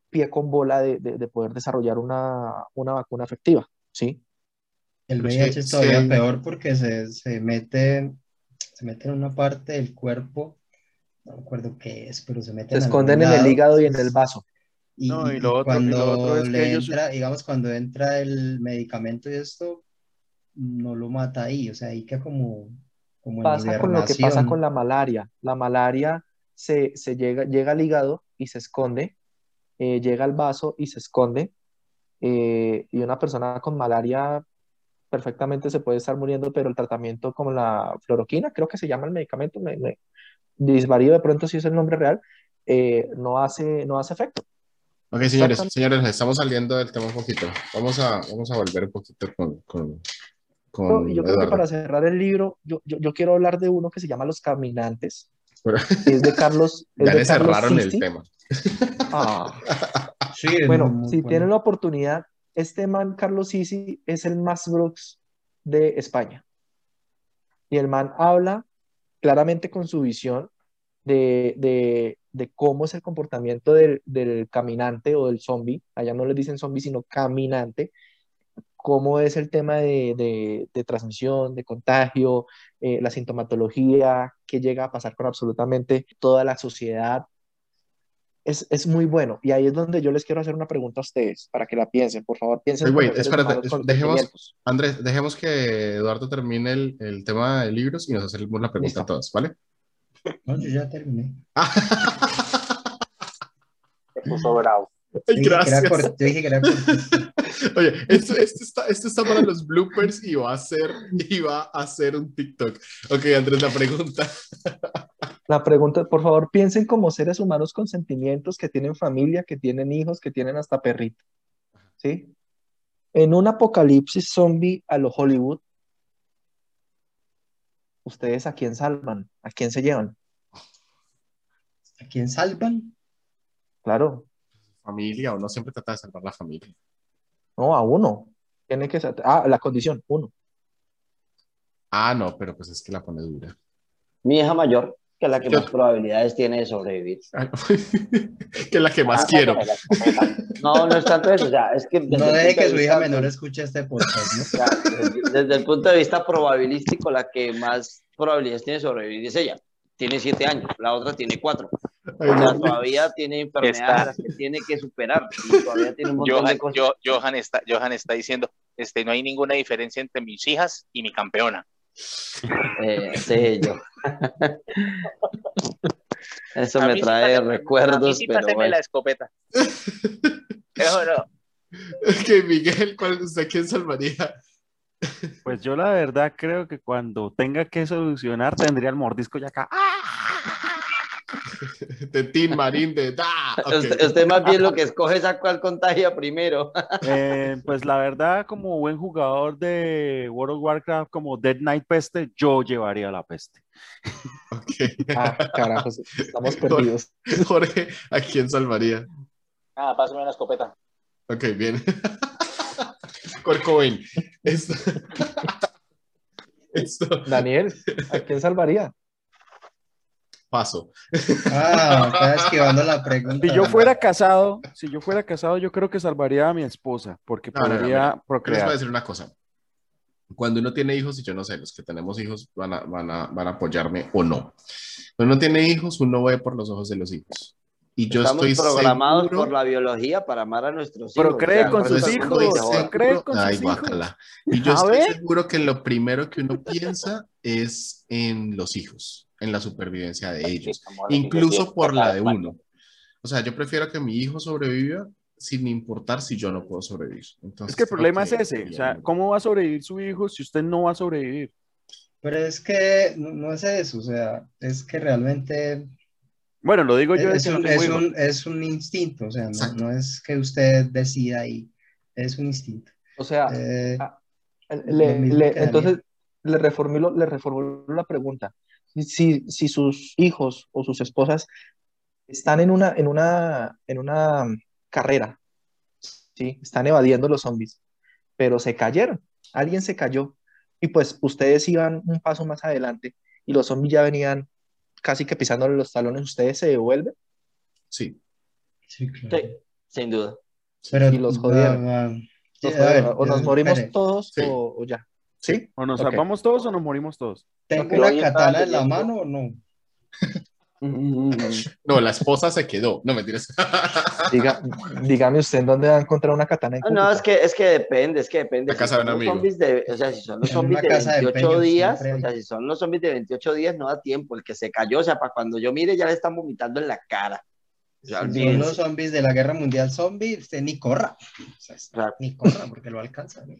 pie con bola de, de- de poder desarrollar una, una vacuna efectiva, ¿sí? El Pero sí- VIH es sí todavía hay- peor porque se, se mete, se mete en una parte del cuerpo, no me acuerdo qué es, pero se mete Se en esconden en el hígado y en el vaso. Y, No, y lo otro- y lo cuando otro es que le ellos- entra, digamos, cuando entra el medicamento y esto, no lo mata ahí, o sea, ahí queda como, como en Pasa con lo que pasa con la malaria. La malaria se, se llega, llega al hígado y se esconde, eh, llega al vaso y se esconde, eh, y una persona con malaria perfectamente se puede estar muriendo, pero el tratamiento como la fluoroquina, creo que se llama el medicamento, me, me disvarío de pronto si es el nombre real, eh, no hace, no hace efecto. Ok, señores, señores, estamos saliendo del tema un poquito. Vamos a, vamos a volver un poquito con, con, con Yo- yo creo que para cerrar el libro, yo, yo, yo quiero hablar de uno que se llama Los Caminantes, Pero es de Carlos. (laughs) es ya de le Carlos cerraron el tema. Ah. (laughs) Sí, Bueno, si bueno. tienen la oportunidad, este man, Carlos Sisi, es el más Brooks de España. Y el man habla claramente con su visión de, de- de cómo es el comportamiento del, del caminante o del zombie. Allá no les dicen zombie, sino caminante. Cómo es el tema de, de- de transmisión, de contagio, eh, la sintomatología, qué llega a pasar con absolutamente toda la sociedad es, es muy bueno. Y ahí es donde yo les quiero hacer una pregunta a ustedes, para que la piensen. Por favor, piensen. Wait, espérate, dejemos-. Andrés, dejemos que Eduardo termine el, el tema de libros y nos hacemos la pregunta Listo. a todos, ¿vale? No, yo ya terminé. (laughs) Se puso bravo. Gracias. corto, yo dije que era corto. (laughs) Oye, esto, esto, está, esto está para los bloopers y va a ser, y va a ser un TikTok. Ok, Andrés, la pregunta. (laughs) La pregunta, por favor, piensen como seres humanos con sentimientos, que tienen familia, que tienen hijos, que tienen hasta perrito. ¿Sí? En un apocalipsis zombie a lo Hollywood, ¿ustedes a quién salvan? ¿A quién se llevan? ¿A quién salvan? Claro, Familia, o no siempre trata de salvar la familia. no, a uno. Tiene que ser, ah, la condición, uno. Ah, no, pero pues es que la pone dura. Mi hija mayor, que es la que Yo- más probabilidades tiene de sobrevivir. (laughs) Ay, (laughs) que es la que más Ah, quiero. No, no es tanto eso, o sea, es que No deje que de su vista- hija menor escuche este podcast, ¿no? (laughs) o sea, desde, desde el punto de vista probabilístico, la que más probabilidades tiene de sobrevivir es ella. Tiene siete años, la otra tiene cuatro. Ay, O sea, todavía tiene enfermedades que tiene que superar. Y todavía tiene un montón Johan, de cosas. yo- Johan está, Johan está diciendo, este, no hay ninguna diferencia entre mis hijas y mi campeona. Eh, sí, yo. Eso A me sí trae pásame- a mí recuerdos, sí pero bueno. la escopeta. (laughs) Pero no, Ok, Miguel, ¿cuál, ¿usted quién salvaría? Pues yo la verdad creo que cuando tenga que solucionar tendría el mordisco ya acá. (laughs) De Tin Marín, de. (laughs) Usted, usted más bien lo que escoge es a cuál contagia primero. (laughs) Eh, pues la verdad, como buen jugador de World of Warcraft, como Dead Knight Peste, yo llevaría la peste. Ok. Ah, carajos, estamos perdidos. Jorge, ¿a quién salvaría? nada, pásame la escopeta. Ok, bien. Cobain. Esto. Esto. Daniel, ¿a quién salvaría? Paso. Ah, está (laughs) esquivando la pregunta. Si yo fuera casado, si yo fuera casado, yo creo que salvaría a mi esposa, porque No, no, no, podría mira, Yo les voy a procrear. decir una cosa. Cuando uno tiene hijos, y yo no sé, los que tenemos hijos van a, van a, van a apoyarme o no. Cuando uno tiene hijos, uno ve por los ojos de los hijos. Y yo Estamos estoy programados seguro... por la biología para amar a nuestros hijos. Procree O sea, con sus hijos, procree seguro- con Ay, sus hijos. guácala. Y yo A estoy ver. seguro que lo primero que uno piensa es en los hijos, en la supervivencia de ellos, incluso por la de uno. O sea, yo prefiero que mi hijo sobreviva sin importar si yo no puedo sobrevivir. Entonces, Es que el problema que- es ese, o sea, ¿cómo va a sobrevivir su hijo si usted no va a sobrevivir? Pero es que no, no es eso, o sea, es que realmente Bueno, lo digo yo es un, es, un, es un instinto, o sea, no, es que usted decida y es un instinto. O sea, Eh, ah, le- le- entonces le reformulo, le reformulo la pregunta. Si, si, sus hijos o sus esposas están en una, en una, en una mm, carrera, ¿sí? Están evadiendo los zombies, pero se cayeron, alguien se cayó, y pues ustedes iban un paso más adelante y los zombies ya venían casi que pisándole los talones, ¿ustedes se devuelven? Sí. sí, claro. Sí, sin duda. Pero Y los jodieron. sí, Los- a ver, ¿O nos morimos espere, todos Sí. o, o ya? ¿Sí? O nos Ok. salvamos todos o nos morimos todos. ¿Tengo Ok. una katana en la mano o no? (laughs) No, la esposa se quedó. No, mentiras. (laughs) Diga, dígame usted en dónde va a encontrar una katana en Ah, no, es que, es que depende, es que depende. La casa Si de un amigo. zombies de, o sea, si son los zombies de casa de 28 empeños días, siempre o sea, si son los zombies de 28 días, no da tiempo. El que se cayó, o sea, para cuando yo mire, ya le están vomitando en la cara. O sea, Si son los zombies de la guerra mundial zombie, usted ni corra. O sea, Claro. ni corra porque lo alcanza. ¿no?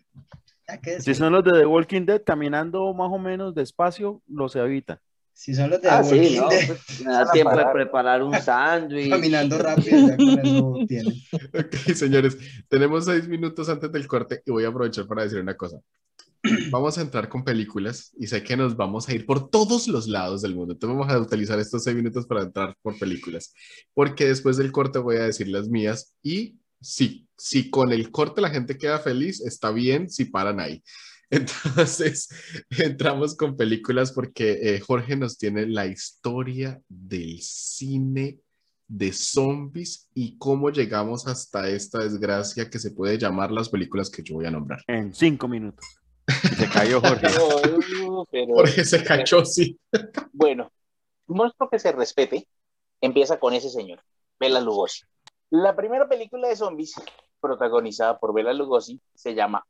Quédese Si son los de The Walking Dead caminando más o menos despacio, los evita. Si son los de Ah, The sí, Walking no, Dead, pues, (laughs) me da tiempo de parar. preparar un sándwich. caminando rápido, ya con eso tienen. (laughs) Ok, señores, tenemos seis minutos antes del corte y voy a aprovechar para decir una cosa. Vamos a entrar con películas y sé que nos vamos a ir por todos los lados del mundo. Entonces vamos a utilizar estos seis minutos para entrar por películas, porque después del corte voy a decir las mías y si, si con el corte la gente queda feliz, está bien si paran ahí. (laughs) Entonces, entramos con películas porque eh, Jorge nos tiene la historia del cine de zombies y cómo llegamos hasta esta desgracia que se puede llamar las películas que yo voy a nombrar. En cinco minutos. Se cayó (laughs) Jorge. Pero, pero- Jorge se (laughs) cachó, sí. Bueno, un monstruo que se respete empieza con ese señor, Bela Lugosi. La primera película de zombies protagonizada por Bela Lugosi se llama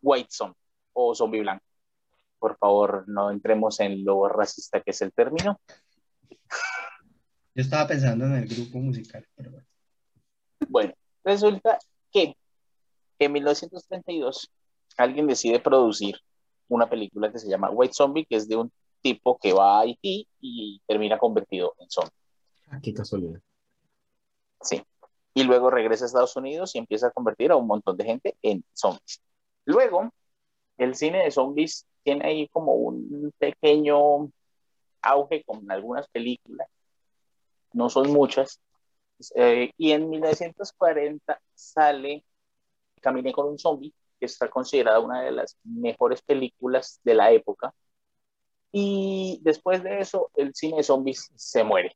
White Zombie o Zombie Blanco. Por favor, no entremos en lo racista que es el término. Yo estaba pensando en el grupo musical, pero bueno. Bueno, resulta que en 1932 alguien decide producir una película que se llama White Zombie, que es de un tipo que va a Haití y termina convertido en zombie. Ah, Qué casualidad. Sí. Y luego regresa a Estados Unidos y empieza a convertir a un montón de gente en zombies. Luego, el cine de zombies tiene ahí como un pequeño auge con algunas películas. No son muchas. Eh, y en 1940 sale Caminé con un zombie, que está considerada una de las mejores películas de la época. Y después de eso, el cine de zombies se muere.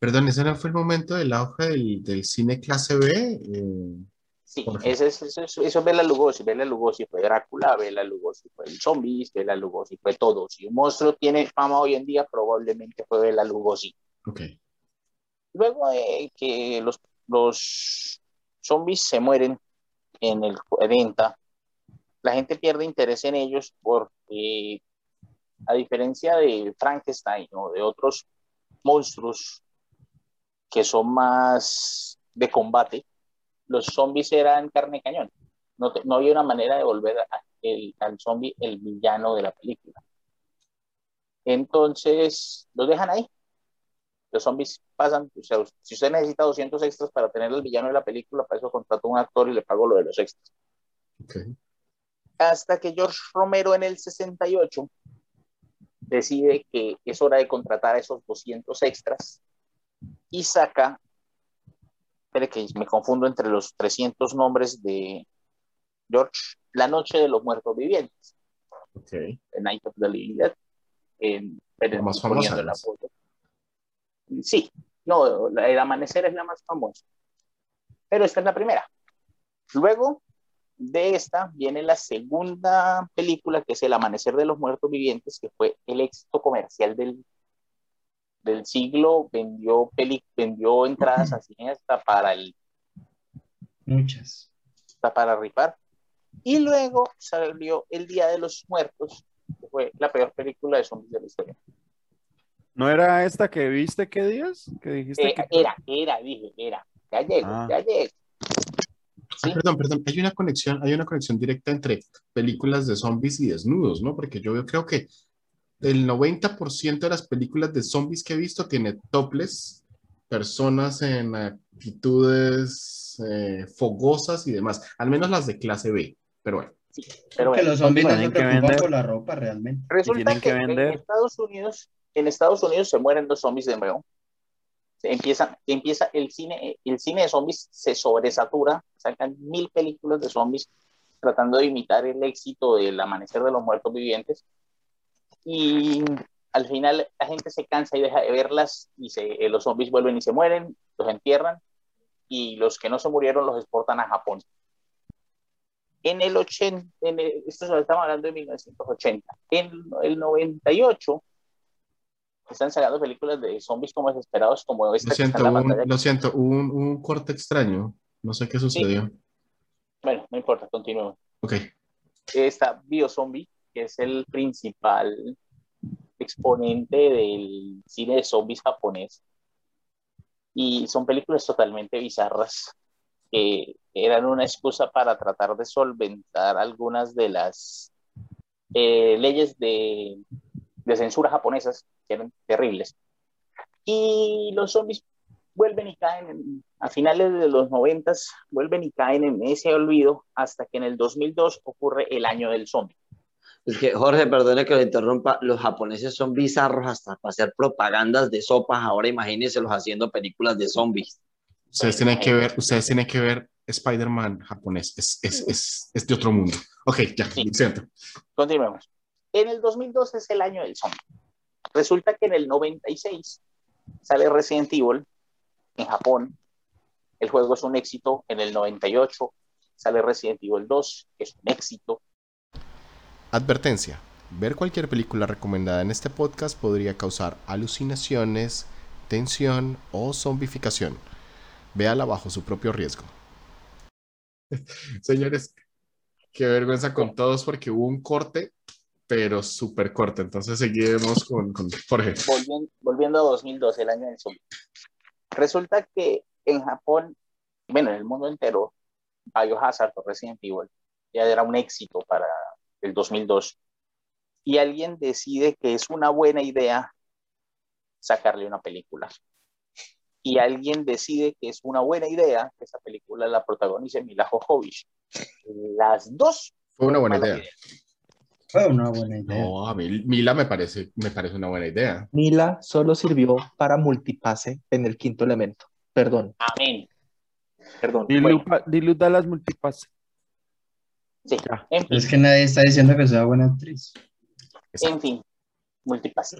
Perdón, ese no fue el momento del auge del, del cine clase B. Eh, Sí, ese es, eso, es, eso es Bela Lugosi. Bela Lugosi fue Drácula, Bela Lugosi fue el zombies, Bela Lugosi fue todo. Si un monstruo tiene fama hoy en día, probablemente fue Bela Lugosi. ok. Luego de que los, los zombies se mueren en el 40, la gente pierde interés en ellos porque, a diferencia de Frankenstein o de otros monstruos que son más de combate, los zombies eran carne de cañón. No, te- no había una manera de volver a- el- al zombie el villano de la película. Entonces, los dejan ahí. Los zombies pasan, o sea, si usted necesita 200 extras para tener el villano de la película, para eso contrató a un actor y le pago lo de los extras. Hasta que George Romero en el 68 decide que es hora de contratar a esos 200 extras y saca, espere que me confundo entre los 300 nombres de George, La Noche de los Muertos Vivientes, ok. The Night of the Living Dead, en, La más famosa. Sí, no, El Amanecer es la más famosa, pero esta es la primera. Luego de esta viene la segunda película, que es El Amanecer de los Muertos Vivientes, que fue el éxito comercial del, del siglo, vendió, peli, vendió entradas así hasta para, el, Muchas. hasta para rifar. Y luego salió El Día de los Muertos, que fue la peor película de zombies de la historia. ¿No era esta que viste qué días? Que dijiste Eh, que... era, era, dije, era. Ya llego, Ah. ya llego. Sí. perdón, perdón. Hay una conexión, hay una conexión directa entre películas de zombies y desnudos, ¿no? Porque yo creo que el 90% de las películas de zombies que he visto tiene topless, personas en actitudes eh, fogosas y demás. Al menos las de clase B. Pero bueno. Pero que bueno, los zombies no se que preocupan vender. por la ropa realmente. Resulta que, que en. Estados Unidos, en Estados Unidos se mueren los zombies de nuevo. Empieza, empieza el cine, el cine de zombies se sobresatura, sacan mil películas de zombies tratando de imitar el éxito del amanecer de los muertos vivientes. Y al final la gente se cansa y deja de verlas y se, eh, los zombies vuelven y se mueren, los entierran y los que no se murieron los exportan a Japón. En el 80, en el- esto se lo estamos hablando de 1980, en el 98 están sacando películas de zombies como desesperados, como esta Lo que está siento, en la un, lo siento, un, un corte extraño. No sé qué sucedió. Bueno, no importa, continúo. Ok. Está Biozombie, que es el principal exponente del cine de zombies japonés. Y son películas totalmente bizarras que eran una excusa para tratar de solventar algunas de las eh, leyes de, de censura japonesas, que eran terribles. Y los zombies vuelven y caen en- a finales de los noventas, vuelven y caen en ese olvido hasta que en el 2002 ocurre el año del zombie. Es que, Jorge, perdone que lo interrumpa, los japoneses son bizarros hasta para hacer propagandas de sopas, ahora imagínense los haciendo películas de zombies. Ustedes tienen que ver, ustedes tienen que ver Spider-Man japonés. Es, es, es, es de otro mundo. Ok, ya, Sí. Continuemos. En el 2002 es el año del zombie. Resulta que en el 96 sale Resident Evil en Japón. El juego es un éxito. En el 98 sale Resident Evil 2, que es un éxito. Advertencia. Ver cualquier película recomendada en este podcast podría causar alucinaciones, tensión o zombificación. Véala bajo su propio riesgo. Señores, qué vergüenza con todos porque hubo un corte, pero súper corte. Entonces seguiremos con, con Jorge. Volviendo, volviendo a 2012, el año del zombie. Resulta que en Japón, bueno, en el mundo entero, Biohazard o Resident Evil ya era un éxito para el 2002. Y alguien decide que es una buena idea sacarle una película. Y alguien decide que es una buena idea que esa película la protagonice Mila Jovovich. Las dos Fue una buena idea. Fue una buena idea. No, a mí Mila me parece, me parece una buena idea. Mila solo sirvió para multipase en el quinto elemento. Perdón, Amén. perdón. Diluta, diluta las multipass. Sí. Ya. En fin, Es que nadie está diciendo que sea buena actriz. en fin. Multipass.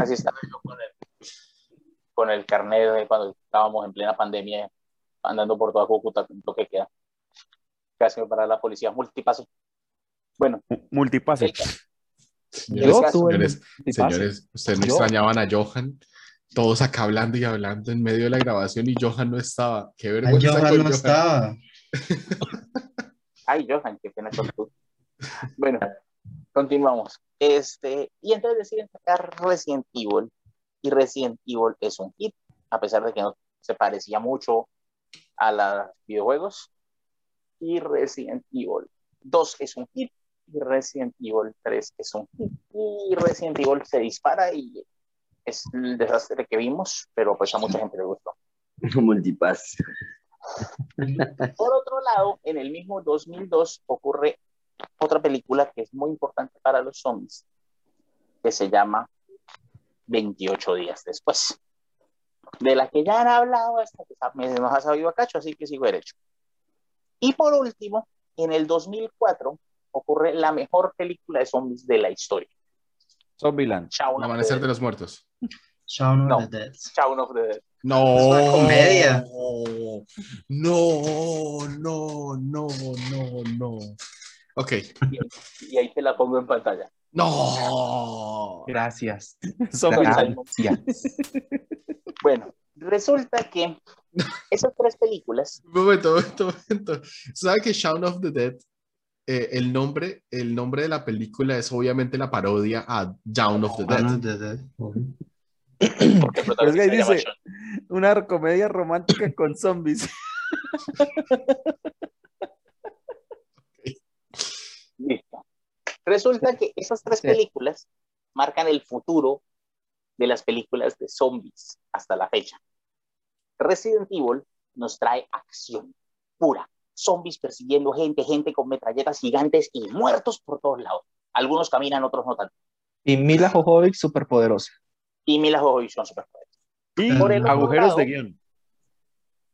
Así estaba yo con el, con el carnet de cuando estábamos en plena pandemia, andando por toda Cúcuta, lo que queda. Casi me para la policía. Multipase. Bueno, Multipase. Señores, multipase. señores, ustedes no Yo. extrañaban a Johan. Todos acá hablando y hablando en medio de la grabación y Johan no estaba. Qué Ay, vergüenza Johan no Johan. estaba. (laughs) Ay, Johan, qué pena con tú. Bueno, continuamos. Este, y entonces deciden sacar Resident Evil. Y Resident Evil es un hit, a pesar de que no se parecía mucho a los videojuegos. Y Resident Evil 2 es un hit. Y Resident Evil 3 es un hit. Y Resident Evil se dispara y es el desastre que vimos, pero pues a mucha gente le gustó. (laughs) Multipass. (laughs) Por otro lado, en el mismo 2002 ocurre otra película que es muy importante para los zombies, que se llama 28 días después, de la que ya han hablado hasta que nos ha sabido a cacho, así que sigo derecho. Y por último, en el 2004 ocurre la mejor película de zombies de la historia, Zombieland. Shaun amanecer the, de los muertos. Shaun of No. the Dead. Shaun of the Dead. No. Es una comedia. No, no, no, no, no. Ok. Y ahí te la pongo en pantalla. No. Gracias. (laughs) Zombieland. Gracias. Bueno, resulta que esas tres películas (laughs) Un momento, un momento, un momento. ¿Sabe que Shaun of the Dead, eh, el, nombre, el nombre de la película es obviamente la parodia a Down of the Dead? of the Dead. obvio. porque el protagonista se llama dice- Shaun. Una comedia romántica con zombies. Listo. Resulta que esas tres películas marcan el futuro de las películas de zombies hasta la fecha. Resident Evil nos trae acción pura. Zombies persiguiendo gente, gente con metralletas gigantes y muertos por todos lados. Algunos caminan, otros no tanto. Y Mila Jovovich, superpoderosa. Y Mila Jovovich son superpoderes. Y Por el agujeros lado- de guion.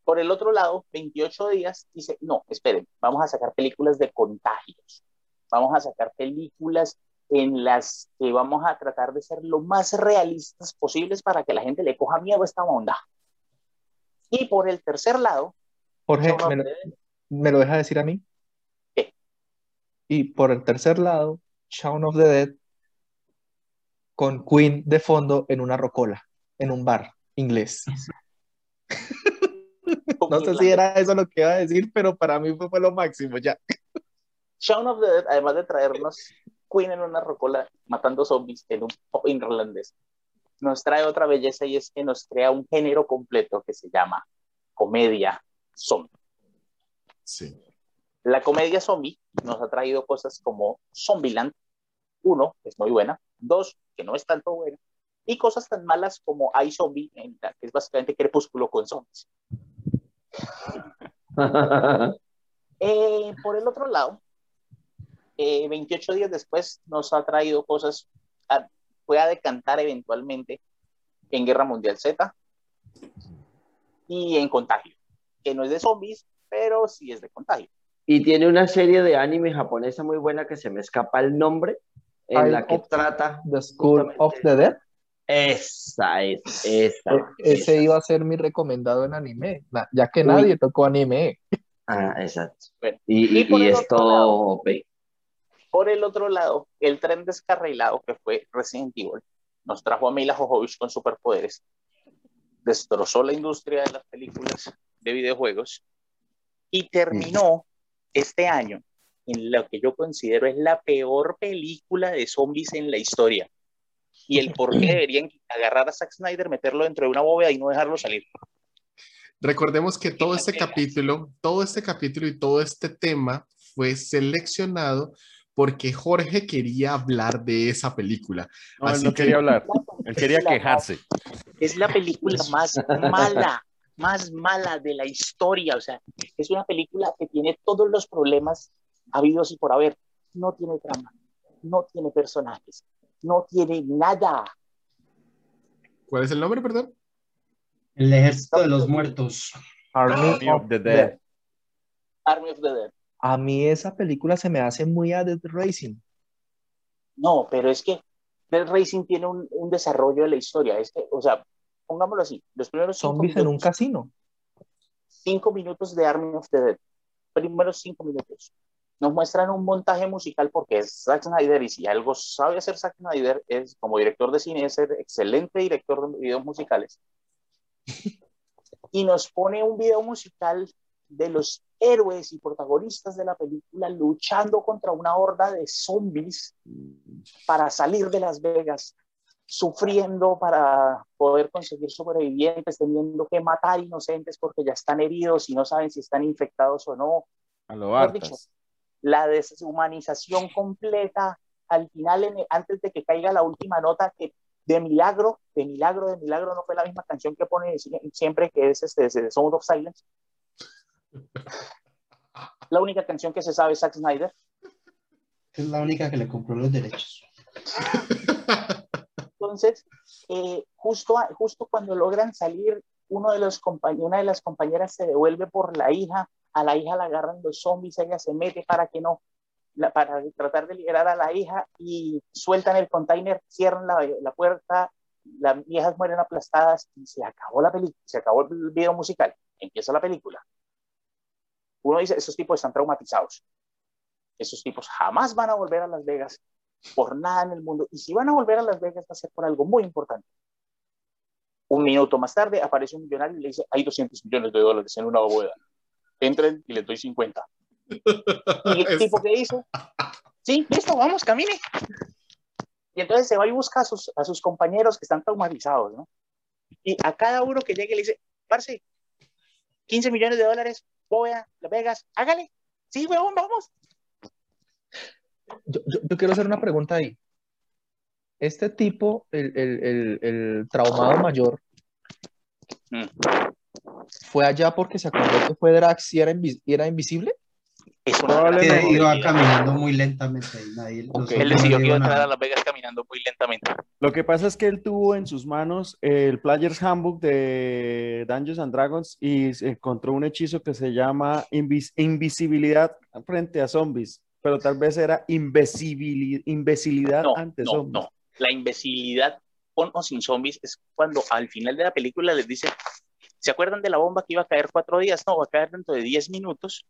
Por el otro lado, 28 días dice, no, esperen, vamos a sacar películas de contagios. Vamos a sacar películas en las que vamos a tratar de ser lo más realistas posibles para que la gente le coja miedo a esta onda. Y por el tercer lado, Jorge, ¿me lo, me lo deja decir a mí? ¿Qué? Y por el tercer lado, Shaun of the Dead con Queen de fondo en una rocola, en un bar inglés. (laughs) No sé si era eso lo que iba a decir, pero para mí fue, fue lo máximo ya. Shaun of the Dead, además de traernos Queen en una rocola matando zombies en un pop irlandés, nos trae otra belleza y es que nos crea un género completo que se llama comedia zombie. Sí. La comedia zombie nos ha traído cosas como Zombieland 1, que es muy buena, Dos, que no es tanto buena. Y cosas tan malas como iZombie, en la que es básicamente Crepúsculo con zombies. (laughs) Eh, por el otro lado, eh, 28 días después nos ha traído cosas, a- fue a decantar eventualmente en Guerra Mundial Z y en Contagio, que no es de zombies, pero sí es de contagio. Y tiene una serie de anime japonesa muy buena que se me escapa el nombre, en la que trata. The School of the Dead. Esa es, esa. E- Ese esa. iba a ser mi recomendado en anime, ya que Uy. nadie tocó anime. Ah, exacto. Bueno, Y, y y, por y el es otro todo OP. Por el otro lado, el tren descarrilado que fue Resident Evil nos trajo a Mila Jovovich con superpoderes, destrozó la industria de las películas de videojuegos y terminó este año en lo que yo considero es la peor película de zombies en la historia. Y el por qué deberían agarrar a Zack Snyder, meterlo dentro de una bóveda y no dejarlo salir. Recordemos que todo este capítulo, todo este capítulo y todo este tema fue seleccionado porque Jorge quería hablar de esa película. No, él Así no que- quería hablar. Él quería quejarse. Es la película más mala, más mala de la historia. O sea, es una película que tiene todos los problemas habidos y por haber. No tiene trama, no tiene personajes, no tiene nada. ¿Cuál es el nombre, perdón? El ejército de los muertos. Army of of the Dead. Dead. Army of the Dead. A mí esa película se me hace muy a Dead Racing. No, pero es que Dead Racing tiene un, un desarrollo de la historia. Es que, o sea, pongámoslo así, los primeros Zombies en un casino. cinco minutos de Army of the Dead. Primeros cinco minutos. Nos muestran un montaje musical porque es Zack Snyder y si algo sabe hacer Zack Snyder es como director de cine, es ser excelente director de videos musicales. Y nos pone un video musical de los héroes y protagonistas de la película luchando contra una horda de zombies para salir de Las Vegas, sufriendo para poder conseguir sobrevivientes, teniendo que matar inocentes porque ya están heridos y no saben si están infectados o no. A lo hartas. La deshumanización completa al final, en- antes de que caiga la última nota, que de milagro, de milagro, de milagro, no fue la misma canción que pone sie- siempre, que es este, este, Sound of Silence. La única canción que se sabe es Zack Snyder. Es la única que le compró los derechos. Entonces, eh, justo, justo cuando logran salir, uno de los una de las compañeras se devuelve por la hija, a la hija la agarran los zombies, ella se mete para que no, para tratar de liberar a la hija y sueltan el container, cierran la, la puerta, las viejas mueren aplastadas y se acabó la película, se acabó el video musical, empieza la película. Uno dice, esos tipos están traumatizados. Esos tipos jamás van a volver a Las Vegas por nada en el mundo. Y si van a volver a Las Vegas va a ser por algo muy importante. Un minuto más tarde aparece un millonario y le dice, hay 200 millones de dólares en una bóveda. Entren y les doy 50. (laughs) ¿Y el tipo que hizo? Sí, listo, vamos, camine. Y entonces se va y busca a sus, a sus compañeros que están traumatizados, ¿no? Y a cada uno que llegue le dice, parce, 15 millones de dólares, bóveda, Las Vegas, hágale. Sí, huevón, vamos. Yo, yo- yo quiero hacer una pregunta ahí. Este tipo, el, el- el- el traumado mayor, Mm. ¿Fue allá porque se acordó que fue Drax y era, invis- y era invisible? Es una Probablemente. Que gran iba caminando muy lentamente y nadie los Ok. otros Él decidió que iba a entrar a Las Vegas caminando muy lentamente. Lo que pasa es que él tuvo en sus manos el Player's Handbook de Dungeons and Dragons y se encontró un hechizo que se llama invis- invisibilidad frente a zombies, pero tal vez era imbecilidad No, ante no, zombies. no. La imbecilidad con o sin zombies es cuando al final de la película les dice, ¿se acuerdan de la bomba que iba a caer cuatro días? No, va a caer dentro de diez minutos.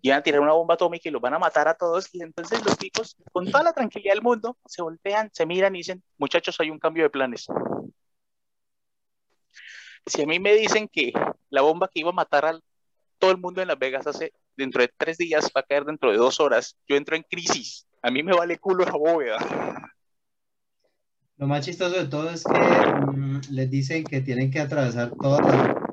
Y van a tirar una bomba atómica y los van a matar a todos. Y entonces los tipos, con toda la tranquilidad del mundo, se voltean, se miran y dicen, muchachos, hay un cambio de planes. Si a mí me dicen que la bomba que iba a matar a todo el mundo en Las Vegas hace dentro de tres días va a caer dentro de dos horas, yo entro en crisis. A mí me vale culo la bóveda. Lo más chistoso de todo es que mm, les dicen que tienen que atravesar todos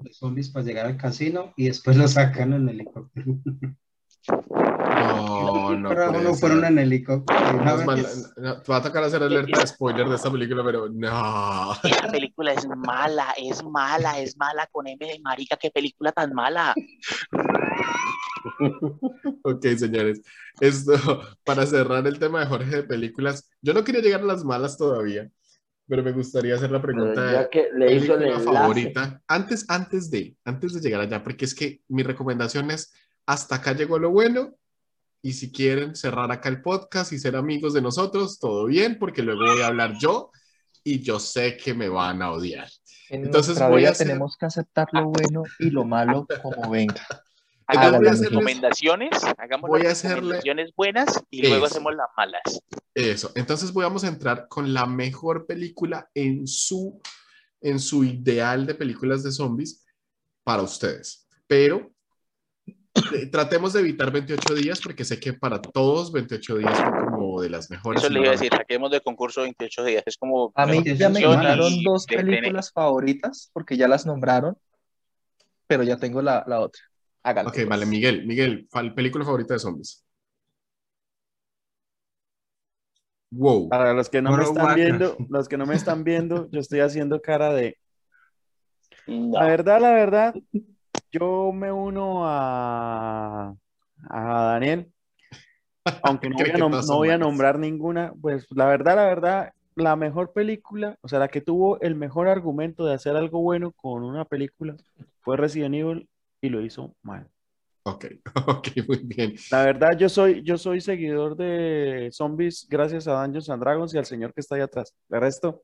los zombies para llegar al casino y después los sacan en helicóptero. (laughs) No, no. Pero no fueron en helicóptero. vez. manda- no, va a tocar hacer alerta de spoiler de esta película, pero no. Esta película es mala, es mala, es mala con M de marica, qué película tan mala. (laughs) Ok, señores. Esto, para cerrar el tema de Jorge de películas, yo no quería llegar a las malas todavía, pero me gustaría hacer la pregunta ya que le hizo el película enlace. favorita. Antes, antes de, antes de llegar allá, porque es que mi recomendación es hasta acá llegó lo bueno. Y si quieren cerrar acá el podcast y ser amigos de nosotros, todo bien, porque luego voy a hablar yo y yo sé que me van a odiar. En Entonces voy a vida hacer- tenemos que aceptar lo bueno y lo malo como venga. (laughs) Hagamos las recomendaciones, hagamos Voy a las hacerle- recomendaciones buenas y luego hacemos las malas. Eso. Entonces vamos a entrar con la mejor película en su, en su ideal de películas de zombies para ustedes. Pero tratemos de evitar 28 días porque sé que para todos 28 días son como de las mejores. Eso le iba a decir, saquemos de concurso 28 días. Es como A mí ya me y dos películas favoritas porque ya las nombraron, pero ya tengo la, la otra. Hágalo. Ok, vale, Miguel. Miguel, película favorita de zombies. Wow. Para los que no me están Waka. viendo, los que no me están viendo, yo estoy haciendo cara de. (laughs) No. La verdad, la verdad, yo me uno a, a Daniel, (laughs) aunque no voy, a, nom- no voy nombrar ninguna, pues la verdad, la verdad, la mejor película, o sea, la que tuvo el mejor argumento de hacer algo bueno con una película fue Resident Evil y lo hizo mal. Ok, (laughs) ok, muy bien. La verdad, yo soy, yo soy seguidor de zombies gracias a Dungeons and Dragons y al señor que está ahí atrás. De resto,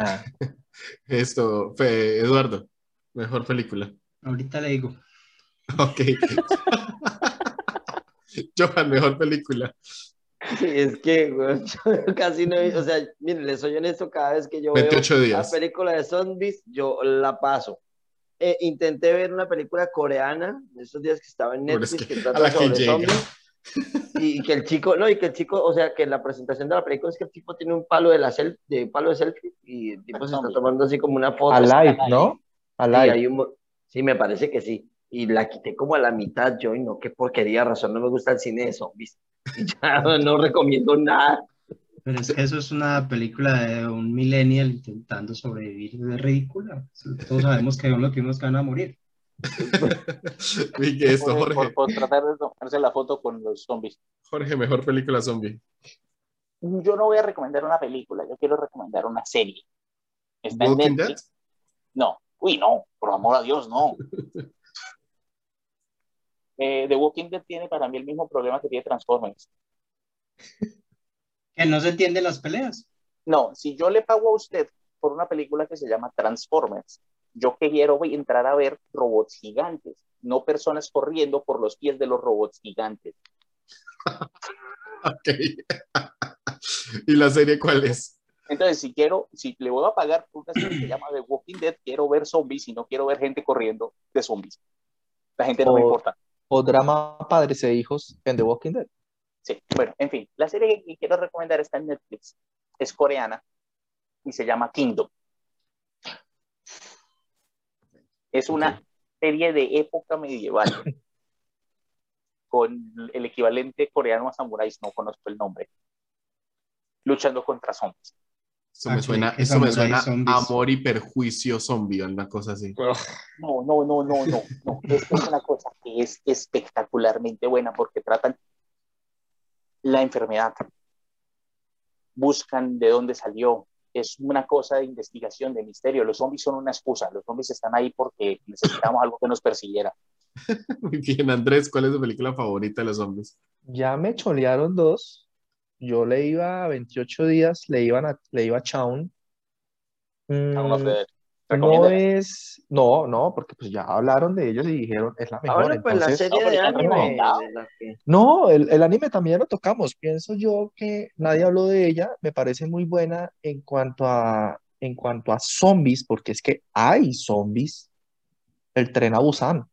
Ah, (laughs) Esto, Fe- Eduardo, mejor película. Ahorita le digo. Ok. Johan, mejor película. Sí, es que güey, yo casi no, o sea, miren, les soy honesto, cada vez que yo 28 veo días. la película de zombies, yo la paso. Eh, intenté ver una película coreana, en estos días que estaba en Pero es Netflix, que que, trata que sobre llega. zombies, y que el chico, no, y que el chico, o sea, que la presentación de la película es que el tipo tiene un palo de la selfie, de palo de selfie, y el tipo se está tomando así como una foto. Alive, ¿no? Alive. hay un sí, me parece que sí. Y la quité como a la mitad yo, y no, qué porquería, razón, no me gusta el cine de zombies. (laughs) Y ya no recomiendo nada. Pero es que eso es una película de un millennial intentando sobrevivir. Es ridícula. Todos sabemos que son los primeros que van a morir. (laughs) Y que esto, por, por- Jorge. por tratar de tomarse la foto con los zombies. Jorge, mejor película zombie. Yo no voy a recomendar una película, yo quiero recomendar una serie. Está en. Netflix. No, uy, no, por amor a Dios, no. (laughs) Eh, The Walking Dead tiene para mí el mismo problema que tiene Transformers. Que no se entienden las peleas. No, si yo le pago a usted por una película que se llama Transformers, yo que quiero voy a entrar a ver robots gigantes, no personas corriendo por los pies de los robots gigantes. (laughs) Ok. (laughs) ¿Y la serie cuál es? Entonces, si quiero, si le voy a pagar por una serie que se llama The Walking Dead, quiero ver zombies y no quiero ver gente corriendo de zombies. La gente no me importa. O drama padres e hijos en The Walking Dead. Sí, bueno, en fin, la serie que quiero recomendar está en Netflix. Es coreana y se llama Kingdom. Es una serie de época medieval (laughs) con el equivalente coreano a samuráis, no conozco el nombre, luchando contra zombies. Eso me Ok, suena, eso me suena amor y perjuicio zombie, una cosa así. No, no, no, no, no, no. Esto es una cosa que es espectacularmente buena porque tratan la enfermedad, buscan de dónde salió. Es una cosa de investigación, de misterio. Los zombies son una excusa. Los zombies están ahí porque necesitamos algo que nos persiguiera. (laughs) Muy bien, Andrés, ¿cuál es tu película favorita de los zombies? Ya me cholearon dos. Yo le iba a 28 días, le, iban a, le iba a Chaun. Mm, no es, no, no, porque pues ya hablaron de ellos y dijeron es la mejor. Ahora pues la serie No, de anime. No, el, el anime también lo tocamos. Pienso yo que nadie habló de ella. Me parece muy buena en cuanto a, en cuanto a zombies, porque es que hay zombies. El tren a Busan.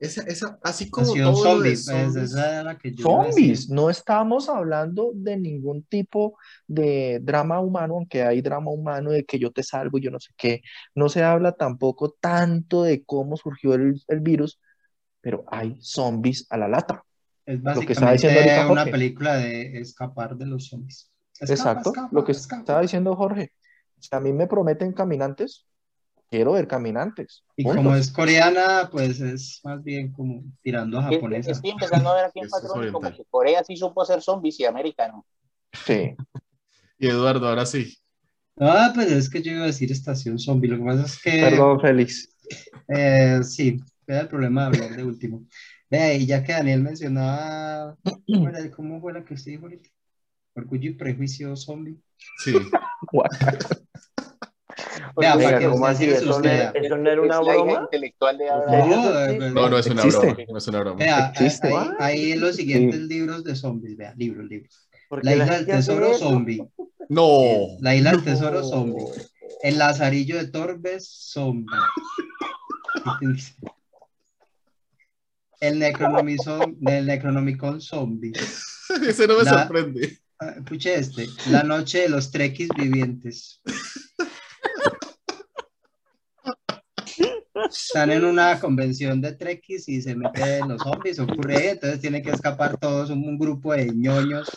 Esa, esa, así como todo lo de Zombie, pues, zombies. esa era la que yo iba a decir. Zombies, no estamos hablando de ningún tipo de drama humano, aunque hay drama humano de que yo te salvo y yo no sé qué. No se habla tampoco tanto de cómo surgió el, el virus, pero hay zombies a la lata. Es Lo que estaba diciendo básicamente una Jorge. película de escapar de los zombies. Escapa, Exacto, escapa, lo que escapa. estaba diciendo Jorge. Si a mí me prometen caminantes, quiero ver caminantes. Y punto. como es coreana, pues es más bien como tirando a Es- japonesa. Estoy empezando a ver aquí en (laughs) Patrón como que Corea sí supo hacer zombies y americano. Sí. Y Eduardo, ahora sí. Ah, pues es que yo iba a decir estación zombie. Lo que pasa es que, Perdón, Félix. eh, sí, era el problema de hablar de último. Vea, y ya que Daniel mencionaba, ¿cómo era- ¿cómo fue la que usted dijo ahorita? Orgullo y prejuicio zombie. Sí. (laughs) Vea, Oiga, para que ¿cómo usted así? siga ¿Eso no, era una broma? intelectual de ¿En Abraham. serio No, eh? No, no es una ¿Existe? broma. No es una broma. Vea, Existe. ahí, ahí en los siguientes libros de zombies, vea, libros, libros. ¿Por La isla del tesoro eso? zombie. No. La isla del tesoro zombie. El lazarillo de Torbes zombie. (laughs) El Necronomicon, el Necronomicon zombie. (laughs) Ese no me La- sorprende. Ah, Escuche este. La noche de los trequis vivientes. Están en una convención de trequis y se meten los zombies, ocurre entonces tienen que escapar todos, un, un grupo de ñoños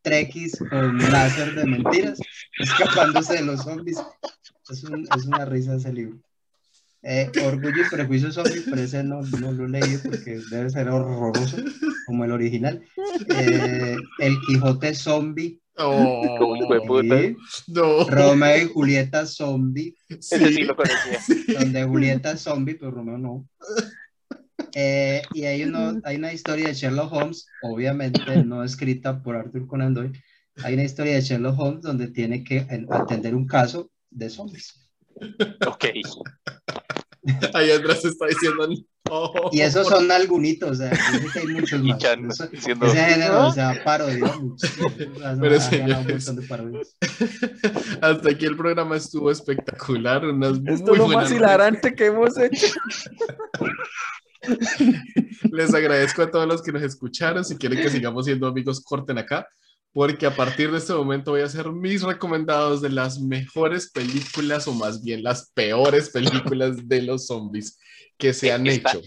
trequis con láser de mentiras, escapándose de los zombies. Es, un- es una risa ese libro. Eh, Orgullo y Prejuicio Zombie, pero ese no, no lo leído porque debe ser horroroso, como el original. Eh, el Quijote Zombie. Oh, Como hijo de puta. sí. no. Romeo y Julieta Zombie, Ese sí lo conocía. donde Julieta es zombie, pero Romeo no. Eh, y hay, uno, hay una historia de Sherlock Holmes, obviamente no escrita por Arthur Conan Doyle. Hay una historia de Sherlock Holmes donde tiene que atender un caso de zombies. Ok. Ahí Andrés está diciendo. No. Y esos son (laughs) algunitos, o sea, que hay muchos más. Chan Eso- diciendo, ese género, o sea, parodia Pero, señores. (laughs) Hasta aquí el programa estuvo espectacular. Unas Esto es lo buenas más hilarante que hemos hecho. (laughs) Les agradezco a todos los que nos escucharon. Si quieren que sigamos siendo amigos, corten acá, porque a partir de este momento voy a hacer mis recomendados de las mejores películas, o más bien las peores películas de los zombies que se han Está- hecho.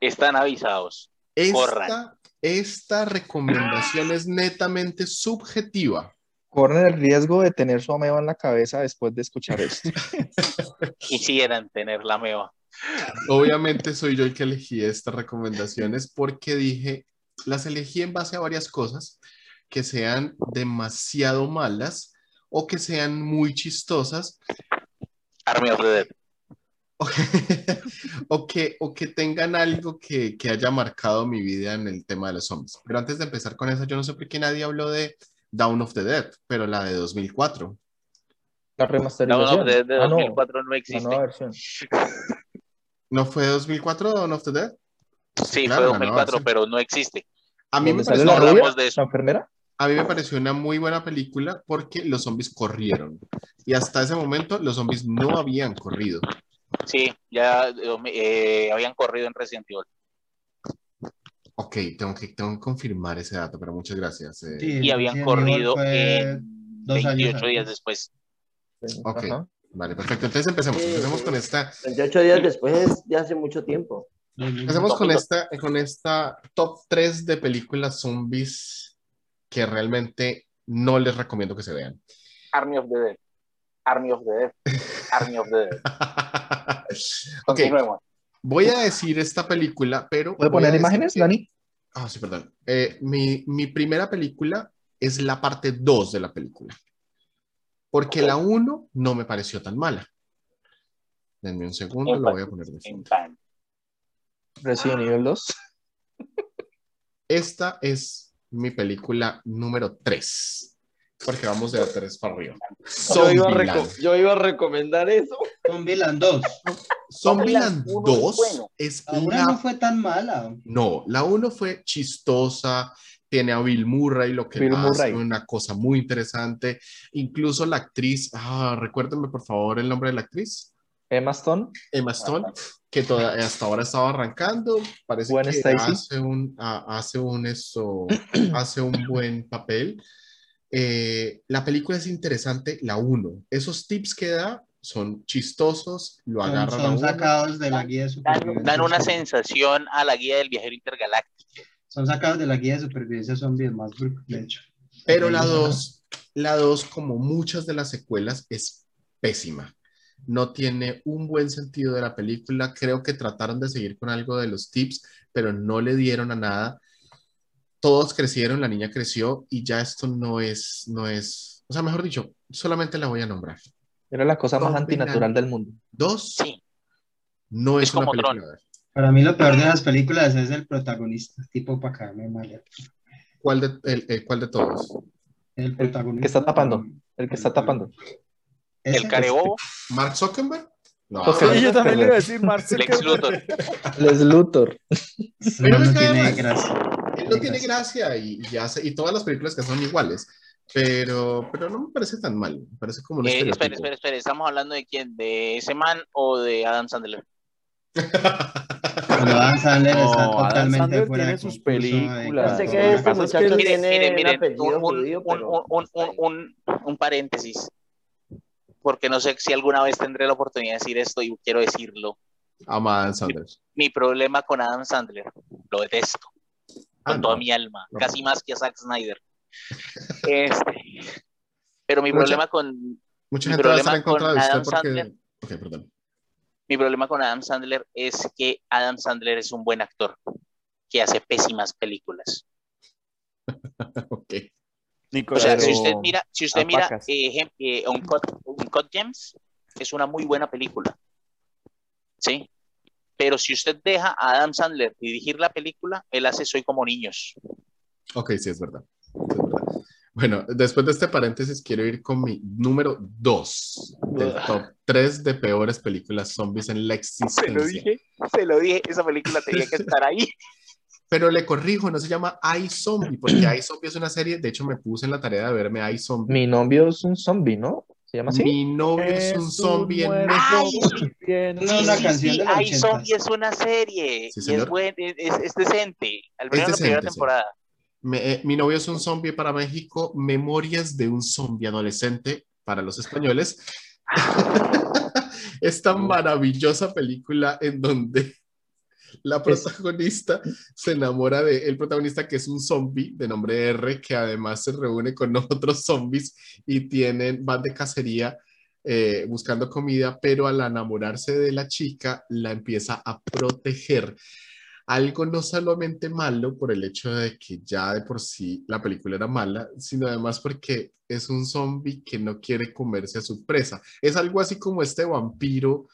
están avisados. Esta, corran. esta recomendación es netamente subjetiva. Corren el riesgo de tener su ameba en la cabeza después de escuchar esto. (laughs) Quisieran tener la meva. Obviamente soy yo el que elegí estas recomendaciones porque dije, las elegí en base a varias cosas que sean demasiado malas o que sean muy chistosas Army of the Dead. O (laughs) que, o que, o que tengan algo que, que haya marcado mi vida en el tema de los zombies. Pero antes de empezar con eso, yo no sé por qué nadie habló de Down of the Dead, pero la de 2004. La No, remasterización. no, de, de Ah, no, 2004 no la existe. nueva versión. (laughs) ¿No fue 2004 Dawn of the Dead? Sí, Claro, fue la nueva 2004, versión. pero no existe. A mí, me ¿Dónde sale pareció, la no rubia? hablamos de eso. ¿La enfermera? a mí me pareció una muy buena película porque los zombies corrieron. Y hasta ese momento los zombies no habían corrido. Sí, ya eh, habían corrido en Resident Evil. Ok, tengo que, tengo que confirmar ese dato, pero muchas gracias. eh. Sí, Y habían Resident corrido en dos años 28 días después. Ok. Ajá. Vale, perfecto. Entonces empecemos. Sí, Empecemos sí. con esta, 28 días después, ya hace mucho tiempo. empecemos con esta, con esta top 3 de películas zombies que realmente no les recomiendo que se vean. Army of the Dead. Army of the Dead. (laughs) Army of the (laughs) Continuemos. voy a decir esta película, pero. ¿Puede voy a poner imágenes, que- Dani? Ah, sí, perdón. Eh, mi, mi primera película es la parte 2 de la película. Porque Ok. la 1 no me pareció tan mala. Denme un segundo, lo voy a poner de En fondo. time. Resident Evil 2. Esta es mi película número 3. Porque vamos de 3 para arriba. Yo iba, a yo iba a recomendar eso. Zombieland 2. Zombieland Zombieland uno 2 es bueno. es La una no fue tan mala. No, la 1 fue chistosa, tiene a Bill Murray, lo que Bill hace Murray. una cosa muy interesante. Incluso la actriz, ah, recuérdenme por favor el nombre de la actriz, Emma Stone. Emma Stone, que toda- hasta ahora estaba arrancando, parece Gwen que Stacy. hace un, a- hace un eso, (clears throat) hace un buen papel. Eh, la película es interesante, la 1. Esos tips que da son chistosos, lo Son, agarran a son uno. sacados de la guía de Dan, supervivencia. dan una sensación a la guía del viajero intergaláctico. Son sacados de la guía de supervivencia zombie de más de hecho. Pero la Ajá. 2, la 2, como muchas de las secuelas, es pésima. No tiene un buen sentido de la película. Creo que trataron de seguir con algo de los tips, pero no le dieron a nada. Todos crecieron, la niña creció y ya esto no es, no es, o sea, mejor dicho, solamente la voy a nombrar. Era la cosa más antinatural del mundo. Dos, Sí, no es, Es una como película. Para mí lo peor de las películas es el protagonista, tipo para caerme mal. ¿Cuál de, el- el- cuál de todos? El protagonista. que está tapando, El que está tapando. ¿Ese? el carebobo, ¿Mark Zuckerberg? No. Sí, yo también le iba a decir Mark Lex Zuckerberg. Luthor. Les Luthor. Eso Pero no me cae tiene gracia. Él no tiene gracia y, y hace- y todas las películas que son iguales, pero, pero no me parece tan mal, me parece como un Eh, espera, espera, espera. ¿Estamos hablando de quién? ¿De ese man o de Adam Sandler? Pero Adam Sandler No, está Adam totalmente Sandler fuera tiene de sus concurso de películas. Yo sé que este muchacho Miren, tiene miren, un miren, un, un- judío, un- pero... un- un- un- un paréntesis. Porque no sé si alguna vez tendré la oportunidad de decir esto y quiero decirlo. Ama a Adam Sandler. Mi problema con Adam Sandler, lo detesto Ah, con toda no. mi alma, No. casi más que a Zack Snyder. Este, pero mi Mucha- problema con Mucha Mi gente va a estar problema en contra con de usted Adam porque... Sandler- Ok, perdón. mi problema con Adam Sandler es que Adam Sandler es un buen actor que hace pésimas películas. (laughs) Ok. Nico, O sea, si usted mira, si usted mira alpacas. eh, ejem- eh, Uncut, Uncut Gems, es una muy buena película. ¿Sí? Pero si usted deja a Adam Sandler dirigir la película, él hace Soy como niños. Ok, sí, es verdad. Sí, es verdad. Bueno, después de este paréntesis, quiero ir con mi número 2 del top 3 de peores películas zombies en la Se lo existencia. dije, se lo dije, esa película tenía que estar ahí. (laughs) Pero le corrijo, no se llama iZombie, porque iZombie es una serie, de hecho me puse en la tarea de verme iZombie. Mi novio es un zombie, ¿no? ¿Se llama así? Mi novio es un zombie en México. viviendo. (laughs) No, una sí, canción sí, de Hay 80s. Zombie es una serie Sí, y es, buen, es, es- es decente. Al menos la primera temporada. Me- eh, mi novio es un zombie para México. Memorias de un zombie adolescente para los españoles. (laughs) Esta maravillosa película en donde la (laughs) protagonista se enamora de el protagonista que es un zombie de nombre R que además se reúne con (laughs) otros zombies y tienen van de cacería eh, buscando comida, pero al enamorarse de la chica la empieza a proteger algo no solamente malo por el hecho de que ya de por sí la película era mala, sino además porque es un zombie que no quiere comerse a su presa. Es algo así como este vampiro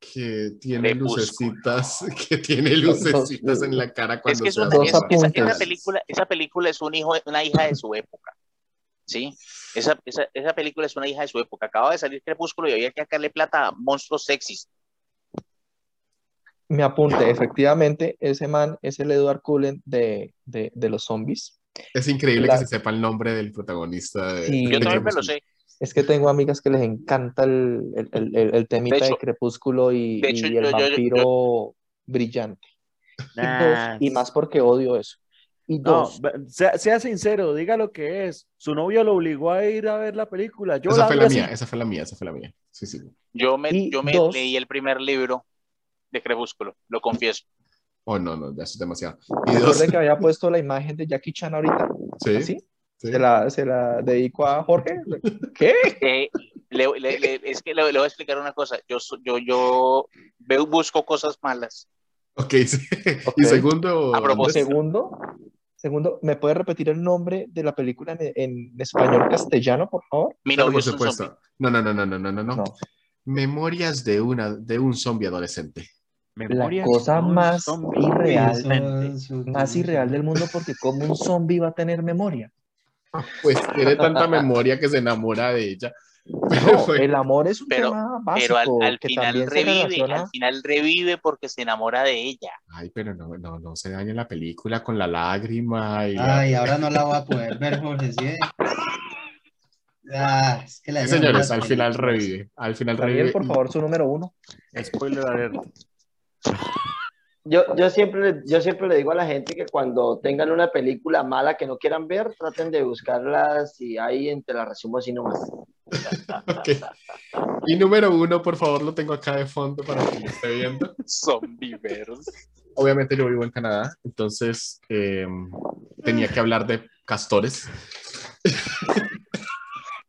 que tiene Crepúsculo. lucecitas, (laughs) que tiene lucecitas en la cara cuando Es que es se un- Dos esa, esa- película, esa película es un hijo, una hija de su época. ¿Sí? Esa, esa, esa película es una hija de su época. Acaba de salir Crepúsculo y había que sacarle plata a monstruos sexys. Me apunte, efectivamente, ese man es el Edward Cullen de, de, de los zombies. Es increíble La- que se sepa el nombre del protagonista. De, Sí. de Yo también me lo sé. Es que tengo amigas que les encanta el, el, el, temita De Crepúsculo y, de hecho, y yo- el yo- yo- vampiro brillante. Y, Nah, dos, y más porque odio eso. Y No, dos, sea, sea sincero, diga lo que es. Su novio lo obligó a ir a ver la película. Yo Esa la fue vi la así. mía, esa fue la mía, esa fue la mía. Sí, sí. Yo me, Y yo me dos- leí el primer libro de Crepúsculo, lo confieso. Oh, no, no, ya eso es demasiado. Y dos, recuerden que había puesto la imagen de Jackie Chan ahorita. sí, ¿Así? Sí. Se la, se la dedico a Jorge. ¿Qué? Eh, le- le- le- es que le, le voy a explicar una cosa. Yo, so- yo, yo veo, busco cosas malas. Ok, sí. Y segundo, A propósito. Andrés, Segundo, segundo, ¿me puede repetir el nombre de la película en, en español castellano, por favor? Mi novio por supuesto. zombie. No, no, no, no, no, no, no, no. Memorias de una de un zombie adolescente. Memorias cosa más irreal. Más irreal del mundo porque como un zombie va a tener memoria. (laughs) Pues tiene tanta memoria que se enamora de ella. (laughs) Pero No, bueno, el amor es un Pero- tema básico Pero al, al que final revive, relaciona. al final revive porque se enamora de ella. Ay, pero no, no, no se dañe la película con la lágrima y la- Ay, ahora no la voy a poder ver, Jorge, ¿sí? (laughs) Ah, es que la señores, al final revive. Al final Daniel, revive. por favor, su número uno. Spoiler alert. Yo, yo, siempre, le- yo siempre le digo a la gente que cuando tengan una película mala que no quieran ver, traten de buscarla si hay entre las resumos así nomás. (laughs) Ok. Y número uno, por favor, lo tengo acá de fondo para que lo esté viendo. Zombieverse. Obviamente yo vivo en Canadá, entonces eh, tenía que hablar de castores.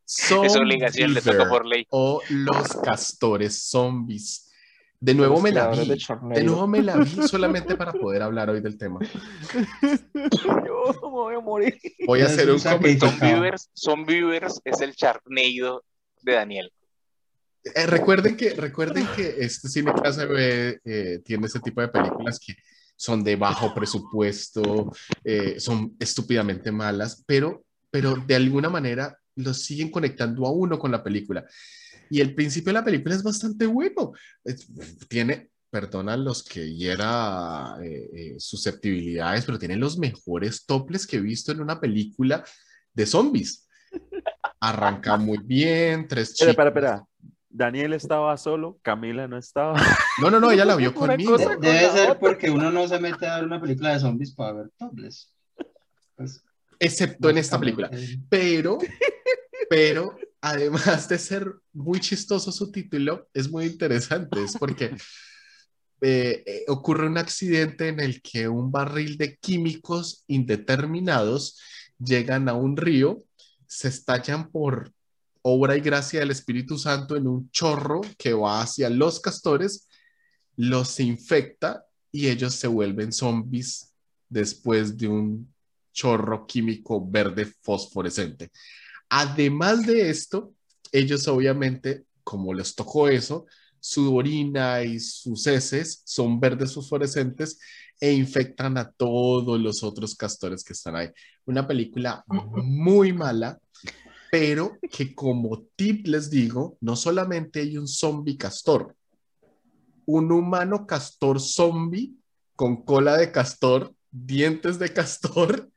Es obligación, le toca por ley. O los castores zombies. De nuevo Los me la vi. de De nuevo me la vi (laughs) solamente para poder hablar hoy del tema. Yo me voy a morir. Voy a hacer un comentario. sacrificio. Zombieverse, Zombieverse es el Charneido de Daniel. Eh, recuerden que, recuerden que este Cine Casa B eh, tiene ese tipo de películas que son de bajo presupuesto, eh, son estúpidamente malas, pero, pero de alguna manera los siguen conectando a uno con la película. Y el principio de la película es bastante bueno. Es- tiene, perdona los que hiera eh, eh, susceptibilidades, pero tiene los mejores toples que he visto en una película de zombies. Arranca muy bien, tres Espera, espera, chicos. espera. Daniel estaba solo, Camila no estaba. No, no, no, ella la vio conmigo. con debe ser otra. porque uno no se mete a ver una película de zombies para ver topless. Pues, excepto en esta película. básicamente, Pero, pero, además de ser muy chistoso su título, es muy interesante. Es porque (laughs) eh, eh, ocurre un accidente en el que un barril de químicos indeterminados llegan a un río, se estallan por obra y gracia del Espíritu Santo en un chorro que va hacia los castores, los infecta y ellos se vuelven zombies después de un chorro químico verde fosforescente. Además de esto, ellos obviamente, como les tocó eso, su orina y sus heces son verdes fosforescentes e infectan a todos los otros castores que están ahí. Una película muy mala, pero que como tip les digo, no solamente hay un zombie castor, un humano castor zombie con cola de castor, dientes de castor,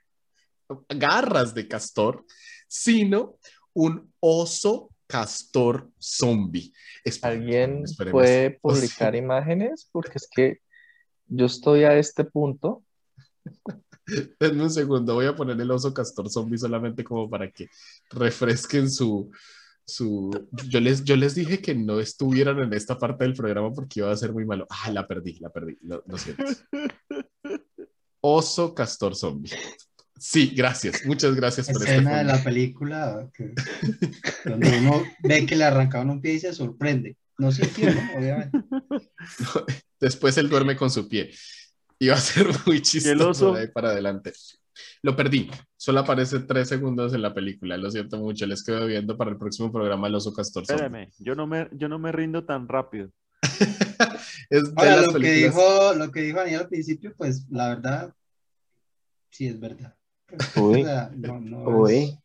(laughs) garras de castor, sino un oso castor zombie. ¿Alguien esperemos. puede publicar (laughs) imágenes? Porque es que yo estoy a este punto. (laughs) Denme un segundo, voy a poner el oso castor zombie solamente como para que refresquen su, su... Yo les, yo les dije que no estuvieran en esta parte del programa porque iba a ser muy malo. Ah, la perdí, la perdí, lo, lo siento. (laughs) Oso castor zombie. Sí, gracias, muchas gracias por este escena de la película que, (laughs) donde uno ve que le arrancaban un pie y se sorprende. No sintió, ¿no? Obviamente. (laughs) Después él duerme con su pie. Iba a ser muy chistoso oso? de ahí para adelante. Lo perdí. Solo aparece tres segundos en la película. Lo siento mucho. Les quedo viendo para el próximo programa El oso castor. Espérame, yo no me, yo no me rindo tan rápido. (laughs) Es de Ahora, las lo que, dijo, lo que dijo Daniel al principio, pues la verdad, sí es verdad. Uy. O sea, no, no Uy. es-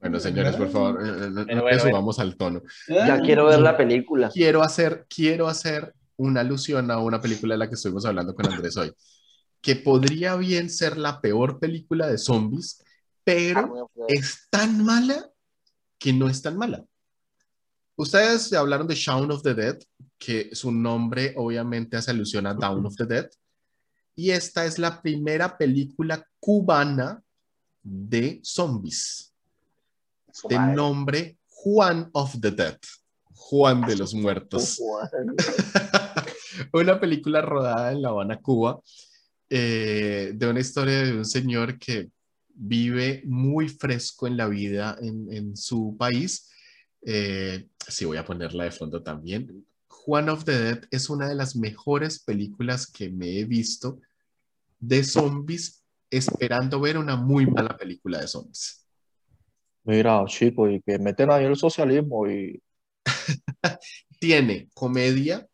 Bueno, señores, por favor, eh, eh, no, Bueno, le bueno, subamos al tono. Ya quiero ver la película. Quiero hacer, quiero hacer una alusión a una película de la que estuvimos hablando con Andrés hoy, que podría bien ser la peor película de zombies, pero es tan mala que no es tan mala. Ustedes hablaron de Shaun of the Dead, que su nombre obviamente hace alusión a Dawn of the Dead, y esta es la primera película cubana de zombies, de nombre Juan of the Dead, Juan de los (laughs) Muertos. (laughs) una película rodada en La Habana, Cuba, eh, de una historia de un señor que vive muy fresco en la vida en, en su país. Eh, sí, voy a ponerla de fondo también. Juan of the Dead es una de las mejores películas que me he visto de zombies, esperando ver una muy mala película de zombies. Mira, chico, y que meten ahí el socialismo y (laughs) tiene comedia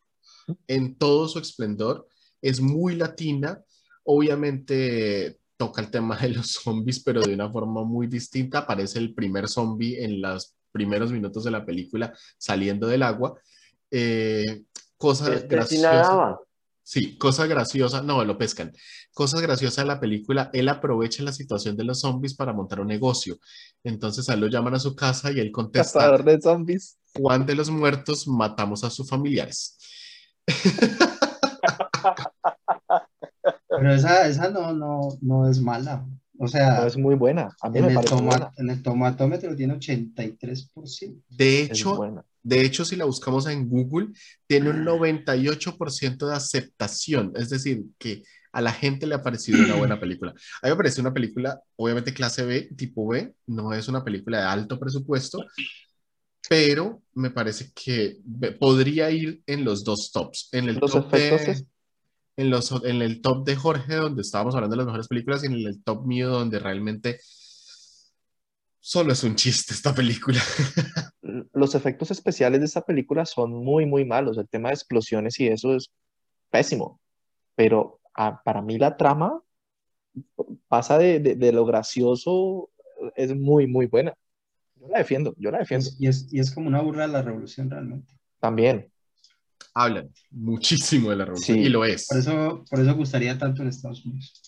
en todo su esplendor, es muy latina, obviamente toca el tema de los zombies, pero de una forma muy distinta. Aparece el primer zombie en los primeros minutos de la película saliendo del agua. Eh, cosa Este sí cosa graciosa, no, lo pescan. Cosa graciosa de la película, él aprovecha la situación de los zombies para montar un negocio. Entonces a él lo llaman a su casa y él contesta, cazador de zombies. Juan de los Muertos, matamos a sus familiares. (laughs) Pero esa, esa no, no, no es mala. O sea, No es muy buena. A mí en me el, buena. en el tomatómetro tiene 83%. De hecho, de hecho, si la buscamos en Google, tiene un 98% de aceptación. Es decir, que a la gente le ha parecido una buena (clears throat) película. A mí me parece una película, obviamente clase B, tipo B, no es una película de alto presupuesto, pero me parece que podría ir en los dos tops. En el Los top de- efectos es- en los, en el top de Jorge, donde estábamos hablando de las mejores películas, y en el top mío, donde realmente solo es un chiste esta película. (laughs) Los efectos especiales de esta película son muy, muy malos. El tema de explosiones y eso es pésimo. Pero ah, para mí la trama pasa de, de- de lo gracioso, es muy, muy buena. Yo la defiendo, yo la defiendo. Y es, y es como una burla de la revolución realmente. También. Hablan muchísimo de la revolución Sí. y lo es. Por eso, por eso gustaría tanto en Estados Unidos.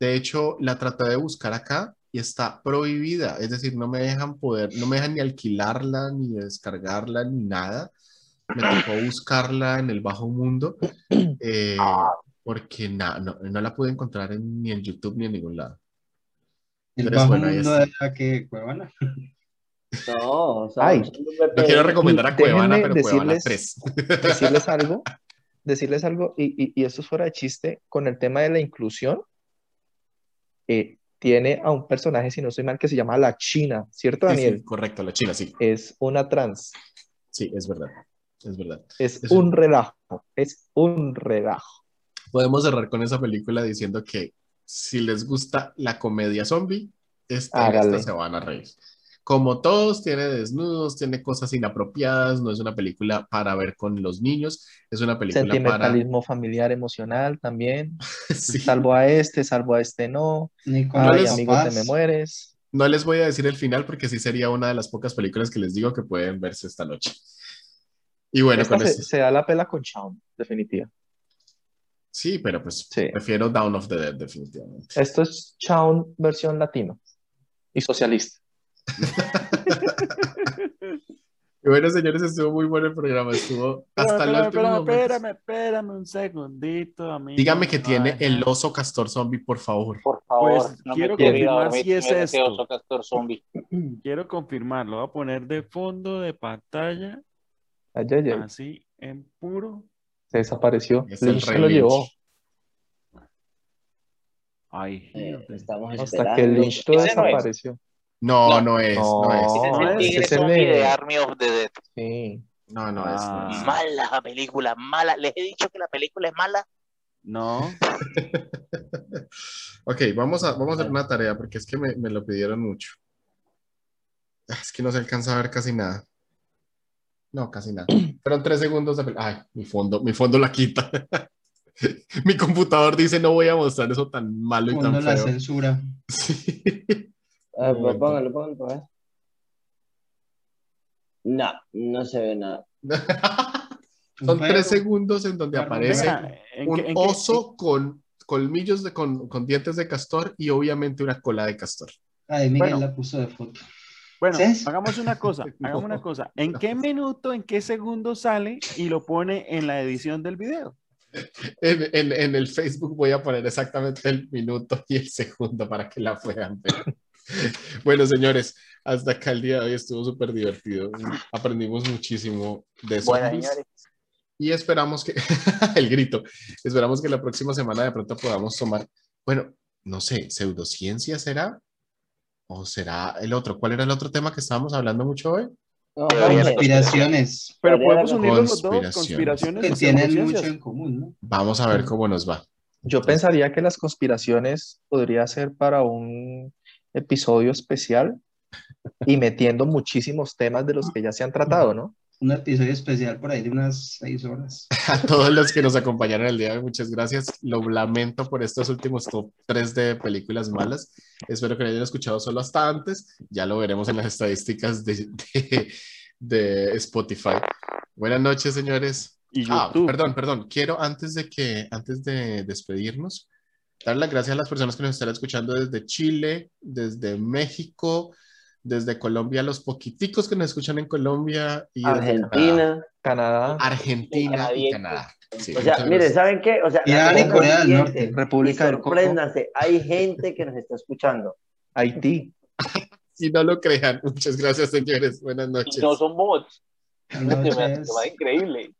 De hecho, la traté de buscar acá y está prohibida, es decir, no me dejan poder, no me dejan ni alquilarla, ni descargarla, ni nada. Me tocó buscarla en el bajo mundo eh, porque na- no, no la pude encontrar en- ni en YouTube ni en ningún lado. El Pero bajo bueno, mundo de la que Cuevana. No, o sea, Ay, No quiero recomendar a Cuevana, pero Cuevana decirles- 3. (laughs) decirles algo, decirles algo, y, y- y esto es fuera de chiste, con el tema de la inclusión, eh, tiene a un personaje, si no estoy mal, que se llama La China, ¿cierto, Sí, sí, Daniel? correcto, la China, sí. Es una trans, Sí, es verdad. Es verdad. es un relajo, es un relajo. Podemos cerrar con esa película diciendo que si les gusta la comedia zombie, esta se van a reír. Como todos, tiene desnudos, tiene cosas inapropiadas, no es una película para ver con los niños, es una película para... Sentimentalismo familiar, emocional también. (laughs) Sí. Salvo a este, salvo a este no. Ni con No Ay, los les- amigo, te me mueres. No les voy a decir el final porque sí sería una de las pocas películas que les digo que pueden verse esta noche. Y bueno, Esta con se, esto. se da la pela con Shaun, definitiva. Sí, pero pues Sí. prefiero Down of the Dead, definitivamente. Esto es Shaun versión latino y socialista. (laughs) Y bueno, señores, estuvo muy bueno el programa. Estuvo hasta el Espérame, último espérame, momento. espérame, espérame un segundito, amigo. Dígame que tiene el oso castor zombie, por favor. Por favor, Pues, no quiero confirmar si es esto. oso castor zombie. (clears throat) Quiero confirmarlo. Voy a poner de fondo de pantalla, Ay, ay, ay, así en puro. se desapareció. Es el se Rey lo llevó. Eh, Ay, fíjate. estamos Hasta esperando. que Lynch lo desapareció. No, No. no es, no, No. es. Ese es el ese tigre es el zombie de- Army of the Dead. Sí. No, no Ah. es. Mala película, mala. Les he dicho que la película es mala. No, (laughs) Ok, vamos a, vamos a hacer una tarea porque es que me, me lo pidieron mucho. Es que no se alcanza a ver casi nada. No, casi nada. (clears throat) Fueron tres segundos de Ay, mi fondo, mi fondo la quita. (laughs) Mi computador dice no voy a mostrar eso tan malo y Fondo tan la feo. censura. (laughs) Sí. Momento. póngalo, póngalo, ver. No, no se ve nada. (laughs) Son tres segundos en donde aparece venga, ¿en un qué- en qué- oso con colmillos de, con, con dientes de castor y obviamente una cola de castor. Ay, Miguel Bueno. la puso de foto. Bueno, hagamos una cosa, (laughs) hagamos una cosa. ¿En qué minuto, en qué segundo sale y lo pone en la edición del video? En, en- en el Facebook voy a poner exactamente el minuto y el segundo para que la puedan ver. (laughs) Bueno, señores, hasta acá el día de hoy estuvo súper divertido. Aprendimos muchísimo de Bueno, zombies. señores. Y esperamos que, (laughs) el grito, esperamos que la próxima semana de pronto podamos tomar, bueno, no sé, pseudociencia será o será el otro. ¿Cuál era el otro tema que estábamos hablando mucho hoy? No, Conspiraciones Pero podemos unirlos los dos, conspiraciones. que tienen mucho en común, ¿no? Vamos a ver cómo nos va. Yo pensaría que las conspiraciones podría ser para un episodio especial y metiendo muchísimos temas de los que ya se han tratado, ¿no? Un episodio especial por ahí de unas seis horas. (laughs) A todos los que nos acompañaron el día de hoy, muchas gracias. Lo lamento por estos últimos top 3 de películas malas. Espero que lo hayan escuchado solo hasta antes. Ya lo veremos en las estadísticas de, de- de Spotify. Buenas noches, señores. Y Ah, perdón, perdón. Quiero antes de que, antes de despedirnos, dar las gracias a las personas que nos están escuchando desde Chile, desde México, desde Colombia, los poquiticos que nos escuchan en Colombia y Argentina. Canadá, Argentina y. Canadá. Sí, O sea, muchas mire, gracias. ¿saben qué? O sea, Irán y Corea del Norte. República del Congo, sorpréndanse, hay gente que nos está escuchando. Haití. (laughs) Si no lo crean, muchas gracias, señores. Buenas Y noches. no son bots. Noches. increíble.